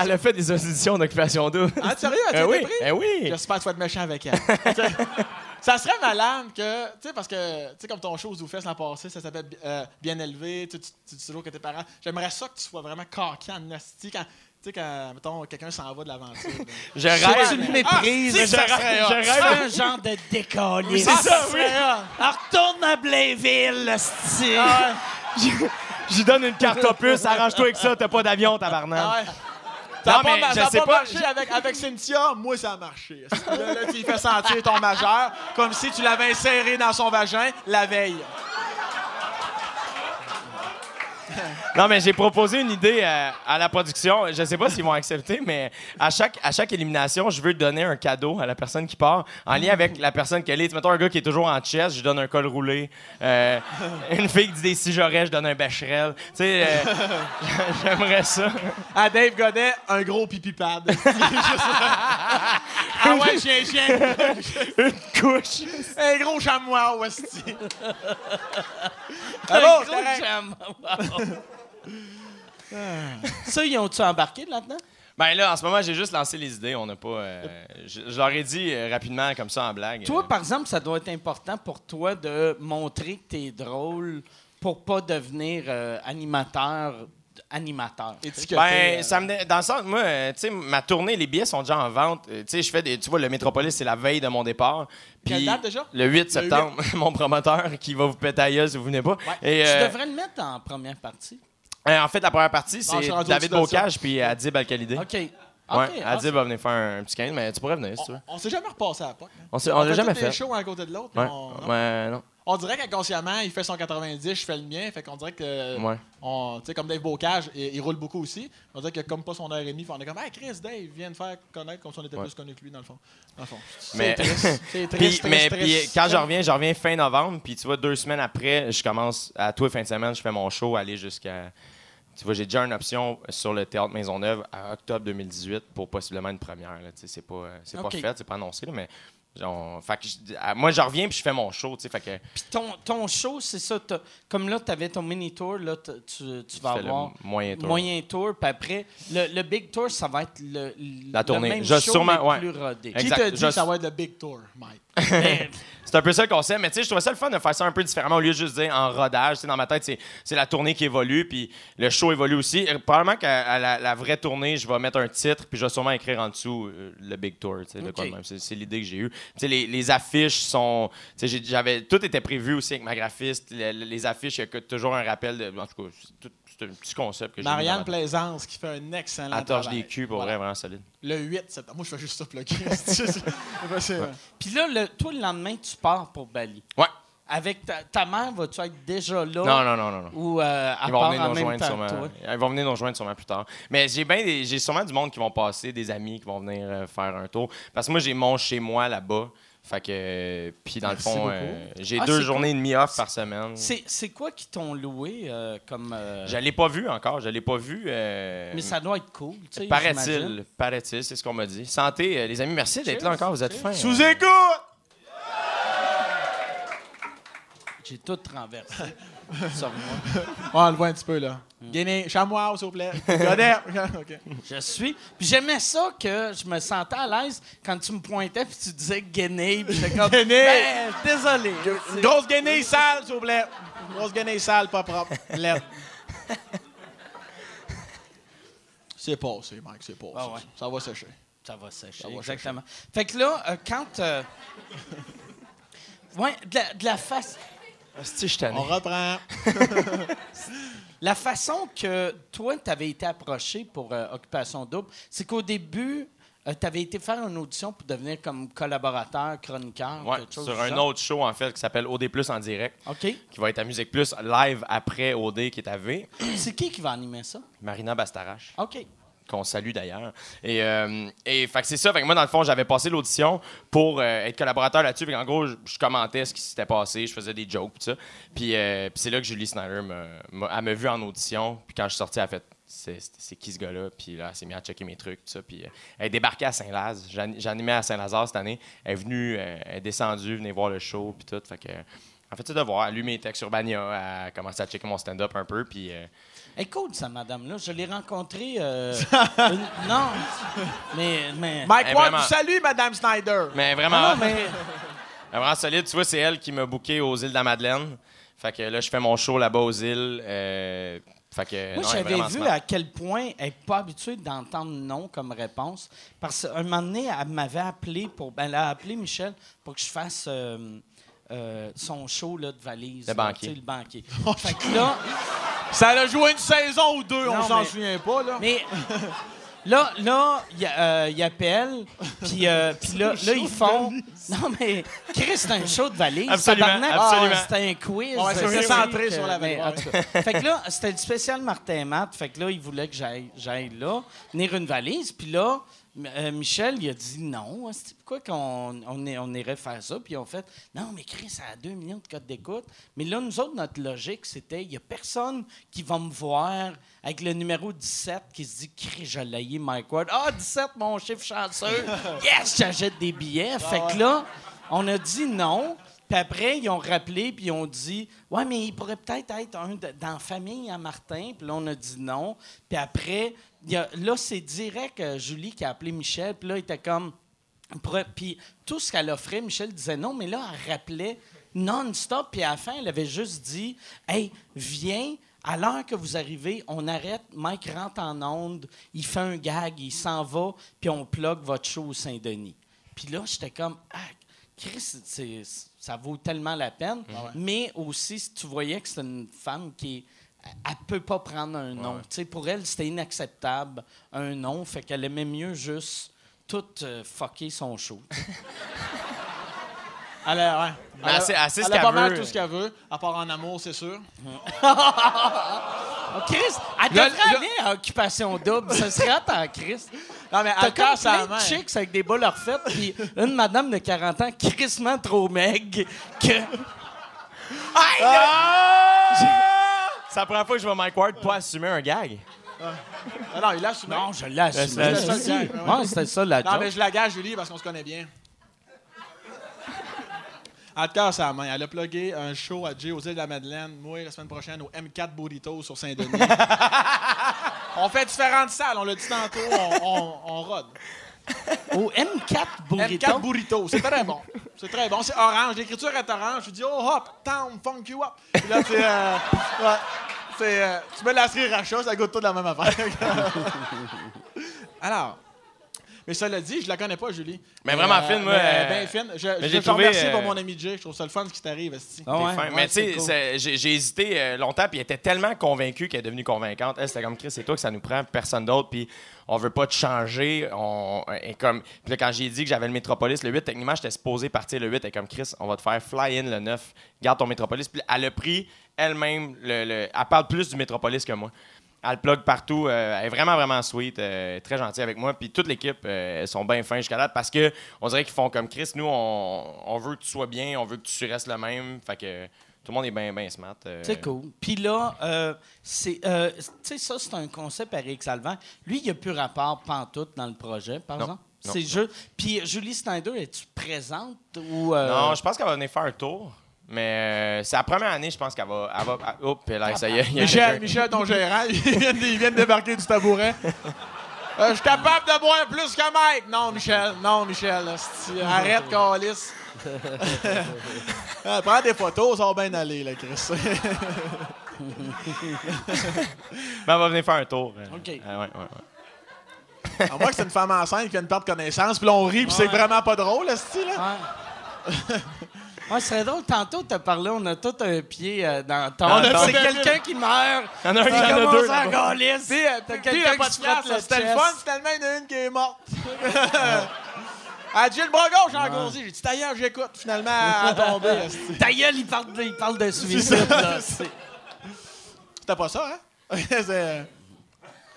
elle, a fait des auditions d'occupation double. Ah, sérieux? Eh été oui, pris? eh oui. J'espère que tu vas être méchant avec elle. Tu <laughs> ça serait malade que, tu sais, parce que, tu sais, comme ton show aux Zoufest l'an passé, ça s'appelle euh, Bien élevé, tu, tu, tu dis toujours que tes parents. J'aimerais ça que tu sois vraiment coquille en asti quand, tu sais, quand, mettons, quelqu'un s'en va de l'aventure. <laughs> Je Tu rêve. Ah, si, ça serait hot. je C'est rêve. un genre de décollé. c'est ça, oui. Retourne à Blainville, le style. Ah J'y donne une carte opus, arrange-toi avec ça, t'as pas d'avion, tabarnak. Ah ouais. Ça pas, ma- pas pas, marché je- avec, avec Cynthia, moi ça a marché. Là, là, tu lui fais sentir ton majeur comme si tu l'avais inséré dans son vagin la veille. <laughs> Non, mais j'ai proposé une idée euh, à la production. Je sais pas s'ils vont accepter, mais à chaque, à chaque élimination, je veux donner un cadeau à la personne qui part en lien avec la personne qu'elle est. Mettons un gars qui est toujours en chest, je donne un col roulé. Euh, une fille qui dit des si j'aurais, je donne un becherel. Tu sais, euh, <laughs> j'aimerais ça. À Dave Godet, un gros pipi pad. <laughs> ah ouais, chien, chien. Une couche. Un gros chamois. Un Ah bon, gros. Wow. Ça, ils ont-tu embarqué là-dedans? Ben là, en ce moment, j'ai juste lancé les idées. On n'a pas. euh, je, je leur ai dit euh, rapidement, comme ça, en blague. Toi, Euh, par exemple, ça doit être important pour toi de montrer que t'es drôle pour pas devenir euh, animateur. Animateur. Ben, ça me dans le sens, moi, euh, tu sais, ma tournée, les billets sont déjà en vente. Euh, Tu sais, je fais des, tu vois, le Métropolis, c'est la veille de mon départ. Quelle Puis date déjà? Le 8 septembre, <laughs> mon promoteur qui va vous péter à gueule si vous venez pas. Et, Tu euh, devrais le mettre en première partie. en fait, la première partie, c'est David. Bocage puis Adib Al-Khalidé. OK. Ouais, ah, Adib va venir faire un, petit 15, mais tu pourrais venir si tu veux. On, on s'est jamais repassé à la POC. hein. On, on l'a fait jamais tous des fait. shows un à côté de l'autre. On, non? Ouais, non. On dirait qu'inconsciemment, il fait son 90, je fais le mien. Fait qu'on dirait que. Ouais. on- comme Dave Bocage, il, il roule beaucoup aussi. On dirait a comme pas son heure et demie. On est comme, hey Chris, Dave, viens de faire connaître comme si on était Ouais. plus connu que lui, dans le fond. Dans le fond. Mais- C'est triste. <laughs> Triste, mais triste, puis, triste. quand je reviens, je reviens fin novembre, puis tu vois, deux semaines après, je commence à tous les fins de semaine, je fais mon show, aller jusqu'à. Tu vois, j'ai déjà une option sur le théâtre Maisonneuve à octobre 2018 pour possiblement une première. C'est pas, euh, c'est pas fait, c'est pas annoncé, là, mais. Genre, fait que je- moi, je reviens puis je fais mon show. tu sais, Fait que Puis ton, ton show, c'est ça. Comme là, tu avais ton mini-tour, là, tu, tu vas avoir moyen tour. moyen tour, puis après, le, le big tour, ça va être le, La tournée. le même Je- show, sûrement, mais ouais. plus rodé. Qui te dit que ça va être le Big Tour, Mike? <laughs> C'est un peu ça le concept, mais tu sais, je trouvais ça le fun de faire ça un peu différemment au lieu de juste dire en rodage. Dans ma tête, c'est, la tournée qui évolue, puis le show évolue aussi. Et probablement qu'à la, la vraie tournée, je vais mettre un titre, puis je vais sûrement écrire en dessous euh, le Big Tour. tu sais, de quoi de Ok. même. C'est, l'idée que j'ai eue. Tu sais, les, les affiches sont. tu sais, j'ai- j'avais, tout était prévu aussi avec ma graphiste. Les, les affiches, il y a que- toujours un rappel. De, en tout cas, tout- c'est un petit concept que j'ai Marianne. Plaisance qui fait un excellent À torche travail. des culs, pour Voilà. vrai, vraiment solide. Le 8 septembre. Moi, je fais juste ça plugger. <laughs> Puis là, le, toi, le lendemain, tu pars pour Bali. Ouais. Avec ta, ta mère, vas-tu être déjà là? Non, non, non, non. non. Ou euh, à Ils vont part venir en nous même temps sûrement. toi? Ils vont venir nous rejoindre sûrement plus tard. Mais j'ai bien des- j'ai sûrement du monde qui vont passer, des amis qui vont venir euh, faire un tour. Parce que moi, j'ai mon chez moi là-bas. Fait que. Puis dans Merci le fond, euh, j'ai Ah, deux journées et demie off par semaine. C'est, c'est quoi qui t'ont loué euh, comme. euh, Je l'ai pas vu encore. Je l'ai pas vu. euh, Mais ça doit être cool, tu sais. Paraît-il, paraît-il, c'est ce qu'on m'a dit. Santé, euh, les amis, merci d'être là encore, vous êtes cheers. fins. Sous écoute! J'ai tout renversé <laughs> sur moi. on le voit un petit peu, là. Guinée, chamois, s'il vous plaît. Godet. <laughs> <laughs> OK. Je suis. Puis j'aimais ça que je me sentais à l'aise quand tu me pointais puis tu disais Guinée. Puis j'étais comme. Guinée. Ben, désolé. Une grosse guenille sale, s'il vous plaît. Une grosse guenille sale, pas propre. Laide. C'est passé, Mike, c'est passé. Ah ouais. Ça va sécher. Ça va sécher. Ça va exactement. Fait que là, euh, quand. euh, ouais, de la, de la face. Hostie, je. On reprend. <laughs> La façon que toi, tu avais été approché pour euh, Occupation Double, c'est qu'au début, tu avais été faire une audition pour devenir comme collaborateur, chroniqueur, Ouais, quelque chose sur un genre. autre show, en fait, qui s'appelle OD Plus en direct, OK. qui va être à Musique Plus live après OD qui est à V. C'est qui qui va animer ça? Marina Bastarache. OK. Qu'on salue d'ailleurs. Et, euh, et fait c'est ça. Fait moi, dans le fond, j'avais passé l'audition pour euh, être collaborateur là-dessus. Fait en gros, je, commentais ce qui s'était passé, je faisais des jokes, tout ça. Puis, euh, c'est là que Julie Snyder m'a, m'a vu en audition. Puis quand je suis sorti, elle a fait c'est qui ce gars-là? Puis là, elle s'est mise à checker mes trucs, tout ça. Puis elle est débarquée à Saint-Laz. J'an- J'animais à Saint-Lazare cette année. Elle est venue, elle est descendue, venir voir le show, puis tout. Fait en fait, c'est de voir. Elle a lu mes textes sur Bania, elle a commencé à checker mon stand-up un peu, puis... Cool, sa madame-là. Je l'ai rencontrée. euh, <laughs> une- non. Mais. mais... Mike Eh, Ward, vraiment. salut, Madame Snyder. mais Ah vraiment, non, mais. elle <laughs> est vraiment solide. Tu vois, c'est elle qui m'a booké aux îles de la Madeleine. Fait que là, je fais mon show là-bas aux îles. euh, fait que, Moi, non, elle est j'avais vraiment vu smart. à quel point elle n'est pas habituée d'entendre non comme réponse. Parce qu'un moment donné, elle m'avait appelé pour. ben, elle a appelé Michel pour que je fasse euh, euh, son show là, de valise. Le là, banquier. le banquier. <laughs> fait que là. Ça a joué une saison ou deux, on s'en souvient pas, là. Mais là, là, il euh, appelle, puis euh, puis là, là, ils font. Non, mais Chris, c'est un show de valise. Absolument. Ah, C'était un quiz. C'est euh, centré sur la valise. Fait que là, c'était le spécial Martin Matt. Fait que là, il voulait que j'aille j'aille là, venir une valise. Puis là, euh, Michel, il a dit non. C'est pourquoi qu'on on, irait faire ça? Puis ils ont fait non, mais Chris, ça a 2 millions de codes d'écoute. Mais là, nous autres, notre logique, c'était il n'y a personne qui va me voir avec le numéro 17 qui se dit Chris, je l'ai Mike Ward. Ah, 17, mon chiffre chanceux. <laughs> Yes, j'achète des billets. Fait que là, on a dit non. Puis après, ils ont rappelé, puis ils ont dit Ouais, mais il pourrait peut-être être un de- dans la famille à Martin. Puis là, on a dit non. Puis après, y a- là, c'est direct euh, Julie qui a appelé Michel. Puis là, il était comme. Puis tout ce qu'elle offrait, Michel disait non, mais là, elle rappelait non-stop. Puis à la fin, elle avait juste dit Hey, viens. À l'heure que vous arrivez, on arrête, Mike rentre en onde, il fait un gag, il s'en va, puis on plug votre show au Saint-Denis. Puis là, j'étais comme, ah, Chris, ça vaut tellement la peine. Mais aussi, si tu voyais que c'est une femme qui elle peut pas prendre un nom. Tu sais, pour elle, c'était inacceptable, un nom. Fait qu'elle aimait mieux juste tout euh, fucker son show. <laughs> Elle a, ouais. Mais Elle a- elle sait- elle sait ce elle a qu'elle pas mal veut. tout ce qu'elle veut, à part en amour, c'est sûr. <laughs> Oh, Chris, elle devrait aller à Occupation Double. Ça serait en Chris. Non, mais T'as elle comme plein main. de chicks avec des boules refaites, puis une madame de 40 ans crissement trop maigre que... C'est la première fois que je vois Mike Ward pas assumer un gag. Ah non, il a assumé. Non, je l'ai assumé. C'était ça le gag. Ouais, c'était ça la Non, joke. mais je la gage, Julie, parce qu'on se connaît bien. Te casse sa main. Elle a plugué un show à Jay aux îles de la Madeleine, moi, la semaine prochaine, au M4 Burrito sur Saint-Denis. <laughs> on fait différentes salles, on l'a dit tantôt, on, on, on rode. Au M4 Burrito. M4 Burrito, c'est très bon. C'est très bon. C'est orange. L'écriture est orange. Je dis, oh hop, town, funk you up. Puis là, c'est. euh, ouais, c'est, euh, tu mets de la sriracha, ça goûte tout la même affaire. <laughs> Alors. Mais ça l'a dit, je la connais pas, Julie. Mais vraiment fine, moi, mais, euh, bien fine. Je, je j'ai te trouvé, remercie euh, pour mon ami Jay. Je trouve ça le fun ce qui t'arrive, esti. Ah ouais, T'es fin. ouais, mais tu sais, cool. j'ai j'ai hésité euh, longtemps, puis elle était tellement convaincue qu'elle est devenue convaincante. Elle, c'était comme Chris, c'est toi que ça nous prend, personne d'autre, puis on veut pas te changer. On, et comme, puis là, quand j'ai dit que j'avais le Métropolis, le 8, techniquement, j'étais supposé partir le 8, et comme Chris, on va te faire fly in le 9, garde ton Métropolis. Puis elle a pris elle-même, le, le- elle parle plus du Métropolis que moi. Elle plug partout. euh, elle est vraiment, vraiment sweet. euh, très gentille avec moi. Puis toute l'équipe, euh, elles sont bien fins jusqu'à là parce que on dirait qu'ils font comme Chris. Nous, on, on veut que tu sois bien, on veut que tu restes le même. Fait que tout le monde est bien, bien smart. euh. C'est cool. Puis là, euh, c'est, euh, tu sais, ça, c'est un concept à Eric Salvant. Lui, il n'y a plus rapport pantoute dans le projet, par Non. exemple? Non. C'est juste. Puis Julie Snyder, es-tu présente ou. euh, Non, je pense qu'elle va venir faire un tour. Mais euh, c'est la première année, je pense qu'elle va. Elle va elle- Oups, là, ça y est. il y a Michel. Michel, ton gérant, <laughs> il vient, de, il vient de débarquer du tabouret. <laughs> Euh, je suis capable de boire plus que Mike. Non, Michel. Non, Michel. Arrête, <laughs> Calis. prends des photos, ça va bien aller, là, Chris. Mais elle va venir faire un tour. euh. OK. Ah, ouais, ouais, ouais. À moins que c'est une femme enceinte qui vient de perdre connaissance, puis là, on rit, puis c'est vraiment pas drôle, esti, là. Ouais. Ouais, ce serait drôle. Tantôt, tu as parlé, on a tout un pied euh, dans ton. C'est quelqu'un qui meurt. Il y en a un qui en a deux. euh, T'as quelqu'un le qui se frotte le c'était le fun, finalement, il y en a une qui est morte. Elle dit, j'ai le bras gauche en gauche. J'ai dit, d'ailleurs, j'écoute. Finalement, elle a tombé. <laughs> esti. Ta gueule, il parle de, il parle de suicide. <laughs> C'est- C'était pas ça, hein? <laughs> c'est euh,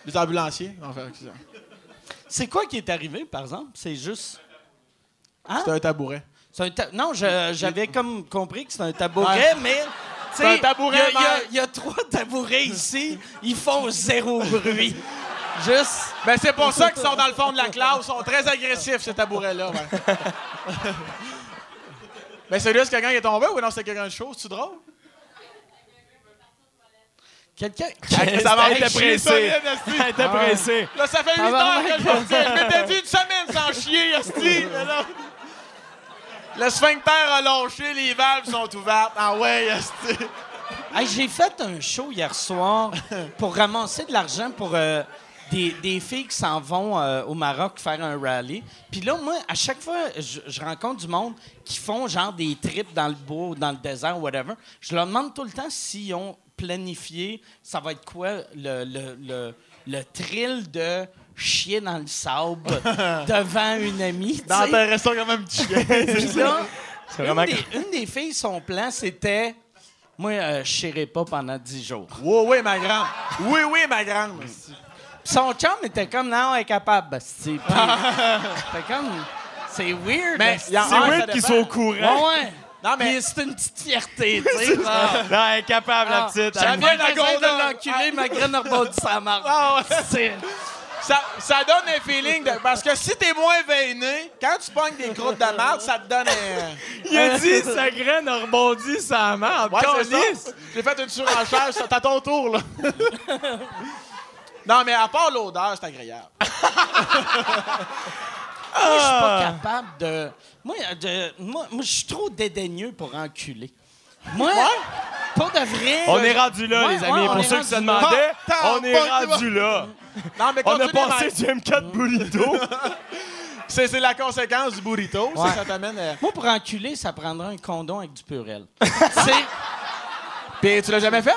les ambulanciers. Enfin, c'est ça. C'est quoi qui est arrivé, par exemple? C'est juste. Hein? C'était un tabouret. C'est un ta- Non, je- j'avais comme compris que c'était un tabouret, mais Tu C'est un sais, tabouret il y a- y y, trois tabourets ici. Ils font zéro bruit. Juste. Ben, c'est pour ça qu'ils sont dans le fond de la classe. Ils sont <laughs> très agressifs, ces tabourets-là. Ouais. <laughs> ben, c'est juste quelqu'un qui est tombé ou non, c'est quelqu'un de chaud? C'est-tu drôle? Quelqu'un. <laughs> Ça pressée. solide, esti. Elle était pressée. Là, ça fait 8 Tabarnak. heures que je me tiens. Je m'étais dit une semaine sans chier, esti. Le sphincter a lâché, les valves sont ouvertes. Ah ouais. Hey, j'ai fait un show hier soir pour ramasser de l'argent pour euh, des, des filles qui s'en vont euh, au Maroc faire un rallye. Puis là, moi, à chaque fois, je, rencontre du monde qui font genre des trips dans le bois, ou dans le désert, whatever. Je leur demande tout le temps s'ils ont planifié, ça va être quoi le, le, le, le thrill de chier dans le sable <laughs> devant une amie. Dans sais. tes restaurants comme un petit chien. <laughs> Puis là, <laughs> C'est vraiment une, des, une des filles, son plan, c'était Moi, euh, je chierai pas pendant 10 jours. Oui, oui, ma grande. Oui, oui, ma grande. son chum était comme Non, elle est capable. C'était comme. C'est weird. Mais C'est Ah, weird qu'ils soient au courant. Ouais, ouais. Non, mais- c'est une petite fierté, tu sais. genre. Non, elle est capable, la Ah, petite. J'avais la gondole. de l'enculer, ma graine a rebondi sa marque. Ah. C'est- Ça, ça donne un feeling de. Parce que si t'es moins veiné, quand tu pognes des croûtes de merde, ça te donne un. Il a dit sa graine a rebondi sa. Ouais, ça. J'ai fait une surenchère, c'est à ton tour, là. non, mais à part l'odeur, c'est agréable. <laughs> Moi, je suis pas Ah. capable de. Moi, de- moi, moi, je suis trop dédaigneux pour enculer. Moi, pas de vrai. On est rendu là, Ouais, les ouais, amis. on Pour est ceux qui se rendu là. demandaient, on est rendu là. <laughs> Non, mais On a passé du M4 burrito. C'est c'est la conséquence du burrito. ça, Ouais. Ça, t'amène. euh, Moi, pour enculer, ça prendra un condom avec du purel. <laughs> C'est- Puis tu l'as jamais fait?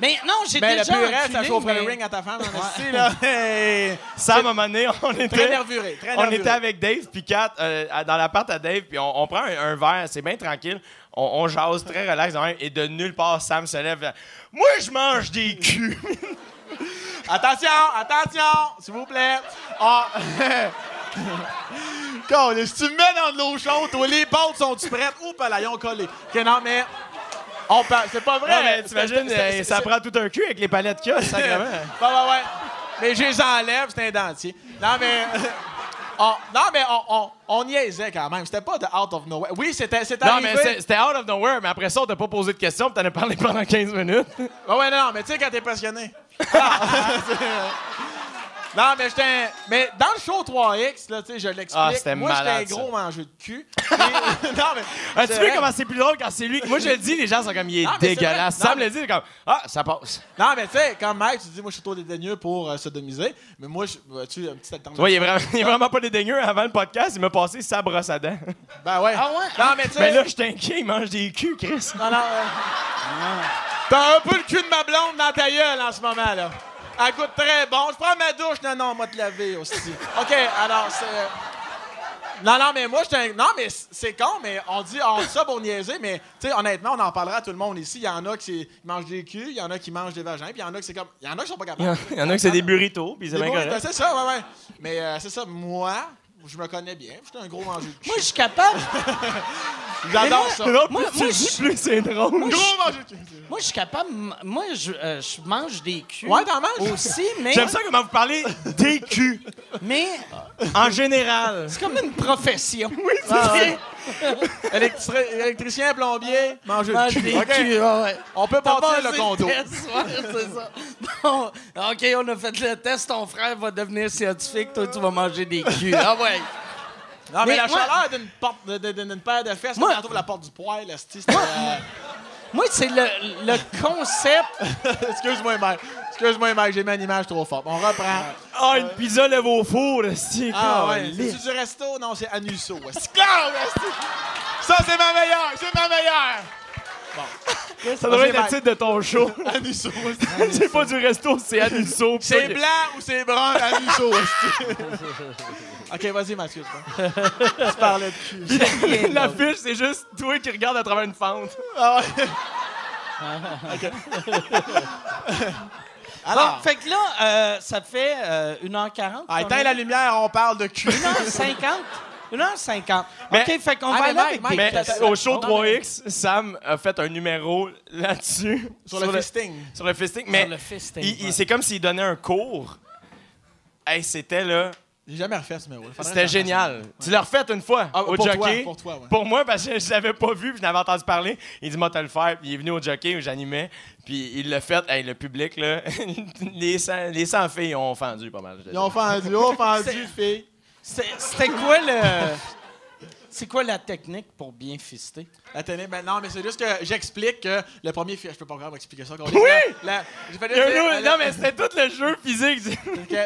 Mais non, j'ai Mais déjà le purée, ça chaufferait mais- le ring à ta femme, en esti, <laughs> là. Hey. Sam, à un moment donné, on Très était... nervuré. Très On nervuré. était avec Dave puis Kat euh, dans l'appart à Dave puis on, on prend un, un verre, c'est bien tranquille. On, on jase très relax de même, et de nulle part Sam se lève. Moi je mange des culs. <laughs> Attention, attention, s'il vous plaît. Ah. <laughs> Quand, si tu me mets dans de l'eau chaude, toi, les pâtes sont-tu prêtes? Oups, là, ils ont collé. OK, non, mais. On. C'est pas vrai. Non, mais t'imagines, euh, ça prend tout un cul avec les palettes qu'il y a, sacrément. <laughs> Ouais, ouais, ouais. Mais je les enlève, c'est un dentier. Non, mais. On- non, mais on, on, on niaisait quand même. C'était pas de out of nowhere. Oui, c'était c'était Non, arrivé. mais c'était out of nowhere, mais après ça, on t'a pas posé de questions, t'en as parlé pendant 15 minutes. Ouais, ouais, non, mais tu sais, quand t'es passionné. <laughs> Ah, <laughs> non, mais j'étais. un- Mais dans le show 3X, là, tu sais, je l'explique. Ah, c'était Moi, j'étais un malade, gros ça. mangeur de cul. Et- <laughs> non, mais. Ah, c'est tu vois vrai. comment c'est plus drôle quand c'est lui? Moi, je le dis, les gens sont comme, il est Ah, mais c'est dégueulasse. vrai. Non, Sam le dit, il est comme, ah, ça passe. Non, mais tu sais, comme Mike, tu dis, moi, je suis trop dédaigneux pour euh, sodomiser. Mais moi, je- vois-tu, un petit Tu alternative. vois, il est vraiment, <laughs> il est vraiment pas dédaigneux. Avant le podcast, il m'a passé sa brosse à dents. Ben ouais. Ah ouais? Non, mais tu sais. Mais là, je t'inquiète, il mange des culs, Chris. Non, non. euh, T'as un peu le cul de ma blonde dans ta gueule en ce moment, là. Elle goûte très bon. Je prends ma douche. Non, non, on va te laver aussi. OK, alors, c'est... Non, non, mais moi, un... Non, mais c'est con, mais on dit, on dit ça pour niaiser, mais, tu sais, honnêtement, on en parlera à tout le monde ici. Il y en a qui qui mangent des culs, il y en a qui mangent des vagins, puis il y en a qui c'est comme... Il y en a qui sont pas capables. il y en a que c'est des burritos, puis c'est bien correct. C'est ça, ouais, ouais. Mais euh, c'est ça, moi, je me connais bien. J'étais un gros mangeur de cul. Moi, je suis capable. <laughs> J'adore moi- ça. Non, Moi- moi, dis, je- plus c'est drôle. Moi, je- Gros mangeur de cul. Moi, je suis capable. Moi, je, euh, je mange des culs. Ouais, t'en manges? Aussi, <laughs> mais. J'aime ça comment vous parlez des culs, Mais en général. c'est comme une profession. Oui, Ah, ouais. <laughs> Électri- électricien, plombier, Mange cul. des OK. culs, ouais, ouais. On peut T'as partir passé le condo. test, ouais, c'est ça. Bon, OK, on a fait le test. Ton frère va devenir scientifique. Toi, tu vas manger des culs. <laughs> Ah ouais. Non, mais, Mais la moi- chaleur d'une porte, de- de- d'une paire de fesses, Moi- moi, trouve la porte du poil, esti, c'était, euh, Moi, c'est le, le concept. <laughs> Excuse-moi, Mike. Excuse-moi, Mike, j'ai mis une image trop forte. On reprend. Ah, une pizza lève au four, c'est Ah ouais, c'est-tu du resto? Non, c'est Anusso. Ça, c'est ma meilleure! C'est ma meilleure! Ça devrait être le titre de ton show. <laughs> Anusso, <laughs> c'est pas du resto, c'est Anusso. C'est blanc ou c'est brun? Anusso. <laughs> OK, vas-y, Mathieu. c'est bon. Tu parlais de cul. L'affiche, c'est juste toi qui regardes à travers une fente. Ah ouais. OK. Bon, Alors, fait que là, euh, ça fait euh, 1h40. ah, éteins la lumière, on parle de cul. 1h50. 1h50. <laughs> Mais- OK, fait qu'on Ah, va mais aller avec Mike, des Mais questions. au show Oh, 3X, Sam a fait un numéro là-dessus. <laughs> Sur le fisting. Sur le fisting. Mais le fisting, il- il- ouais. c'est comme s'il donnait un cours. Hey, c'était là. J'ai jamais refait ce numéro. C'était génial. Tu l'as refait une fois Ah, au pour toi, jockey. pour toi, ouais. Pour moi, parce que je l'avais pas vu, puis je n'avais entendu parler. Il dit, moi, t'as le faire. Puis il est venu au jockey où j'animais. Puis il l'a fait. Hey, le public, là, <laughs> les 100, les 100 filles ont fendu pas mal. Ils ont fendu, ils ont <laughs> fendu, fille. C'était c'était quoi le. C'est quoi la technique pour bien fister? La télé, ben non, mais c'est juste que j'explique que le premier film, je peux pas encore expliquer ça. qu'on dit. Oui! La- la- non, mais c'était tout le jeu physique.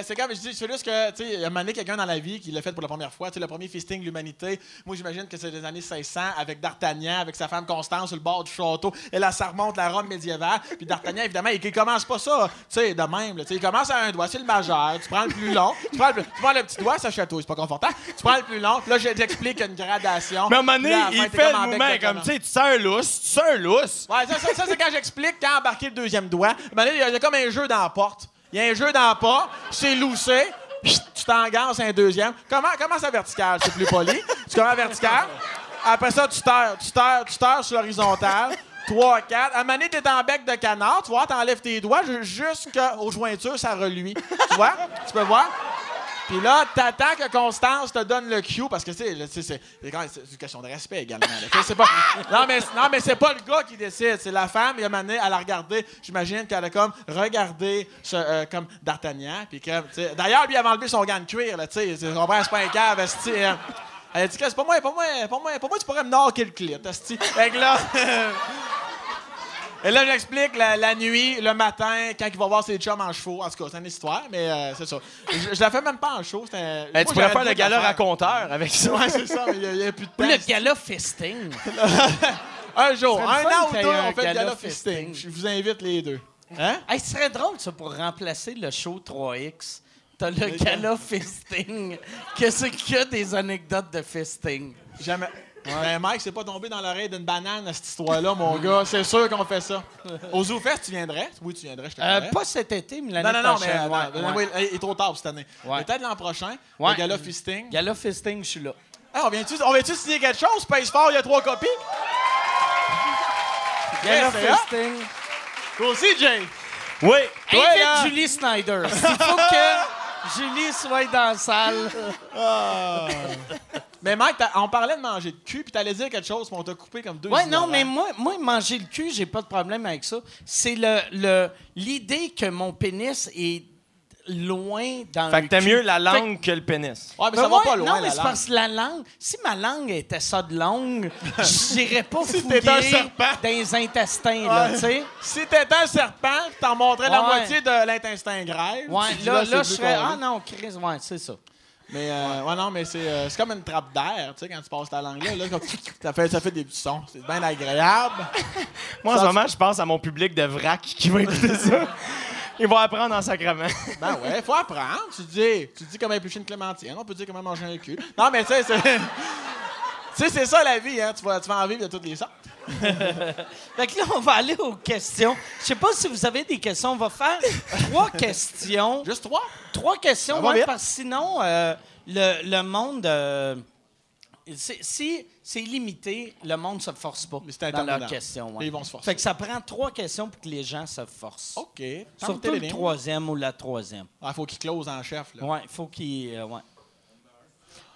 C'est comme je dis, c'est juste que, tu sais, il y a un moment donné, quelqu'un dans la vie qui l'a fait pour la première fois. Tu sais, le premier fisting de l'humanité. Moi, j'imagine que c'est des années 1600 avec D'Artagnan, avec sa femme Constance sur le bord du château. Et là, ça remonte la Rome médiévale. Puis D'Artagnan, évidemment, il, il commence pas ça, tu sais, de même. là. Tu sais, il commence à un doigt, c'est le majeur. Tu prends le plus long. Tu prends le, plus- tu prends le petit doigt, ça chatouille, c'est pas confortable. Tu prends le plus long. Puis là, je t'explique une gradation. Mais à un moment donné, à il fait le mouvement comme, tu sais, tu sens un lousse, tu sens un lousse. Ouais, ça, ça, ça, c'est quand j'explique quand embarquer le deuxième doigt. Là, il y, a- il y a comme un jeu dans la porte. Il y a un jeu dans la porte, c'est loussé, tu t'engances un deuxième. Comment, comment ça vertical? C'est plus poli. Tu commences vertical. Après ça, tu terres, tu terres, tu terres sur l'horizontale. 3, 4. À un moment donné, t'es en bec de canard. Tu vois, t'enlèves tes doigts ju- jusqu'aux jointures, ça reluit. Tu vois? Tu peux voir? Puis là, t'attends que Constance te donne le cue parce que tu sais, c'est une question de respect également. là. Pas, <laughs> non, mais, non, mais c'est pas le gars qui décide, c'est la femme. Il a mané, elle a regardé. J'imagine qu'elle a comme regardé ce, euh, comme D'Artagnan. Puis d'ailleurs, lui, il avait enlevé son gant de cuir. Là, tu sais, c'est pas un cave, hein. Elle a dit que c'est pas moi, pas moi, pas moi, pas moi, tu pourrais me knocker le clit. Fait que là. <laughs> Et là, j'explique la, la nuit, le matin, quand il va voir ses chums en chevaux. En tout cas, c'est une histoire, mais euh, c'est ça. Je, je la fais même pas en show. c'était- Eh, moi, tu pourrais faire le gala raconteur avec ça. Ouais, c'est ça, mais il n'y a, plus de temps. le gala fisting. <laughs> Un jour, un an ou deux, un on fait le gala gala fisting. fisting. Je vous invite les deux. Hein? Hey, ce serait drôle, ça, pour remplacer le show 3X. T'as le gala fisting. Qu'est-ce qu'il y a des anecdotes de fisting? Jamais. Ben, Mike, c'est pas tombé dans l'oreille d'une banane, cette histoire-là, mon gars. C'est sûr qu'on fait ça. <laughs> Au ZooFest, tu viendrais? Oui, tu viendrais, je te Euh, pas cet été, mais l'année Non, non, non, mais prochaine. ouais, il est trop tard cette année. Ouais. Peut-être l'an prochain, Ouais. le gala fisting. Gala fisting, je suis là. Ah, on vient-tu on vient-tu signer quelque chose? Space Fort, il y a trois copies? <laughs> Gala hot. fisting. Toi aussi, Jay. Oui. Toi, Invite. Julie Snyder. Il faut <laughs> que Julie soit dans la salle. Mais Mike, t'as- on parlait de manger de cul, puis t'allais dire quelque chose, mais on t'a coupé comme deux Ouais, non, mais moi, moi, manger le cul, j'ai pas de problème avec ça. C'est le, le, l'idée que mon pénis est loin dans Fait le que mieux la Fait que- langue que le pénis. Ouais, mais ça va pas loin, Non, la mais c'est parce que la langue, si ma langue était ça de longue, <laughs> j'irais pas Si fouiller t'étais un serpent. dans les intestins, là, tu sais. Si t'étais un serpent, t'en montrais la moitié de l'intestin grêle. Ouais, là, là, plus je serais... Ah non, Chris, ouais, c'est ça. Mais, euh, ouais, non, mais c'est euh, c'est comme une trappe d'air, tu sais, quand tu passes ta langue là, là comme, <laughs> ça, fait, ça fait des petits sons. C'est bien agréable. <laughs> Moi, en ce moment, je pense à mon public de vrac qui va écouter ça. Ils vont apprendre en sacrement. Ben ouais, faut apprendre. Tu dis, tu dis comment éplucher une clémentine, on peut dire comment manger un cul. Non, mais tu sais, c'est. <laughs> Tu sais, c'est ça la vie, hein. Tu vas, tu vas en vivre de toutes les sortes. <laughs> Fait que là, on va aller aux questions. Je sais pas si vous avez des questions. On va faire trois <laughs> questions. Juste trois? Trois questions, ouais, parce que sinon, euh, le, le monde... euh, c'est- si c'est limité, le monde se force pas Mais c'est dans leurs questions. ouais. Ils vont se forcer. Fait que ça prend trois questions pour que les gens se forcent. OK. Surtout le troisième ou la troisième. Ah, faut qu'il close en chef, là. Ouais, il faut qu'il... euh, ouais.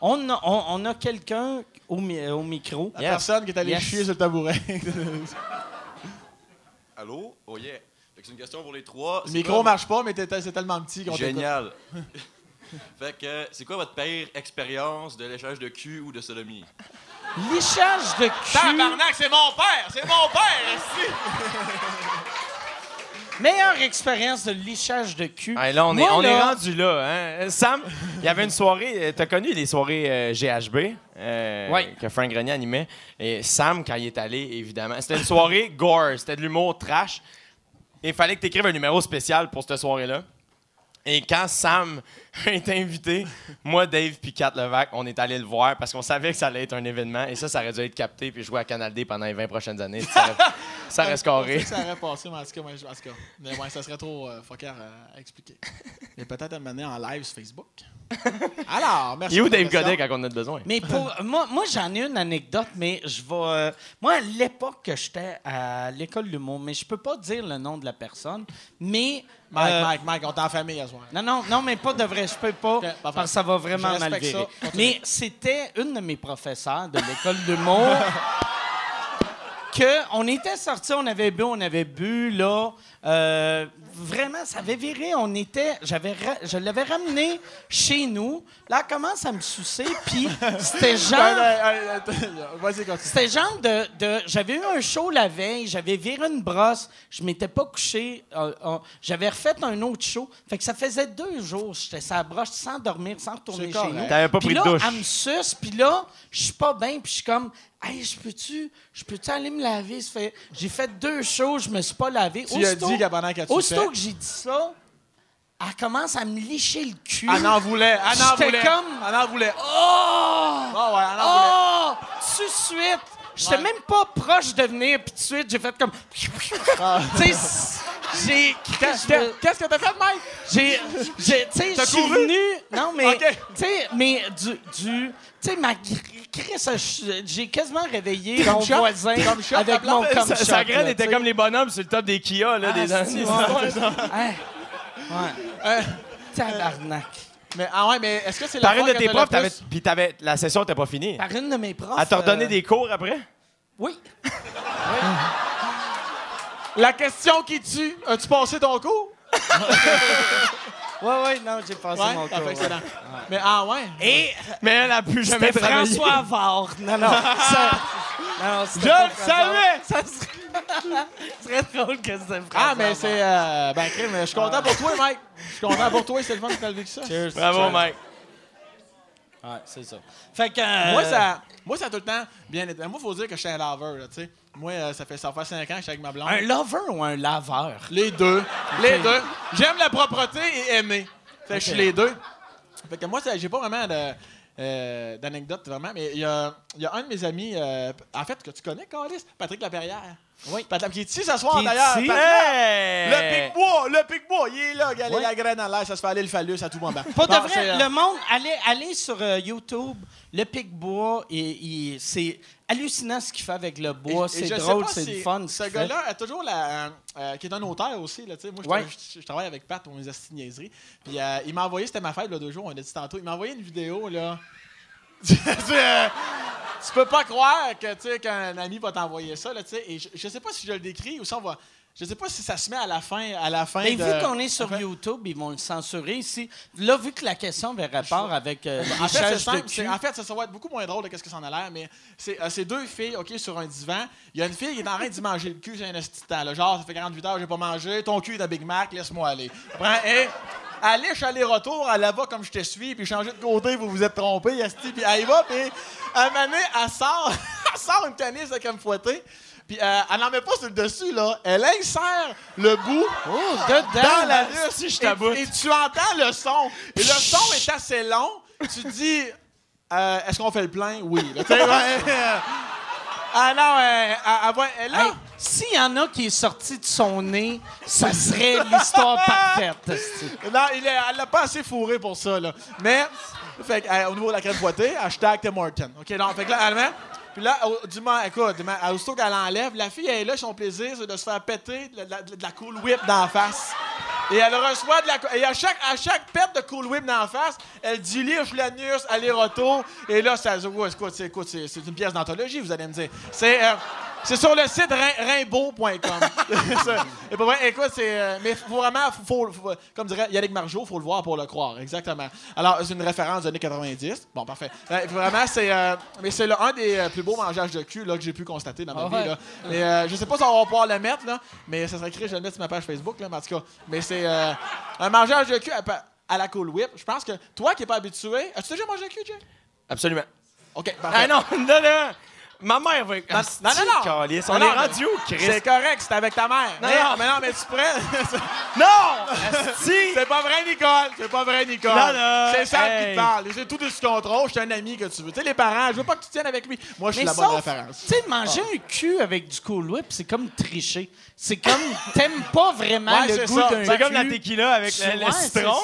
On a, on, on a quelqu'un au, mi- au micro. La personne qui est allée Yes. chier sur le tabouret. <laughs> Allô? Oh yeah. Fait que c'est une question pour les trois. le C'est micro quoi- marche pas, mais t'es- c'est tellement petit qu'on t'écoute. Génial. <laughs> fait que, euh, c'est quoi votre pire expérience de léchage de cul ou de sodomie? Lichage de cul. Tabarnak, c'est mon père! C'est mon père, ici! Meilleure expérience de lichage de cul. Là, on, est, on est rendu là. Hein? Sam, il y avait une soirée. euh, T'as connu les soirées euh, GHB euh, Ouais. que Frank Grenier animait. Et Sam, quand il est allé, évidemment, c'était une soirée gore. C'était de l'humour trash. Et il fallait que tu écrives un numéro spécial pour cette soirée-là. Et quand Sam <laughs> on était invités. Moi, Dave puis Kat Levac, on est allé le voir parce qu'on savait que ça allait être un événement et ça, ça aurait dû être capté puis jouer à Canal D pendant les 20 prochaines années. Ça aurait, ça aurait Je scoré. ça aurait passé, mais en tout cas, je- en tout cas. Mais ouais, ça serait trop euh, fucker à, à expliquer. Mais peut-être à mener en live sur Facebook. Alors, merci. Il est où Dave. Godet quand on a besoin? Mais pour moi, moi j'en ai une anecdote, mais je vais. euh, moi, à l'époque que j'étais à l'école de l'humour, mais je peux pas dire le nom de la personne, mais. Mike, euh, Mike, Mike, on est en famille à soir. Non, non, non, mais pas de vrai, je peux pas, parce que ça va vraiment mal virer. ça. Mais c'était une de mes professeurs de l'école d'humour <laughs> que on était sortis, on avait bu, on avait bu, là. euh, vraiment, ça avait viré. On était, j'avais, ra- je l'avais ramené chez nous. Là, elle commence à me sucer, puis c'était <laughs> genre. <laughs> C'était genre de, de- J'avais eu un show la veille, j'avais viré une brosse, je m'étais pas couché, euh, euh, j'avais refait un autre show. Fait que ça faisait deux jours, j'étais la broche sans dormir, sans retourner chez correct. nous. T'avais pas pris de là, douche. elle me suce, puis là, je suis pas bien, puis je suis comme, hey, je peux-tu, je peux-tu aller me laver? J'ai fait deux shows, je me suis pas lavé. Tu as dit pendant que tu aussitôt que j'ai dit ça, elle commence à me licher le cul. Elle en voulait, elle en voulait. comme- Elle en voulait. Oh! Ah ouais, elle en voulait. Oh! Tout de suite! J'étais Ouais. même pas proche de venir, puis tout de suite, j'ai fait comme. Ah. <laughs> tu sais, j'ai. Qu'est-ce que t'as fait, Mike? J'ai. j'ai- Tu sais, je T'as suis venu. Non, mais. Tu sais, mais du. du tu sais, ma. J'ai quasiment réveillé mon voisin avec mon comme Sa, sa graine était comme les bonhommes sur le top des Kia, là, des Ah, ans. si, ouais, ouais. <laughs> Ouais. Tabarnak. Mais, ah ouais, mais est-ce que c'est la Par une de tes profs, t'avais, puis t'avais, la session n'était pas finie. Par une de mes profs. Elle t'a redonné euh, des cours après? Oui. <laughs> La question qui tue, as-tu passé ton cours? <laughs> Ouais, ouais, non, j'ai passé Ouais, mon cours. excellent. Mais ah ouais. Et Mais elle a plus jamais travaillé. François <laughs> Avard. Non, non. ça, non, c'était Je le savais! Ça serait, <laughs> ça serait drôle que c'était François Ah, mais c'est. Euh, ben, crime, je suis content pour toi, Mike. Je suis content pour toi, c'est le fun que t'as vécu ça. Cheers. Bravo, Cheers. Mike. Ouais, c'est ça. Fait que. euh, Moi, ça, moi, ça a tout le temps bien été. Moi, il faut dire que je suis un laveur, tu sais. Moi, euh, ça fait ça fait 5 ans que je suis avec ma blonde. Un lover ou un laveur? Les deux. Les deux. J'aime la propreté et aimer. Fait que je suis les deux. Fait que moi, ça- j'ai pas vraiment de, euh, d'anecdote, vraiment, mais il y a, y a un de mes amis, euh, en fait, que tu connais, Carlis, Patrick Laperrière. Oui. Patrick, qui est ici ce soir, d'ailleurs. Hey! Le pic-bois, le pic-bois, il est là, regardez Ouais. la graine à l'air, ça se fait aller le phallus à tout moment. Pas Bon, de vrai, euh, le monde, allez, allez sur euh, YouTube, le pic-bois, et, et c'est hallucinant ce qu'il fait avec le bois. C'est drôle, c'est le fun. Ce gars-là a toujours la. euh, qui est un auteur aussi, là. Moi, je, Ouais. je- je travaille avec Pat pour mes astuces de niaiseries. Puis euh, il m'a envoyé, c'était ma fête, là, deux jours, on a dit tantôt, il m'a envoyé une vidéo, là. <laughs> tu, euh, tu peux pas croire que, tu sais, qu'un ami va t'envoyer ça, là, tu sais. Et je, je sais pas si je le décris ou si on va. Je sais pas si ça se met à la fin, à la fin Mais de- vu qu'on est sur YouTube, ils vont le censurer ici. Là, vu que la question avait rapport avec euh, <laughs> En fait, c'est de c'est- En fait, ça, ça va être beaucoup moins drôle de ce que ça en a l'air, mais c'est euh, c'est deux filles, OK, sur un divan. Il y a une fille qui est en train d'y manger le cul, j'ai un là. Genre, ça fait 48 heures, j'ai pas mangé. Ton cul est un Big Mac, laisse-moi aller. Prends, et elle lèche aller-retour, elle la va comme je te suis, puis changer de côté, vous vous êtes trompé, esti, puis elle y va, puis à un moment donné, elle sort, <laughs> elle sort une canisse un fouetté. Puis euh, elle n'en met pas sur le dessus, là. Elle insère le bout Oh, dedans! dans la si je et, et tu entends le son. Et le son est assez long. Tu dis, euh, est-ce qu'on fait le plein? Oui. Là, <laughs> ah non, euh, elle- elle va- elle- là, Hey, S'il y en a qui est sorti de son nez, ça serait l'histoire parfaite. non, il est- elle l'a pas assez fourré pour ça. Là. Mais, euh, au niveau de la crème fouettée, hashtag Tim Horton. OK, que là, elle met. Puis là, du moment, écoute, du moment, aussitôt qu'elle enlève, la fille, elle est là, son plaisir, c'est de se faire péter de la, la- la cool whip d'en face. Et elle reçoit de la. Et à chaque, à chaque pète de cool whip d'en face, elle dit liche l'anus, aller-retour. Et là, ça. écoute, c'est, écoute, c'est, c'est une pièce d'anthologie, vous allez me dire. C'est. euh, c'est sur le site rimbaud.com. <laughs> Pour vrai, écoute, c'est. euh, mais faut vraiment, faut, faut- faut- comme dirait Yannick Margeau, faut le voir pour le croire. Exactement. Alors, c'est une référence des années 90. Bon, parfait. Euh, vraiment, c'est. euh, mais c'est un des euh, plus beaux mangeages de cul là, que j'ai pu constater dans ma Ah vie. ouais. Là. Mais euh, je sais pas si on va pouvoir le mettre, là, mais ça serait écrit, je vais le mettre sur ma page Facebook, là, mais en tout cas. Mais c'est euh, un mangeage de cul à, la Cool Whip. Je pense que toi qui n'es pas habitué. As-tu déjà mangé le cul, Jay? Absolument. OK, parfait. Ah <laughs> non, non, non. Ma mère va. Ah, non, non, non. Calice, On non, est rendu? C'est correct, c'est avec ta mère. Non, mais non. mais non, mais tu prends. <laughs> Non! Esti! C'est pas vrai, Nicole. C'est pas vrai, Nicole. Non, non. C'est ça qui Hey. te parle. J'ai tout sous contrôle. Je suis un ami que tu veux. Tu sais, les parents, je veux pas que tu tiennes avec lui. Moi, je suis la bonne sauf, référence. tu sais, manger un cul avec du Cool Whip, c'est comme tricher. C'est comme, t'aimes pas vraiment Ouais, le c'est goût d'un C'est cul. comme la tequila avec le, le Ouais, c'est citron.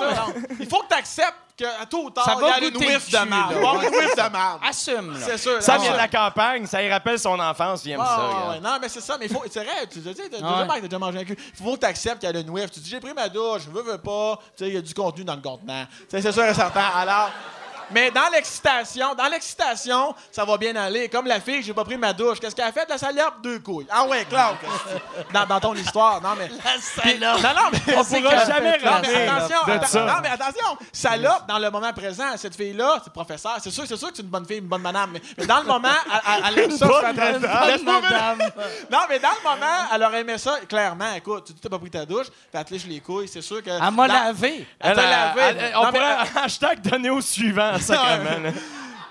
Il faut que tu acceptes qu'à tout ou tard, Ça il va y a une goûter whiff le de cul, marde. là. Il va y avoir une whiff de marde. Assume, là. C'est sûr. Ça vient de la campagne, ça y rappelle son enfance, il aime ça. Non, mais c'est ça, mais il faut. C'est vrai, tu sais, t'as déjà, Ouais. Mike, t'as déjà mangé un cul. Il faut que tu acceptes qu'il y a une whiff. Tu dis, j'ai pris ma douche, je veux, veux pas. Tu sais, il y a du contenu dans le contenant. Tu sais, c'est sûr et certain. Alors. Mais dans l'excitation, dans l'excitation, ça va bien aller. Comme la fille, j'ai pas pris ma douche. Qu'est-ce qu'elle a fait? La salope? Deux couilles. Ah ouais, Claude. dans, dans ton histoire. Non, mais. Puis- non, non, mais. On pourra jamais Non, mais attention, de ça. non, mais attention, salope, dans le moment présent, cette fille-là, c'est professeur, c'est sûr, c'est sûr que c'est une bonne fille, une bonne madame, mais, mais dans le moment, elle, elle- elle aime ça. traiter- Laisse-moi finir. Non, mais dans le moment, elle aurait aimé ça, clairement, écoute, tu dis t'as pas pris ta douche, puis elle te lèche les couilles, c'est sûr que... Elle m'a dans- lavé. Elle t'a lavé. on pourrait <laughs> hashtag donner au suivant, sacrément. là?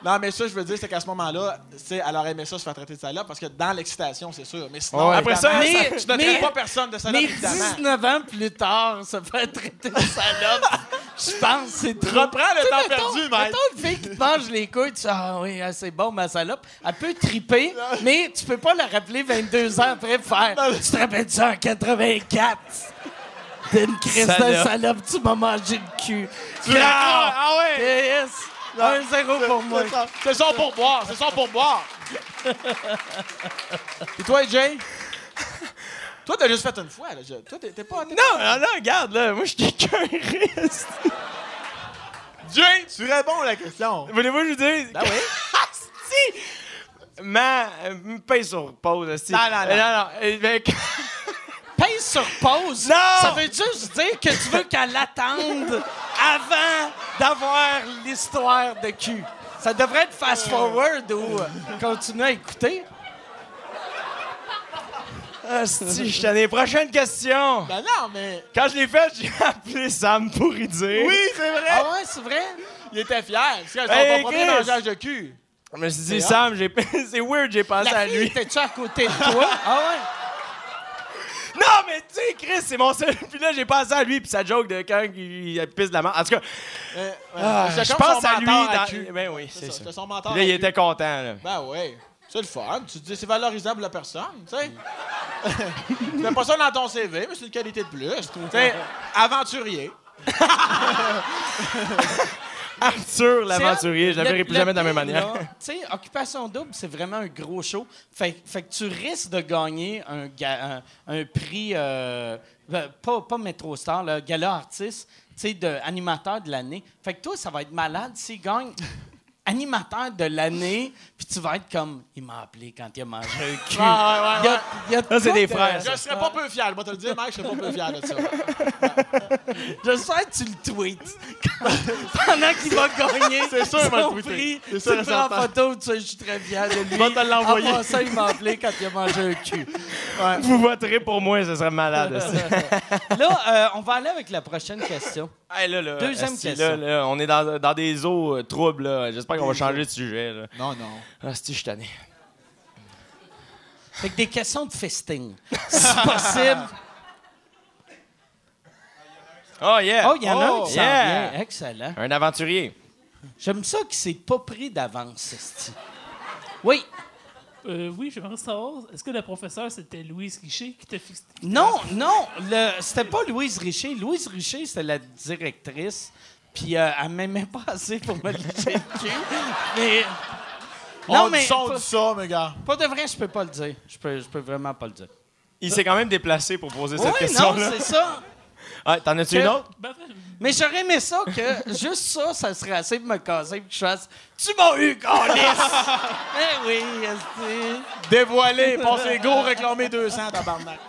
Non, mais ça, je veux dire, c'est qu'à ce moment-là, tu sais, elle aurait aimé ça se faire traiter de salope, parce que dans l'excitation, c'est sûr. Mais sinon, Ouais. Après ça, Mais- tu ne traites pas personne de salope, Mais évidemment. 19 ans plus tard, se faire traiter de salope, <laughs> je pense que c'est trop. Reprends le temps mettons- perdu, mec. Mettons une fille qui te mange les couilles, tu dis Ah oui, ah, c'est bon, ma salope. Elle peut triper, mais tu peux pas la rappeler 22 ans après faire Tu te rappelles de ça en 84 T'es une crise de Salope. tu m'as mangé le cul. Tu la- Ah ouais! Yes! Un zéro pour moi. C'est ça. C'est son pourboire, c'est son pourboire. Et toi, Jay? Toi, t'as juste fait une fois. Là. Je- Toi, t'es pas... Non, non, non, regarde, là, moi, je suis <laughs> quelqu'un reste. Jay, tu réponds à la question. Voulez-vous que je vous dise? Ben oui. si! Ma, euh, paye sur pause, esti. Non, non, non. Euh, non, non. <laughs> Pèse sur pause. Non! Ça veut juste dire que tu veux qu'elle attende avant d'avoir l'histoire de cul. Ça devrait être fast-forward ou euh, continuer à écouter. Asti, je t'en ai. Prochaine question. Ben non, mais... Quand je l'ai fait, j'ai appelé Sam pour y dire. Oui, c'est vrai. Ah ouais, c'est vrai? Il était fier. C'est Hey, premier Chris. mangeage de cul. Je me suis dit, Sam, j'ai... <laughs> c'est weird, j'ai pensé La à fille lui. était-tu à côté de toi? Ah ouais? Non, mais tu sais, Chris, c'est mon seul. Puis là, j'ai pensé à lui, puis sa joke de quand il, pisse de la merde. En tout cas, Euh, ah, je pense à lui. Dans... Ben oui, C'est ça, ça. Son mentor là, il était content, là. Ben oui. C'est le fun. Tu te dis, c'est valorisable pour la personne, tu sais. <laughs> tu pas ça dans ton CV, mais c'est une qualité de plus. Tu sais, <laughs> aventurier. <laughs> <laughs> Arthur, l'aventurier, je la verrai le- plus le jamais de la même manière. Tu sais, Occupation Double, c'est vraiment un gros show. Fait, fait que tu risques de gagner un, ga- un, un prix, euh, ben, pas, pas Métro Star, là, Gala Artiste, tu sais, de animateur de l'année. Fait que toi, ça va être malade s'il gagne <laughs> animateur de l'année, puis tu vas être comme, il m'a appelé quand il a mangé un <laughs> cul. Ouais, ouais, ouais, Il y a- il y a Ça, c'est des de- frères, Je serais pas peu fier. Je vais te le dire, mec, je serais pas peu fier de ça. <laughs> J'espère que tu le tweets. <laughs> Pendant qu'il va gagner C'est sûr, il va le tweeter. C'est tu sûr le prends en photo, tu sais, je suis très fier de lui. va te l'envoyer. En passant, il m'a appelé quand il a mangé un cul. Vous voterez pour moi, ce serait malade. esti. Là, euh, on va aller avec la prochaine question. Hey, là, là, Deuxième esti, question. Là, là, on est dans, dans des eaux euh, troubles. là. J'espère qu'on va changer de sujet. Là. Non, non. Ah, si, je suis tanné. Fait que des questions de festing. Si possible. <laughs> Oh, yeah! Oh, il y en a un Oh, qui s'en yeah. vient. Excellent. Un aventurier. J'aime ça qu'il s'est pas pris d'avance, esti. Oui. Euh, oui, j'aimerais savoir, est-ce que la professeure, c'était Louise Richer qui t'a fixé? Non, non, le- c'était pas Louise Richer. Louise Richer, c'était la directrice. Puis euh, elle m'aimait pas assez pour me <laughs> lécher le cul. Mais. Non, Non, on mais. dit ça, on pas, dit ça, mes gars. pas de vrai, je peux pas le dire. Je peux, je peux vraiment pas le dire. Il s'est quand même déplacé pour poser cette Oui, non, question-là. c'est ça. <laughs> Ah, T'en as-tu Que- une autre? Ben, en fait, Mais j'aurais aimé ça que juste ça, ça serait assez pour me casser et que je fasse Tu m'as eu, Calice! <laughs> eh oui, esti. Dévoilé, passez go, réclamer 200, tabarnak.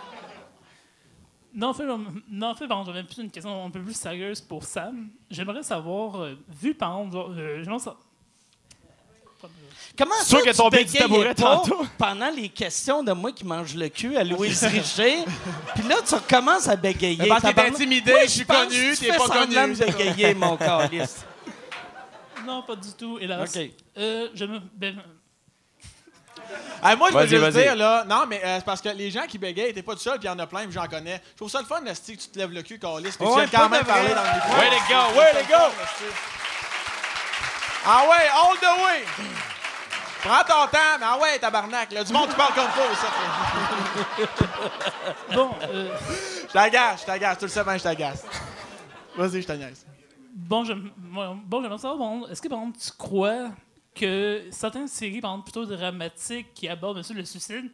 non, fait, non, fait, bon, j'avais plus une question un peu plus sérieuse pour Sam. J'aimerais savoir, euh, vu par exemple, euh, Comment ça, que tu ton bec du bégayais tabouret pas tantôt? <laughs> pendant les questions de moi qui mange le cul à Louise <laughs> Richer, puis là, tu recommences à bégayer. Mais parce est Tabarnak. intimidé, je suis connu, que tu t'es fais pas semblant connu, de c'est bégayer, mon calice. <laughs> Non, pas du tout, hélas. OK. Euh, je me... ben, Ah, moi, je veux juste dire, là, non, mais euh, c'est parce que les gens qui bégayent, t'es pas tout seul, puis il y en a plein, puis j'en connais. Je trouve ça le fun, Nasty, que tu te lèves le cul, Carlis, puis tu viens quand même de parler dans le micro. Way to go, way to go! Ah ouais, all the way! Prends ton temps, mais ah ouais, tabarnak, là, du monde qui parle comme faux, ça. <laughs> Bon, euh, Je t'agace, je t'agace, tu le sais bien, je t'agace. Vas-y, je t'agace. bon, je, bon, j'aimerais savoir, bon, est-ce que, par exemple, tu crois que certaines séries, par exemple, plutôt dramatiques qui abordent bien sûr, le suicide,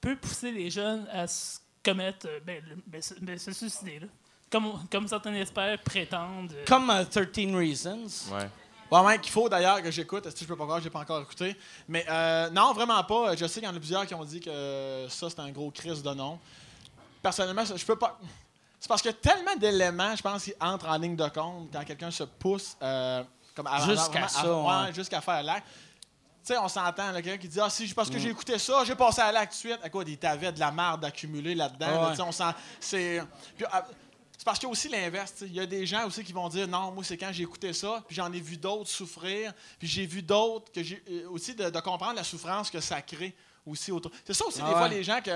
peut pousser les jeunes à se commettre, euh, ben, le- ben, se, ben, se suicider, là? Comme, comme certains experts prétendent. euh, Comme euh, 13 Reasons. Ouais. Bon, même qu'il faut d'ailleurs que j'écoute. Est-ce que je peux pas croire que j'ai pas encore écouté? Mais euh, non, vraiment pas. Je sais qu'il y en a plusieurs qui ont dit que ça, c'est un gros crise de nom. Personnellement, je peux pas. C'est parce qu'il y a tellement d'éléments, je pense, qui entrent en ligne de compte quand quelqu'un se pousse euh, comme avant- Jusqu'à ça, à- ouais. jusqu'à faire l'acte. Tu sais, on s'entend, là, quelqu'un qui dit Ah, si, parce Mm. que j'ai écouté ça, j'ai passé à l'acte de suite. À quoi, il t'avait de la marde accumulée là-dedans. là, Ouais. tu sais, on sent. C'est. Puis, ah, c'est parce qu'il y a aussi l'inverse. Il y a des gens aussi qui vont dire non, moi, c'est quand j'ai écouté ça, puis j'en ai vu d'autres souffrir, puis j'ai vu d'autres que j'ai euh, aussi de, de comprendre la souffrance que ça crée aussi autour. C'est ça aussi, Ah des fois, ouais. les gens que.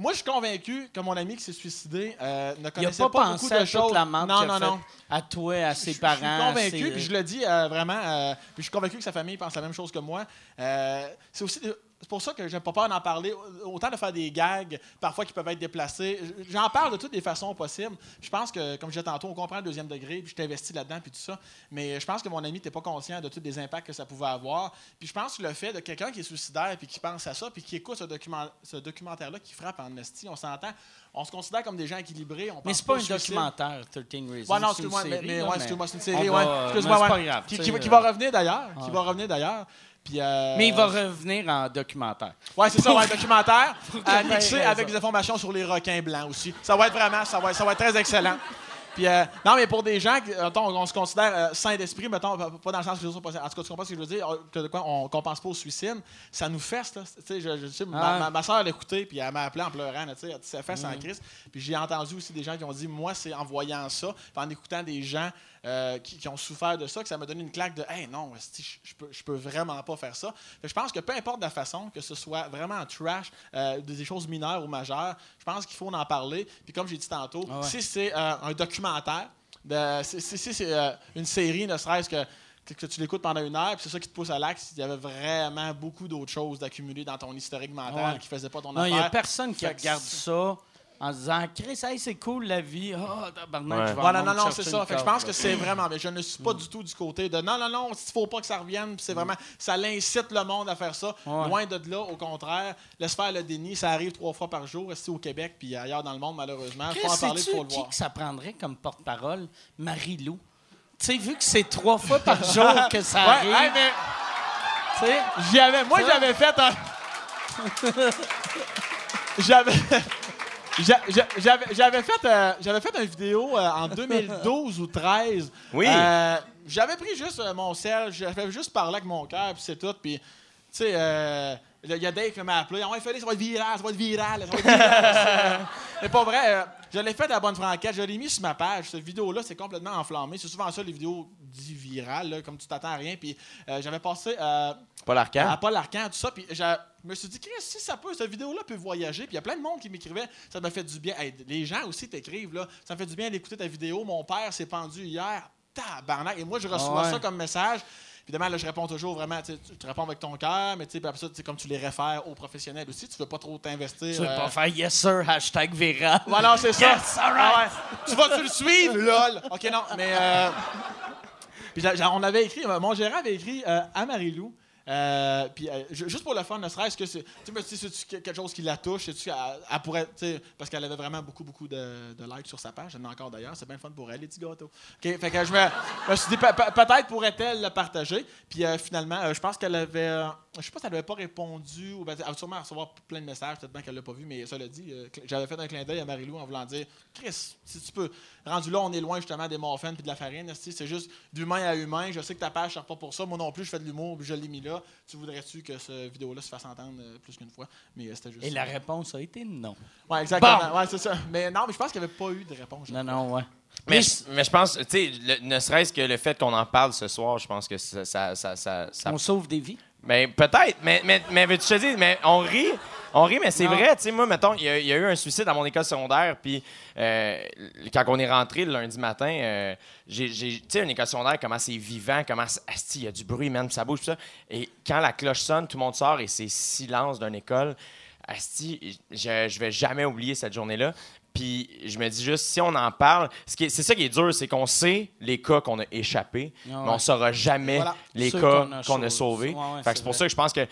Moi, je suis convaincu que mon ami qui s'est suicidé euh, ne connaissait pas, pas, pensé beaucoup de choses. la non, a non, non. à toi, à ses Je- parents. Je suis convaincu, ses- puis je le dis euh, vraiment, euh, puis je suis convaincu que sa famille pense la même chose que moi. Euh, c'est aussi c'est pour ça que j'ai pas peur d'en parler. Autant de faire des gags, parfois qui peuvent être déplacés. J'en parle de toutes les façons possibles. Je pense que, comme je disais tantôt, on comprend le deuxième degré, puis je t'investis là-dedans, puis tout ça. Mais je pense que mon ami n'était pas conscient de tous les impacts que ça pouvait avoir. Puis je pense que le fait de quelqu'un qui est suicidaire, puis qui pense à ça, puis qui écoute ce, document, ce documentaire-là, qui frappe en esti, on s'entend. On se considère comme des gens équilibrés. On Mais c'est pas au un suicide. documentaire, 13 Reasons. Ouais, non, c'est une excuse-moi, mais, série, mais là, ouais, excuse-moi, c'est une série, ouais. Excuse-moi, ouais. pas grave, Qui, va- qui va revenir d'ailleurs. Qui va revenir d'ailleurs. Puis, euh, Mais il va revenir en documentaire. Ouais, c'est ça, ouais, documentaire. <laughs> à mixer avec des informations sur les requins blancs aussi. Ça va être vraiment, ça va, ça va être très excellent. <laughs> Puis, euh, non, mais pour des gens, mettons, on, se considère euh, sains d'esprit, mettons, pas dans le sens que les autres sont. En tout cas, tu comprends ce que je veux dire? Que de quoi on qu'on pense pas au suicide, ça nous fesse, là. Tu sais, je, je- sais, ma, Ouais. ma, ma soeur l'a écouté, puis elle m'a appelé en pleurant, tu sais, ça fesse Mm. en crise. Puis j'ai entendu aussi des gens qui ont dit, moi, c'est en voyant ça, puis en écoutant des gens euh, qui, qui ont souffert de ça, que ça m'a donné une claque de, hey, non, je, peux, je peux vraiment pas faire ça. Je pense que peu importe la façon, que ce soit vraiment trash, euh, des choses mineures ou majeures, je pense qu'il faut en parler. Puis comme j'ai dit tantôt, Ah ouais. si c'est euh, un documentaire, de- si, si- si c'est une série, ne serait-ce que que tu l'écoutes pendant une heure, puis c'est ça qui te pousse à l'axe, il y avait vraiment beaucoup d'autres choses d'accumuler dans ton historique mental Ouais. qui faisait pas ton Non, il n'y a personne qui regarde ça en se disant Chris, hey, c'est cool la vie. Ah, tabarnak, Ouais. je vais Voilà, non, non, c'est ça. une Fait que je pense que c'est vraiment. Mais je ne suis pas du tout du côté de non, non, non, il faut pas que ça revienne. C'est vraiment. Ça l'incite le monde à faire ça. Ouais. Loin de là, au contraire. Laisse faire le déni. Ça arrive trois fois par jour, ici au Québec, puis ailleurs dans le monde, malheureusement. Il Chris, faut en parler, faut le qui voir. que ça prendrait comme porte-parole? Marie-Lou. Tu sais, vu que c'est trois fois par jour <laughs> que ça arrive, Ouais, hey, mais tu sais, j'y avais, moi, j'avais fait un. <laughs> j'avais. J'a- j'a- J'avais j'avais fait, euh, j'avais fait une vidéo euh, en <laughs> 2012 ou 13. Oui. Euh, j'avais pris juste mon sel, j'avais juste parlé avec mon cœur, puis c'est tout. Puis, tu sais, euh, il y a Dave qui m'a appelé. Ah ouais, Félix, ça va être viral, ça va être viral, ça va être viral. <laughs> Mais pas vrai, je l'ai fait à la bonne franquette, je l'ai mis sur ma page. Cette vidéo-là, c'est complètement enflammé. C'est souvent ça, les vidéos dit virales, là, comme tu t'attends à rien. Puis, euh, j'avais passé. euh, Paul Arcand. à Paul Arcand, tout ça. Puis je me suis dit, Chris, si ça peut, cette vidéo-là peut voyager. Puis il y a plein de monde qui m'écrivait, ça m'a fait du bien. Hey, les gens aussi t'écrivent, là, ça me fait du bien d'écouter ta vidéo. Mon père s'est pendu hier. Tabarnak. Et moi, je reçois Ah ouais. ça comme message. Évidemment, là, je réponds toujours vraiment, tu réponds avec ton cœur, mais tu après ça, comme tu les réfères aux professionnels aussi, tu veux pas trop t'investir. tu veux euh, pas faire yes sir, hashtag viral. voilà, c'est ça. Yes, all right. Ah ouais. Tu vas-tu le suivre, lol? OK, non, mais... euh, Puis on avait écrit, euh, mon gérant avait écrit euh, à Marie-Lou, euh, puis euh, ju- juste pour le fun, ne serait-ce que c'est... Que- quelque chose qui la touche? Elle pourrait... Parce qu'elle avait vraiment beaucoup, beaucoup de, de likes sur sa page. Elle en a encore d'ailleurs. C'est bien fun pour elle, les petits gâteaux. OK, fait que je me, me suis dit, pe- pe- peut-être pourrait-elle le partager. Puis finalement, je pense qu'elle avait... je sais pas si elle n'avait pas répondu, ou ben, elle va sûrement recevoir plein de messages, peut-être bien qu'elle l'a pas vu, mais ça l'a dit. J'avais fait un clin d'œil à Marie-Lou en voulant dire Chris, si tu peux. Rendu là, on est loin justement des morphines puis de la farine. C'est juste d'humain à humain. Je sais que ta page ne sert pas pour ça. Moi non plus, je fais de l'humour puis je l'ai mis là. Tu voudrais-tu que cette vidéo-là se fasse entendre euh, plus qu'une fois? Mais euh, c'était juste. Et la réponse a été non. Ouais, exactement. Ouais, c'est ça. Mais non, mais je pense qu'il n'y avait pas eu de réponse. Non, non, ouais. Mais, je, mais je pense, tu sais, ne serait-ce que le fait qu'on en parle ce soir, je pense que ça. ça, ça, ça- ça- On sauve des vies. Ben, peut-être, mais, mais, mais veux-tu te dire, mais on rit. On rit, mais c'est vrai. Tu sais, moi, mettons, il y, a- il y a eu un suicide à mon école secondaire, puis euh, quand on est rentré le lundi matin, euh, j'ai, tu sais, une école secondaire, comment c'est vivant, comment il y a du bruit, même, ça bouge, tout ça. Et quand la cloche sonne, tout le monde sort et c'est silence d'une école. Asti, je, je vais jamais oublier cette journée-là. Puis je me dis juste, si on en parle, ce c'est ça qui est dur, c'est qu'on sait les cas qu'on a échappés, Ah mais on saura jamais Voilà. les Ceux cas qu'on a sauvés. Ouais, ouais, Fait que c'est c'est pour vrai. ça que je pense que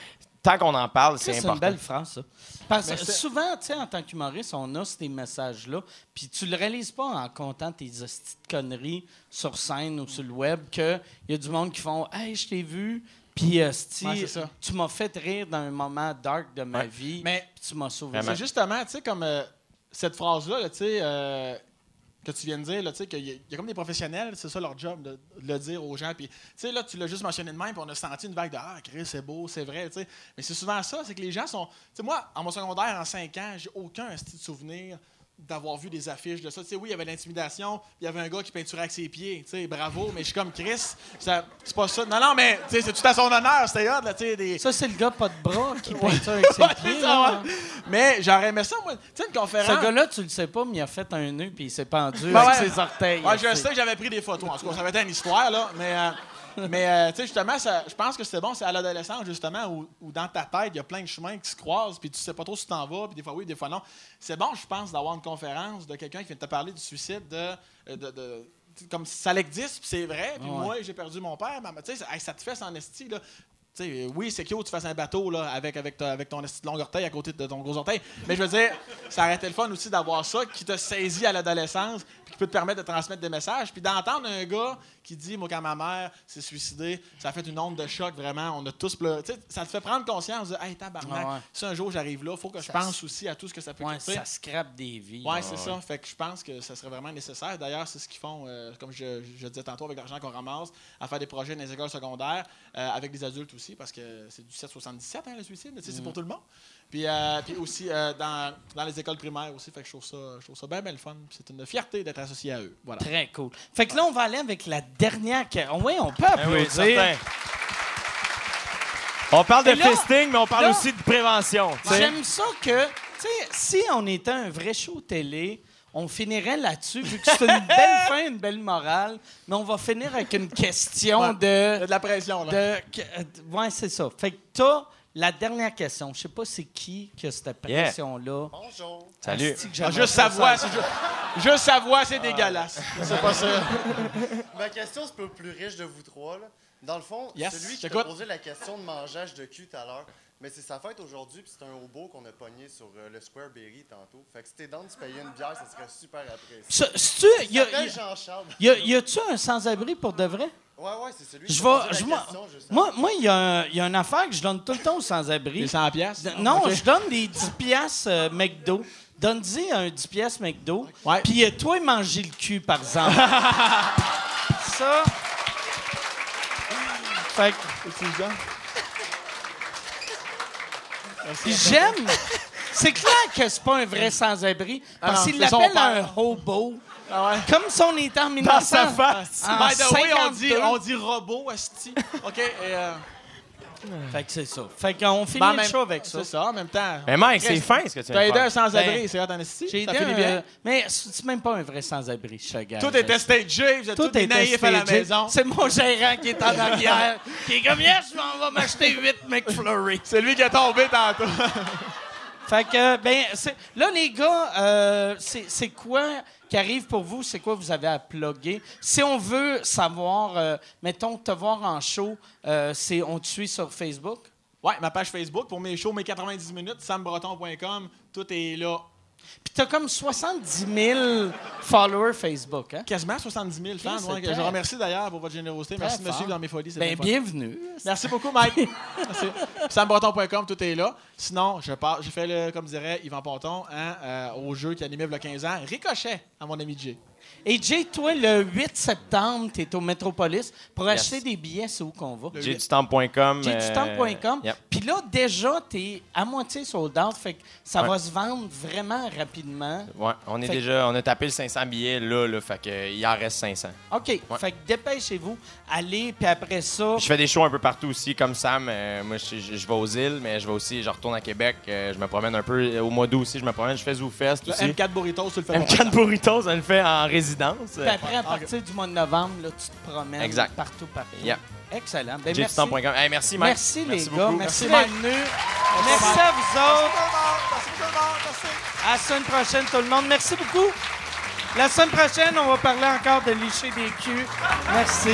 tant qu'on en parle, c'est C'est important. une belle phrase, ça. Parce que c'est- souvent, tu sais, en tant qu'humoriste, on a ces messages-là, puis tu le réalises pas en comptant tes hosties de conneries sur scène ou sur le web, qu'il y a du monde qui font « Hey, je t'ai vu, puis Ouais, c'est ça. tu m'as fait rire dans un moment dark de ma Ouais. vie, Mais- puis tu m'as sauvé. C'est justement, tu sais, comme euh, cette phrase-là, là, tu sais, euh, que tu viens de dire, tu sais, qu'il y, a- il y a comme des professionnels, c'est ça leur job, de, le dire aux gens. Puis, tu sais, là, tu l'as juste mentionné de même, puis on a senti une vague de Ah, Chris, c'est beau, c'est vrai, tu sais. Mais c'est souvent ça, c'est que les gens sont. Tu sais, moi, en mon secondaire, en 5 ans, j'ai aucun esti de souvenir d'avoir vu des affiches de ça. Tu sais, oui, il y avait l'intimidation, il y avait un gars qui peinturait avec ses pieds, tu sais, bravo, mais je suis comme Chris, c'est pas ça. Non, non, mais, tu sais, c'est tout à son honneur, c'était hot, là, tu sais, des. Ça, c'est le gars pas de bras qui peinture avec <laughs> ses pieds. là. Mais j'aurais aimé ça, moi. Tu sais, une conférence. Ce gars-là, tu le sais pas, mais il a fait un nœud puis il s'est pendu Ben avec ouais. ses orteils. Ouais, je sais que j'avais pris des photos. En tout cas, ça avait été une histoire, là. Mais, euh, mais euh, tu sais, justement, ça- je pense que c'est bon, c'est à l'adolescence, justement, où, où dans ta tête, il y a plein de chemins qui se croisent, puis tu sais pas trop si tu t'en vas, puis des fois oui, des fois non. C'est bon, je pense, d'avoir une conférence de quelqu'un qui vient de te parler du suicide, de. euh, de- comme ça existe, puis c'est vrai, puis Ouais. moi, j'ai perdu mon père, mais tu sais, ça, te fait en esti, là. Tu sais, euh, oui, c'est cute, tu fasses un bateau là, avec, avec, ta- avec ton long orteil à côté de ton gros orteil. Mais je veux dire, ça aurait été le fun aussi d'avoir ça qui te saisit à l'adolescence puis qui peut te permettre de transmettre des messages. Puis d'entendre un gars qui dit Moi, quand ma mère s'est suicidée, ça a fait une onde de choc vraiment. On a tous pleuré. Ça te fait prendre conscience de Hey, tabarnak, Ah ouais. si un jour j'arrive là, il faut que je pense aussi à tout ce que ça peut Ouais, coûter. ça scrape des vies. Ouais, c'est ça. Fait que je pense que ça serait vraiment nécessaire. D'ailleurs, c'est ce qu'ils font, euh, comme je, je disais tantôt, avec l'argent qu'on ramasse, à faire des projets dans les écoles secondaires, euh, avec des adultes aussi, parce que c'est du 777, hein, le suicide, sais, c'est pour tout le monde. Puis, euh, puis aussi euh, dans, dans les écoles primaires aussi. Fait que je trouve ça, je trouve ça bien, bien le fun. C'est une fierté d'être associé à eux. Voilà. Très cool. Fait que là, on va aller avec la dernière. que- Oui, on peut Ben oui, applaudir. certain. On parle de là- fisting, mais on parle là- aussi de prévention. J'aime ça que, tu sais, si on était un vrai show télé, on finirait là-dessus, vu que c'est une <laughs> belle fin, une belle morale, mais on va finir avec une question Ouais. Il y a de. de la pression, là. de que- euh, ouais, c'est ça. Fait que t'as la dernière question. Je sais pas c'est qui qui a cette Yeah. pression-là. Bonjour. Salut. Que Ah, juste sa voix, c'est ju- juste sa voix, c'est dégueulasse. <laughs> C'est pas ça. <laughs> Ma question, c'est le plus riche de vous trois. Là. Dans le fond, Yes, celui qui t'a posé la question de mangeage de cul tout à l'heure, mais c'est sa fête aujourd'hui, puis c'est un hobo qu'on a pogné sur euh, le Square Berry tantôt. Fait que si t'es dans de se payer une bière, ça serait super apprécié. Ça- c'est-tu- Il y a- y a- Jean-Charles. y a- y a-tu un sans-abri pour de vrai? Ouais, ouais, c'est celui Je qui je- moi, moi, moi, il y, a un- il y a une affaire que je donne tout le temps aux sans-abri. Les 100 piastres? Non, Ok. je donne des 10 piastres euh, McDo. Donne-y un 10 piastres McDo. Ouais. Puis euh, toi, manger le cul, par exemple. <laughs> ça. Fait que puis j'aime. C'est clair que c'est pas un vrai sans-abri. Ah Parce qu'il l'appelle un hobo. Ah ouais. Comme si on était en 1900. sa face. en By the way, on dit, 52. on dit robot, esti. OK, et... euh, Fait que c'est ça. Fait qu'on finit ben, en le même- show avec ça. C'est ça, en même temps. Mais Mike, c'est fin ce que tu T'as viens de aidé un faire. sans-abri, Ben, c'est hot en esti. J'ai Ça aidé finit un- bien. Mais c'est même pas un vrai sans-abri, te gage. Tout était stagé, vous êtes tous Tout est naïfs à la stagé. maison. C'est mon gérant qui est en arrière, qui est comme yes, je m'en vais m'acheter 8 McFlurry. C'est lui qui est tombé tantôt. Fait que, ben, c'est- là, les gars, euh, c'est c'est quoi qui arrive pour vous? C'est quoi vous avez à plugger? Si on veut savoir, euh, mettons, te voir en show, euh, c'est on te suit sur Facebook? Ouais, ma page Facebook pour mes shows, mes 90 minutes, sambreton.com, tout est là. Puis t'as comme 70 000 followers Facebook, hein? Quasiment 70 000 fans. ouais, je vous remercie d'ailleurs pour votre générosité. Merci de me suivre dans mes folies. Ben, bienvenue. Merci beaucoup, Mike. <laughs> Sambreton.com, tout est là. Sinon, je pars, fait, le, comme dirait Yvan Ponton, hein, euh, au jeu qui animait il y a 15 ans, Ricochet à mon ami Jay. Et Jay, toi, le 8 septembre, tu es au Metropolis. Pour Yes. acheter des billets, c'est où qu'on va? Jdutemps.com. Jdutemps.com. euh, yep. Puis là, déjà, tu es à moitié sold out. Fait que ça Ouais. va se vendre vraiment rapidement. Ouais, on est Fait déjà, on a tapé le 500 billets là, là, fait que euh, il en reste 500. OK. Fait que dépêchez-vous. Allez, puis après ça. Je fais des shows un peu partout aussi, comme Sam. euh, moi, je, je- je vais aux îles, mais je vais aussi, je retourne à Québec. euh, je me promène un peu. euh, Au mois d'août aussi, je me promène. Je fais ZooFest Le aussi. M4 Burritos, tu le fais M4 Burritos, on le fait en résidence. Puis après, à partir du mois de novembre, là, tu te promènes Exact. partout, partout. Yeah. Excellent. Ben, merci. Hey, merci, Mike. Merci, les gars. beaucoup. Merci Merci, d'être Mike. venus. Merci à vous autres. Merci tout le monde, merci. À la semaine prochaine, tout le monde. Merci beaucoup. La semaine prochaine, on va parler encore de licher des culs. Merci.